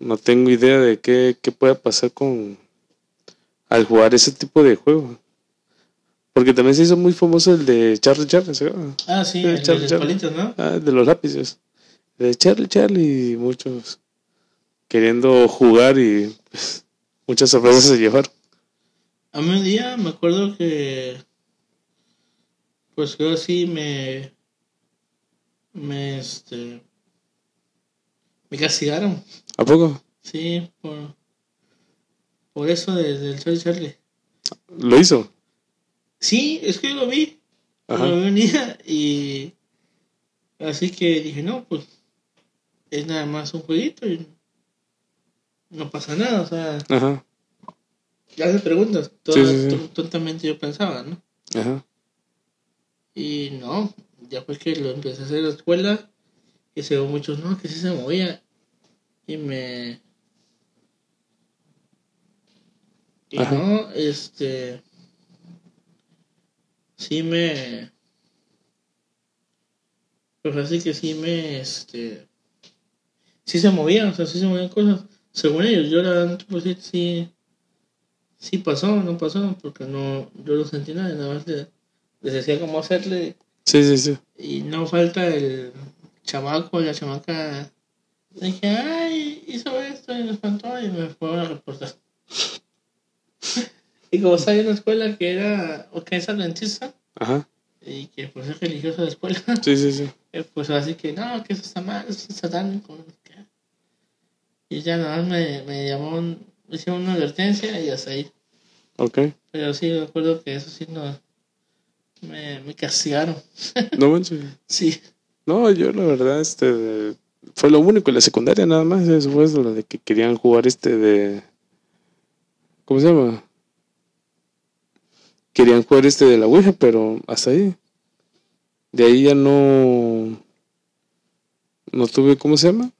no tengo idea de qué, qué pueda pasar con al jugar ese tipo de juego. Porque también se hizo muy famoso el de Charlie Charlie. Ah, sí, Eh, el de Charlie, los Charlie. palitos, ¿no? Ah, de los lápices. De Charlie Charlie y muchos queriendo jugar y pues, muchas sorpresas se llevaron. A mí un día me acuerdo que. Pues yo sí me. Me este. Me castigaron. ¿A poco? Sí, por. Por eso de- del Charlie Charlie. ¿Lo hizo? Sí, es que yo lo vi. Ajá. Lo vi un día y. Así que dije, no, pues. Es nada más un jueguito y. No pasa nada, o sea. Ajá. Ya se preguntas. Sí, Toda- sí, sí. ton- Tontamente yo pensaba, ¿no? Ajá. Y no, ya fue que lo empecé a hacer en la escuela, que según muchos, no, que sí se movía. Y me... Y Ajá. no, este... Sí me... Pues así que sí me, este... Sí se movían, o sea, sí se movían cosas. Según ellos, yo la verdad, pues sí, sí, pasó, no pasó, porque no, yo no sentí nada, nada más le- les decía cómo hacerle Sí, sí, sí. y no falta el chamaco la chamaca. Dije, ay, hizo esto y me espantó y me fueron a reportar. (laughs) y como estaba en una escuela que era, o que es adventista, Ajá. y que pues es religiosa la escuela, Sí, sí, sí. (laughs) eh, pues así que no, que eso está mal, eso es satánico. Y ya nada más me, me llamó, un- me hicieron una advertencia y hasta ahí. Ok. Pero sí, me acuerdo que eso sí no. Me, me castigaron. (laughs) No manches. Sí. No, yo la verdad, este, fue lo único en la secundaria nada más, eso fue lo de que querían jugar este de, ¿cómo se llama? Querían jugar este de la Ouija, pero hasta ahí. De ahí ya no, no tuve, ¿cómo se llama?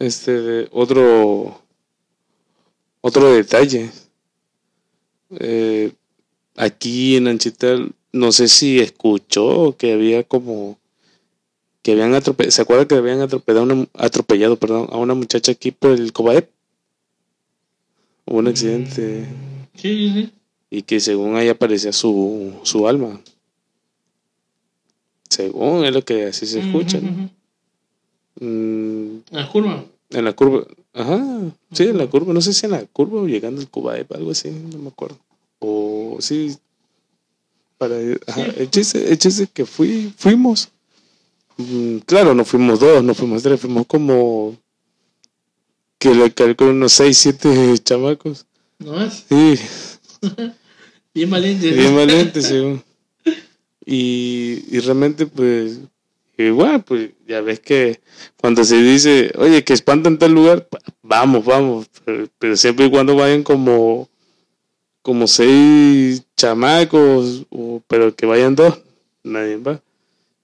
Este, otro, otro detalle. Eh, aquí en Anchital, no sé si escuchó que había como que habían atropellado, ¿se acuerda que habían atropellado, una- atropellado perdón, a una muchacha aquí por el Cobaep? Hubo un accidente Sí, sí, sí. y que según ahí aparecía su, su alma. Según es lo que así se escucha. Ujú, ¿no? ujú. Mm, La curva. en la curva, ajá, sí, en la curva, no sé si en la curva o llegando al Cobaep, algo así, no me acuerdo. O sí, para, ajá, Sí. el chiste, el chiste es que fui, fuimos. Mm, claro, no fuimos dos, no fuimos tres, fuimos como que le calculo unos seis, siete chamacos. ¿No más? Sí, Bien (laughs) valiente. bien valientes, según. Y, y realmente, pues, igual, pues, ya ves que cuando se dice, oye, que espantan tal lugar, pa- vamos, vamos, pero, pero siempre y cuando vayan como, como seis chamacos, o, pero que vayan dos, nadie va.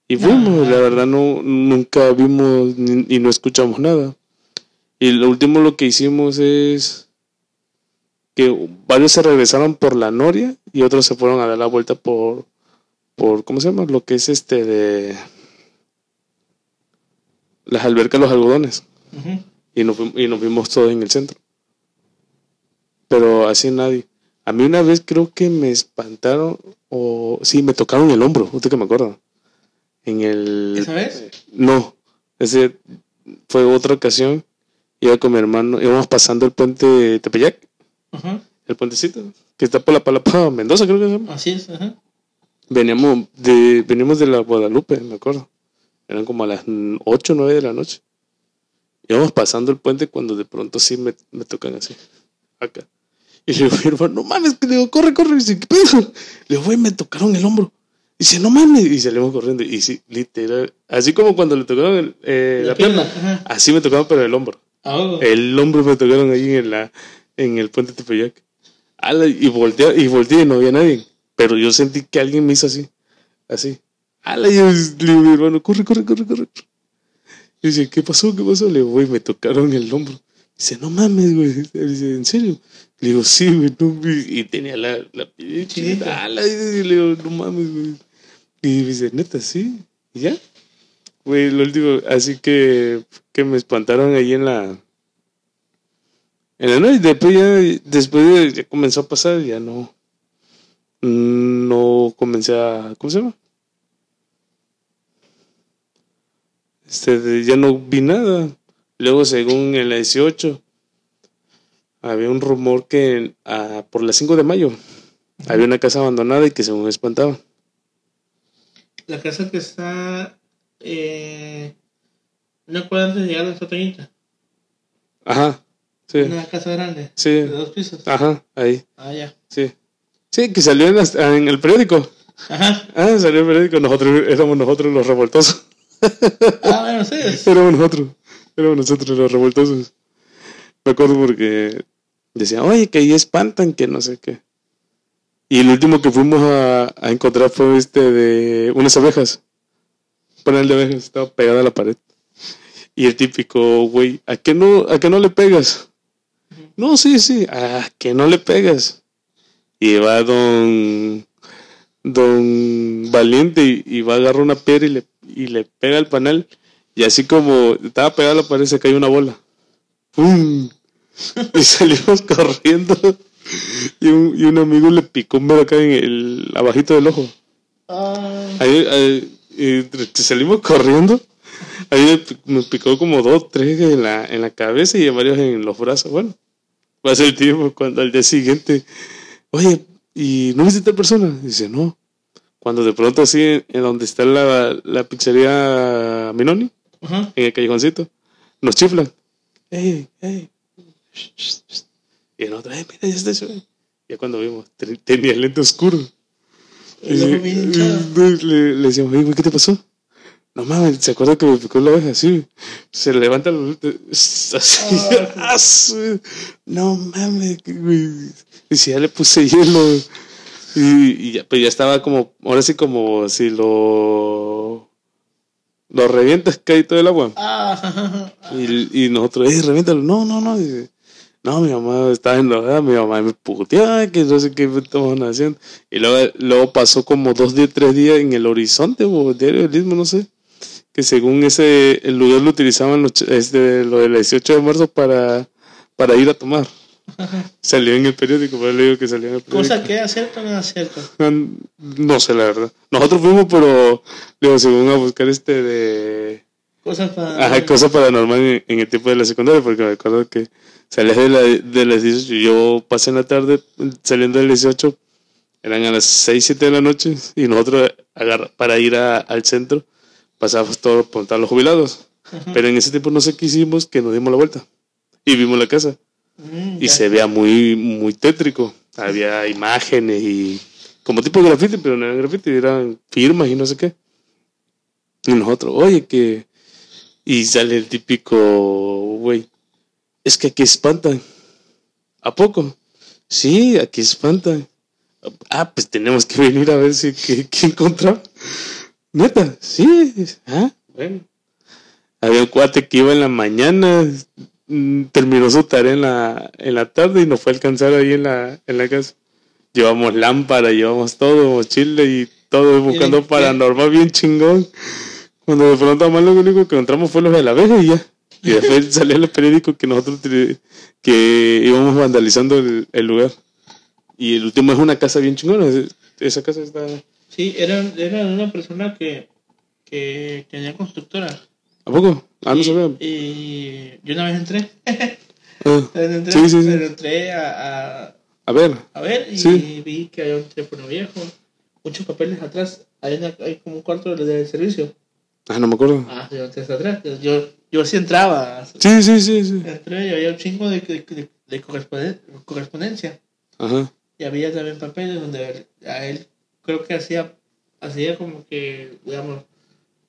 Y fuimos, la verdad, no, nunca vimos ni- y no escuchamos nada. Y lo último lo que hicimos es que varios se regresaron por la Noria y otros se fueron a dar la vuelta por, por ¿cómo se llama? Lo que es este de las albercas, los algodones. Y nos, y nos vimos todos en el centro. pero así nadie. A mí una vez creo que me espantaron, o sí, me tocaron el hombro, usted que me acuerdo. En el... ¿Esa vez? No, ese fue otra ocasión. Iba con mi hermano, íbamos pasando el puente de Tepeyac, el puentecito, que está por la Palapa Mendoza, creo que se llama. Así es, ajá. Veníamos de, veníamos de la Guadalupe, me acuerdo. Eran como a las 8 o 9 de la noche. Íbamos pasando el puente cuando de pronto sí me, me tocan así, acá. Y le digo, mi hermano, no mames, le digo, corre, corre. Y dice, ¿qué pedo? Le digo, güey, me tocaron el hombro. Dice, no mames. Y salimos corriendo. Y sí, literal, así como cuando le tocaron el- eh, la, pierna, Ajá. así me tocaron, pero el hombro. Ah, oh. El hombro me tocaron ahí en, la, en el puente de Tepeyac. Y volteé, y volteé y no había nadie. Pero yo sentí que alguien me hizo así. Así. Ala, y yo le digo mi hermano, corre, corre, corre, corre. Y dice, ¿qué pasó? ¿Qué pasó? Le digo, güey, me tocaron el hombro. Dice, no mames, güey. Dice, ¿en serio? Le digo, sí, güey. No, y tenía la, la piel. Ala, y le digo, no mames, güey. Y dice, neta, sí. ¿Y ya? Güey, lo último, así que, que me espantaron ahí en la, en la noche, después ya, después de- ya comenzó a pasar, ya no, no comencé a, ¿cómo se llama? Este, ya no vi nada. Luego, según en la 18, había un rumor que ah, por las 5 de mayo había una casa abandonada y que según espantaba. La casa que está. Eh, una cuadra antes de llegar a la Toñita. Ajá, sí, Una casa grande. sí, De dos pisos. ajá, ahí, Ah, ya. sí. Sí, que salió en, las- en el periódico. Ajá. Ah, salió en el periódico, nosotros éramos nosotros los revoltosos. Ah, (laughs) bueno, sí. Éramos nosotros, éramos nosotros los revoltosos. Me acuerdo porque decían, oye, que ahí espantan, que no sé qué. Y el último que fuimos a, a encontrar fue este de unas abejas. Panel de abejas, estaba pegado a la pared. Y el típico, güey, ¿a qué no, a qué no le pegas? No, sí, sí, ¿a qué no le pegas? Y va don, don Valiente y, y va a agarrar una piedra y le, y le pega al panel. Y así como estaba pegada a la pared, se cayó una bola. ¡Pum! Y (laughs) salimos corriendo. Y un, y un amigo le picó un dedo acá en el abajito del ojo. Ah, Ahí, ahí, y salimos corriendo. Ahí me picó como dos, tres en la, en la cabeza y varios en los brazos. Bueno, pasa el tiempo cuando al día siguiente, oye, ¿y no viste tal persona? Dice, no. Cuando de pronto así, en, donde está la, la pizzería Minoni, ajá. en el callejoncito, nos chiflan. ¡Ey, ey! Shh. Y en otra, ¡eh, mira, ya está güey". Ya cuando vimos, te- tenía el lente oscuro. El bien hinchado. le, le, decíamos, "Oye, güey, ¿qué te pasó? No mames, ¿se acuerda que me picó la oveja? Sí. Se levanta los así. (laughs) Su- no mames, güey. Y si ya le puse hielo. Y, y ya, pues ya estaba como, ahora sí como si lo... Lo revientas, cae todo el agua. Ah. Y, y nosotros, eh, reviéntalo. No, no, no. Dice, no, mi mamá estaba enojada, mi mamá me puteaba, que no sé qué estamos haciendo. Y luego, luego pasó como dos días, tres días en el horizonte o diario del Istmo, no sé. Que según ese, el lugar lo utilizaban los, este, lo del 18 de marzo para, para ir a tomar. (laughs) Salió en el periódico, pero le digo que salió en el periódico. Cosa que era cierto o no era cierto. No sé, la verdad. Nosotros fuimos, pero, digo, según a buscar este de Cosas para. Ajá, cosa paranormal en, en el tiempo de la secundaria, porque me acuerdo que salías de, la, de las 18, yo pasé en la tarde saliendo del 18, eran a las 6, 7 de la noche, y nosotros agarra- para ir a- al centro pasábamos todo por todos los jubilados. Ajá. Pero en ese tiempo no sé qué hicimos, que nos dimos la vuelta y vimos la casa. Mm, Y se veía muy, muy tétrico. Había (laughs) imágenes y como tipo de graffiti, pero no eran graffiti, eran firmas y no sé qué. Y nosotros, oye, que. Y sale el típico, güey, es que aquí espantan. ¿A poco? Sí, aquí espantan. Ah, pues tenemos que venir a ver si qué, qué encontramos. Neta, sí. Ah, bueno. Había un cuate que iba en la mañana, terminó su tarea en la, en la tarde y nos fue a alcanzar ahí en la, en la casa. Llevamos lámpara, llevamos todo, mochila y todo buscando paranormal bien chingón. Cuando de pronto más lo único que encontramos fue los de la abeja y ya. Y después (laughs) salía en los periódicos que nosotros que íbamos vandalizando el, el lugar. Y el último es una casa bien chingona. es- Esa casa está. Sí, era, era una persona que, que tenía constructora. ¿A poco? Ah, no sabía. y yo una vez entré. Ah, (laughs) entré Sí, sí, sí. pero entré a, a, a ver. a ver y Sí. vi que había un teléfono viejo, muchos papeles atrás. Hay, una- hay como un cuarto de, de servicio. Ah, no me acuerdo. Ah, yo entré atrás. Yo, yo sí entraba. Sí, sí, sí, sí. Entré y había un chingo de, de, de- de corresponden- correspondencia. Ajá. Y había también papeles donde a él creo que hacía, hacía como que, digamos,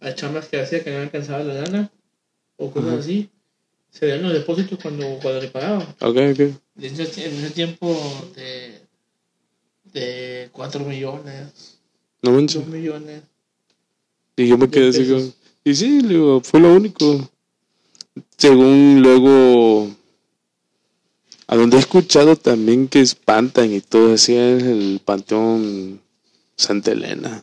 las chambas que hacía que no alcanzaba la lana o cosas Ajá. así. Se veían los depósitos cuando, cuando le pagaban. Ok, ok. En ese, en ese tiempo de, de 4 millones, No manches. 2 millones. Y yo me quedé así con... Y sí, digo, fue lo único. Según luego... A donde he escuchado también que espantan y todo así es el Panteón Santa Elena.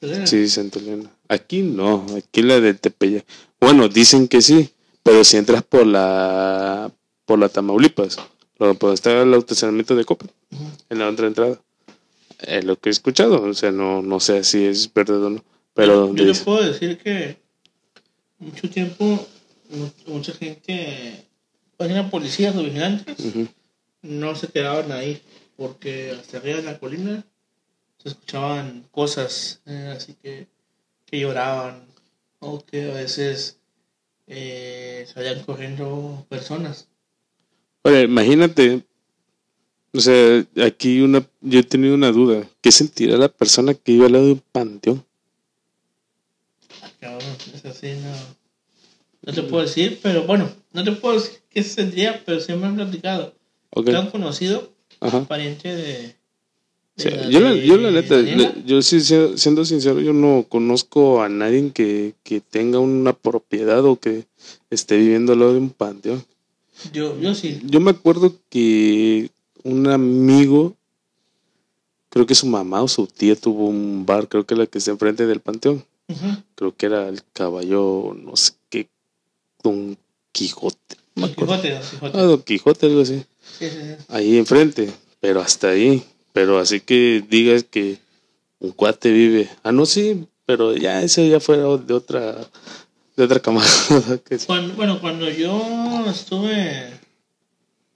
Que era. Sí, Santa Elena. Aquí no, aquí la de Tepeyac. Bueno, dicen que sí, pero si entras por la por la Tamaulipas, pues está el estacionamiento de Copa, en la otra entrada. Es lo que he escuchado, o sea, no, no sé si es verdad o no, pero yo, donde le dice- puedo decir que mucho tiempo, mu- mucha gente, eran policías o vigilantes, no se quedaban ahí, porque hasta arriba de la colina se escuchaban cosas, eh, así que, que lloraban, o que a veces eh, salían corriendo personas. Ahora, imagínate, o sea, aquí una, yo he tenido una duda, ¿qué sentirá la persona que iba al lado de un panteón? Cabrón, es así, no. No te puedo decir, pero bueno, no te puedo decir qué sentía, pero sí me han platicado. Ok, Tengo un conocido, ajá. pariente de. Yo, la, yo la neta, yo sí, si- siendo sincero, yo no conozco a nadie que, que tenga una propiedad o que esté viviendo al lado de un panteón. Yo, yo sí. Yo me acuerdo que un amigo, creo que su mamá o su tía tuvo un bar, creo que la que está enfrente del panteón, creo que era el caballo, no sé qué, Don Quijote. Don. Quijote, Don Quijote. Ah, Don Quijote, algo así. Sí, sí, sí. ahí enfrente, pero hasta ahí. Pero así que digas que un cuate vive. Ah, no, sí, pero ya ese ya fue de otra de otra (laughs) que sí. Cuando, bueno, cuando yo estuve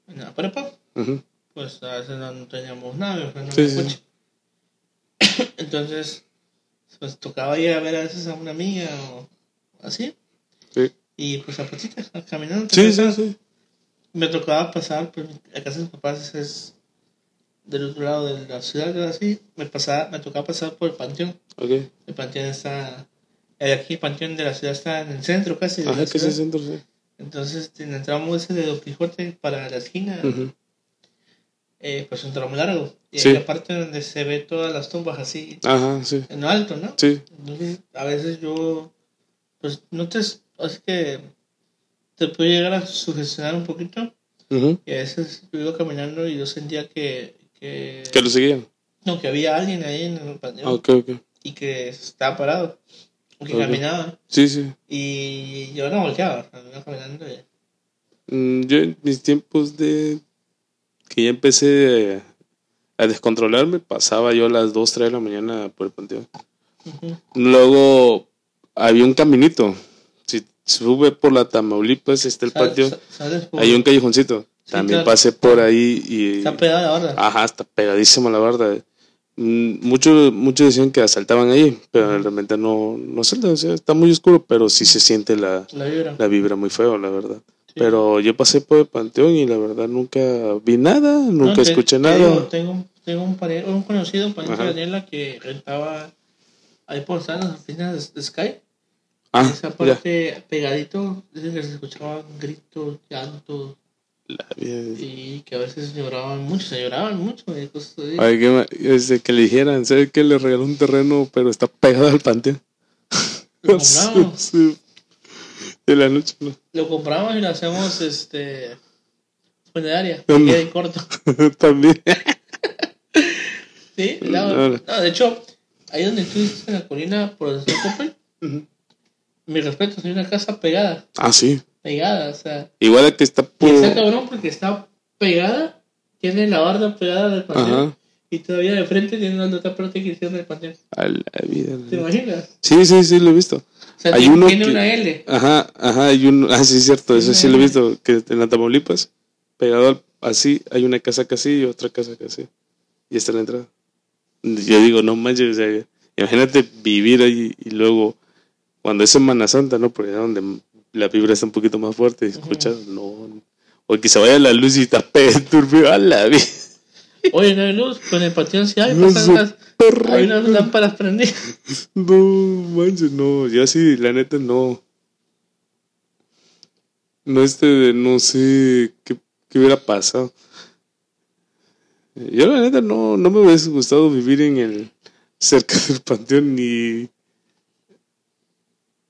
en la prepa, Ujú. pues a veces no, teníamos nada, o sea, no Sí, coche. (coughs) Entonces, pues tocaba ir a ver a veces a una amiga o así. Sí, Y pues a patitas, a caminando. sí, sí. sí. Me tocaba pasar, pues la casa de mis papás es del otro lado de la ciudad, así. Me, pasaba, me tocaba pasar por el panteón. Ok. El panteón está. El aquí, el panteón de la ciudad está en el centro casi. Ajá, centro, sí. Entonces, en el tramo ese de Don Quijote para la esquina, eh, pues un tramo largo. Y Sí. hay la parte donde se ve todas las tumbas así, Ajá, sí. en lo alto, ¿no? Sí. Entonces, a veces yo, pues, no te. Así que te puede llegar a sugestionar un poquito. Y a veces yo iba caminando y yo sentía que. Que Que lo seguían. no, que había alguien ahí en el panteón Ah, ok, ok. y que estaba parado. O que caminaba. Sí, sí. Y yo no volteaba, iba caminando. Mm, Yo en mis tiempos de que ya empecé a descontrolarme, pasaba yo a las 2, 3 de la mañana por el panteón. Luego había un caminito. Si sube por la Tamaulipas, está el patio. Hay un callejoncito. También claro. pasé por ahí y. Está pegada ahora. Ajá, está pegadísima la barda. Mm, Muchos muchos decían que asaltaban ahí, pero realmente no, no asaltan. está muy oscuro, pero sí se siente la, La vibra. la vibra muy feo, la verdad. Sí. Pero yo pasé por el panteón y la verdad nunca vi nada, nunca No, te- escuché te nada. digo, tengo, tengo un, pare- un conocido, pariente de Ajá. Daniela, que rentaba ahí por las oficinas de, Sky. ah, Esa ya. parte pegadito, dicen que se escuchaban gritos, llantos La vida. y que a veces lloraban mucho, se lloraban mucho y cosas así. Ay, que, le dijeran, ¿sabe que le regaló un terreno, pero está pegado al panteón? Lo (laughs) compramos, Sí. De la noche, ¿no? lo compramos y lo hacemos este funeraria, No, que no. quede corto. (laughs) También. Sí, no, No, no. no, de hecho, ahí donde tú dices en la colina por el Coppel, mi respeto, es una casa pegada, Ah, sí. Pegada, o sea, Igual a que está por... está cabrón porque está pegada, tiene la barda pegada del panteón, Ajá. y todavía de frente tiene la otra parte del panteón. A la vida. ¿Te imaginas? Sí, sí, sí, lo he visto. O sea, Hay tiene, uno tiene que- una L. Ajá, ajá, hay un... Ah, sí, es cierto, eso sí lo he una- visto, que en la Tamaulipas, pegado al- así, hay una casa casi y otra casa casi. Y está en la entrada. Yo digo, no manches, o sea, imagínate vivir ahí y luego, cuando es Semana Santa, ¿no? Porque es donde la vibra está un poquito más fuerte y escuchar, no, no. O que se vaya la luz y está turbio a la vida. Oye, no hay luz, con el panteón sí hay, No perra. hay unas lámparas prendidas. No, manches, no, yo sí, la neta no. No este, no sé qué, qué hubiera pasado. Yo la neta no, no me hubiese gustado vivir en el, cerca del (laughs) panteón ni,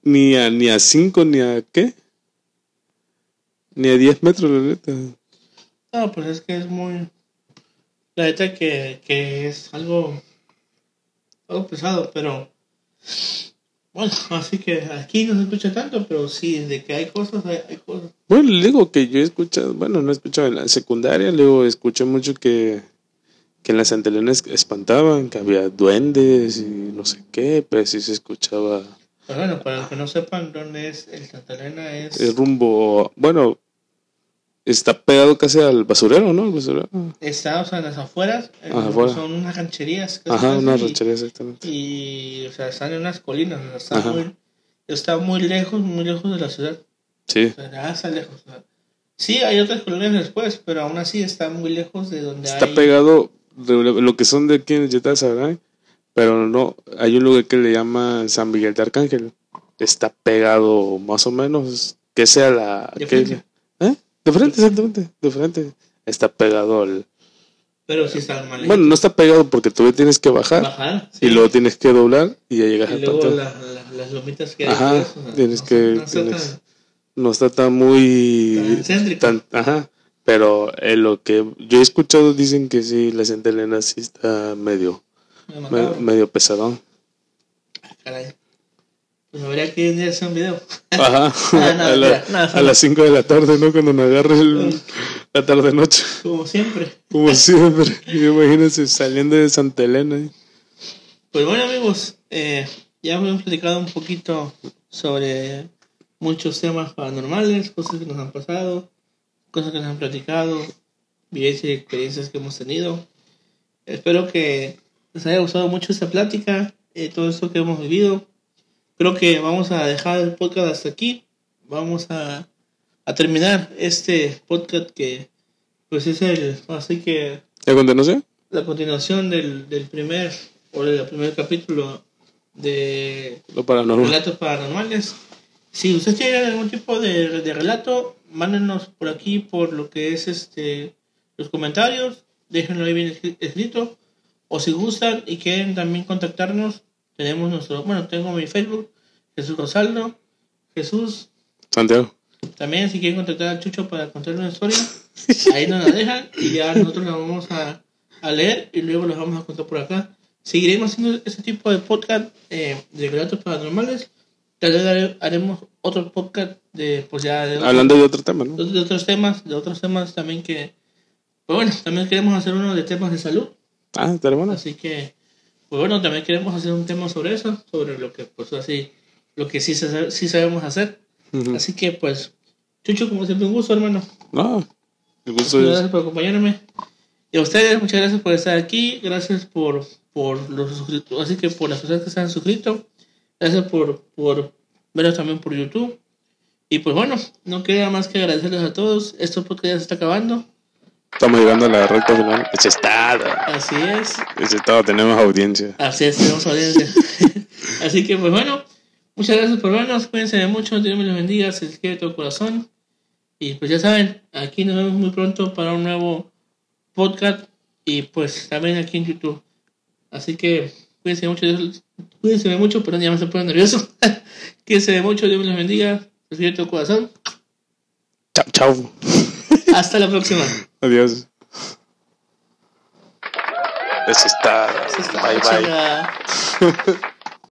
ni a, ni a cinco, ni a qué, ni a 10 metros, la neta. No, pues es que es muy. La neta que, que es algo. algo pesado, pero. Bueno, así que aquí no se escucha tanto, pero sí, de que hay cosas, hay, hay cosas. Bueno, le digo que yo he escuchado, bueno, no he escuchado en la secundaria, luego escuché mucho que, que en las antelenas espantaban, que había duendes y no sé qué, pero sí se escuchaba Pero bueno, para los que no sepan dónde es el Santa Elena, es. el rumbo, bueno, está pegado casi al basurero, ¿no? El basurero. Está, o sea, en las afueras, Ah, afuera. son unas rancherías. Ajá, son una así, ranchería exactamente. Y, o sea, están en unas colinas, o sea, está, Ajá. muy, está muy lejos, muy lejos de la ciudad. Sí, O sea, está lejos. o sea. Sí, hay otras colonias después, pero aún así está muy lejos de donde está hay. pegado, de lo que son de aquí en Yetá sabrán, pero no, hay un lugar que le llama San Miguel de Arcángel, está pegado más o menos, que sea la... De que- frente. ¿Eh? De frente, exactamente, de frente. Está pegado al... Pero sí está mal. Bueno, no está pegado porque tú tienes que bajar bajar. sí. y luego tienes que doblar y ya llegas Y al luego panteón. la- la- las lomitas que hay. Ajá, o sea, tienes no que- está- no está tienes- tan- No está tan muy... Tan céntrico. tan- ajá, pero en lo que yo he escuchado dicen que sí, la Santa Elena sí está medio, me medio pesadón. Caray. Pues habría que un día hacer un video. Ajá, (laughs) Ah, no, a, la- no, a las 5 de la tarde, ¿no? Cuando nos agarre el- la tarde-noche. Como siempre. Como (laughs) siempre. Imagínense saliendo de Santa Elena. ¿eh? Pues bueno amigos, eh, ya hemos platicado un poquito sobre muchos temas paranormales, cosas que nos han pasado, cosas que nos han platicado, vivencias y experiencias que hemos tenido. Espero que les haya gustado mucho esta plática, eh, todo esto que hemos vivido. Creo que vamos a dejar el podcast hasta aquí. Vamos a, a terminar este podcast que pues es el, así que ¿Ya continuación? la continuación del, del primer o del primer capítulo de Lo paranormal. relatos paranormales. Si ustedes tienen algún tipo de, de relato, mándenos por aquí por lo que es este los comentarios, déjenlo ahí bien escri- escrito. O si gustan y quieren también contactarnos, tenemos nuestro, bueno, tengo mi Facebook, Jesús Rosaldo, Jesús, Santiago. también si quieren contactar al Chucho para contar una historia, ahí nos la dejan y ya nosotros la vamos a, a leer y luego los vamos a contar por acá. Seguiremos haciendo este tipo de podcast eh, de relatos paranormales. Tal vez hare- haremos otro podcast de, pues ya de, otros- Hablando de otro tema, ¿no? de otros temas, de otros temas también que, pues bueno, también queremos hacer uno de temas de salud. Ah, está bueno. Así que, pues bueno, también queremos hacer un tema sobre eso, sobre lo que, pues así, lo que sí, sí sabemos hacer. Ujú. Así que, pues, Chucho, como siempre, un gusto, hermano. No, el gusto Muchas gracias por acompañarme. Y a ustedes, muchas gracias por estar aquí. Gracias por, por los suscriptores. Así que por las personas que se han suscrito. Gracias por, por vernos también por YouTube. Y pues bueno, no queda más que agradecerles a todos. Esto podcast ya se está acabando. Estamos llegando a la recta final. Ese estado. Así es. Estado, tenemos audiencia. Así es, tenemos audiencia. (laughs) Así que pues bueno, muchas gracias por vernos. Cuídense de mucho. Dios me los bendiga. Se les quiere de todo corazón. Y pues ya saben, aquí nos vemos muy pronto para un nuevo podcast. Y pues también aquí en YouTube. Así que cuídense mucho. Dios- Cuídense de mucho, perdón, ya me estoy poniendo nervioso. cuídense (laughs) de mucho. Dios me los bendiga. Se les quiere todo corazón. Chao, chao. Hasta la próxima. Adiós. Ese está. Esta Bye, bye. chica- (laughs)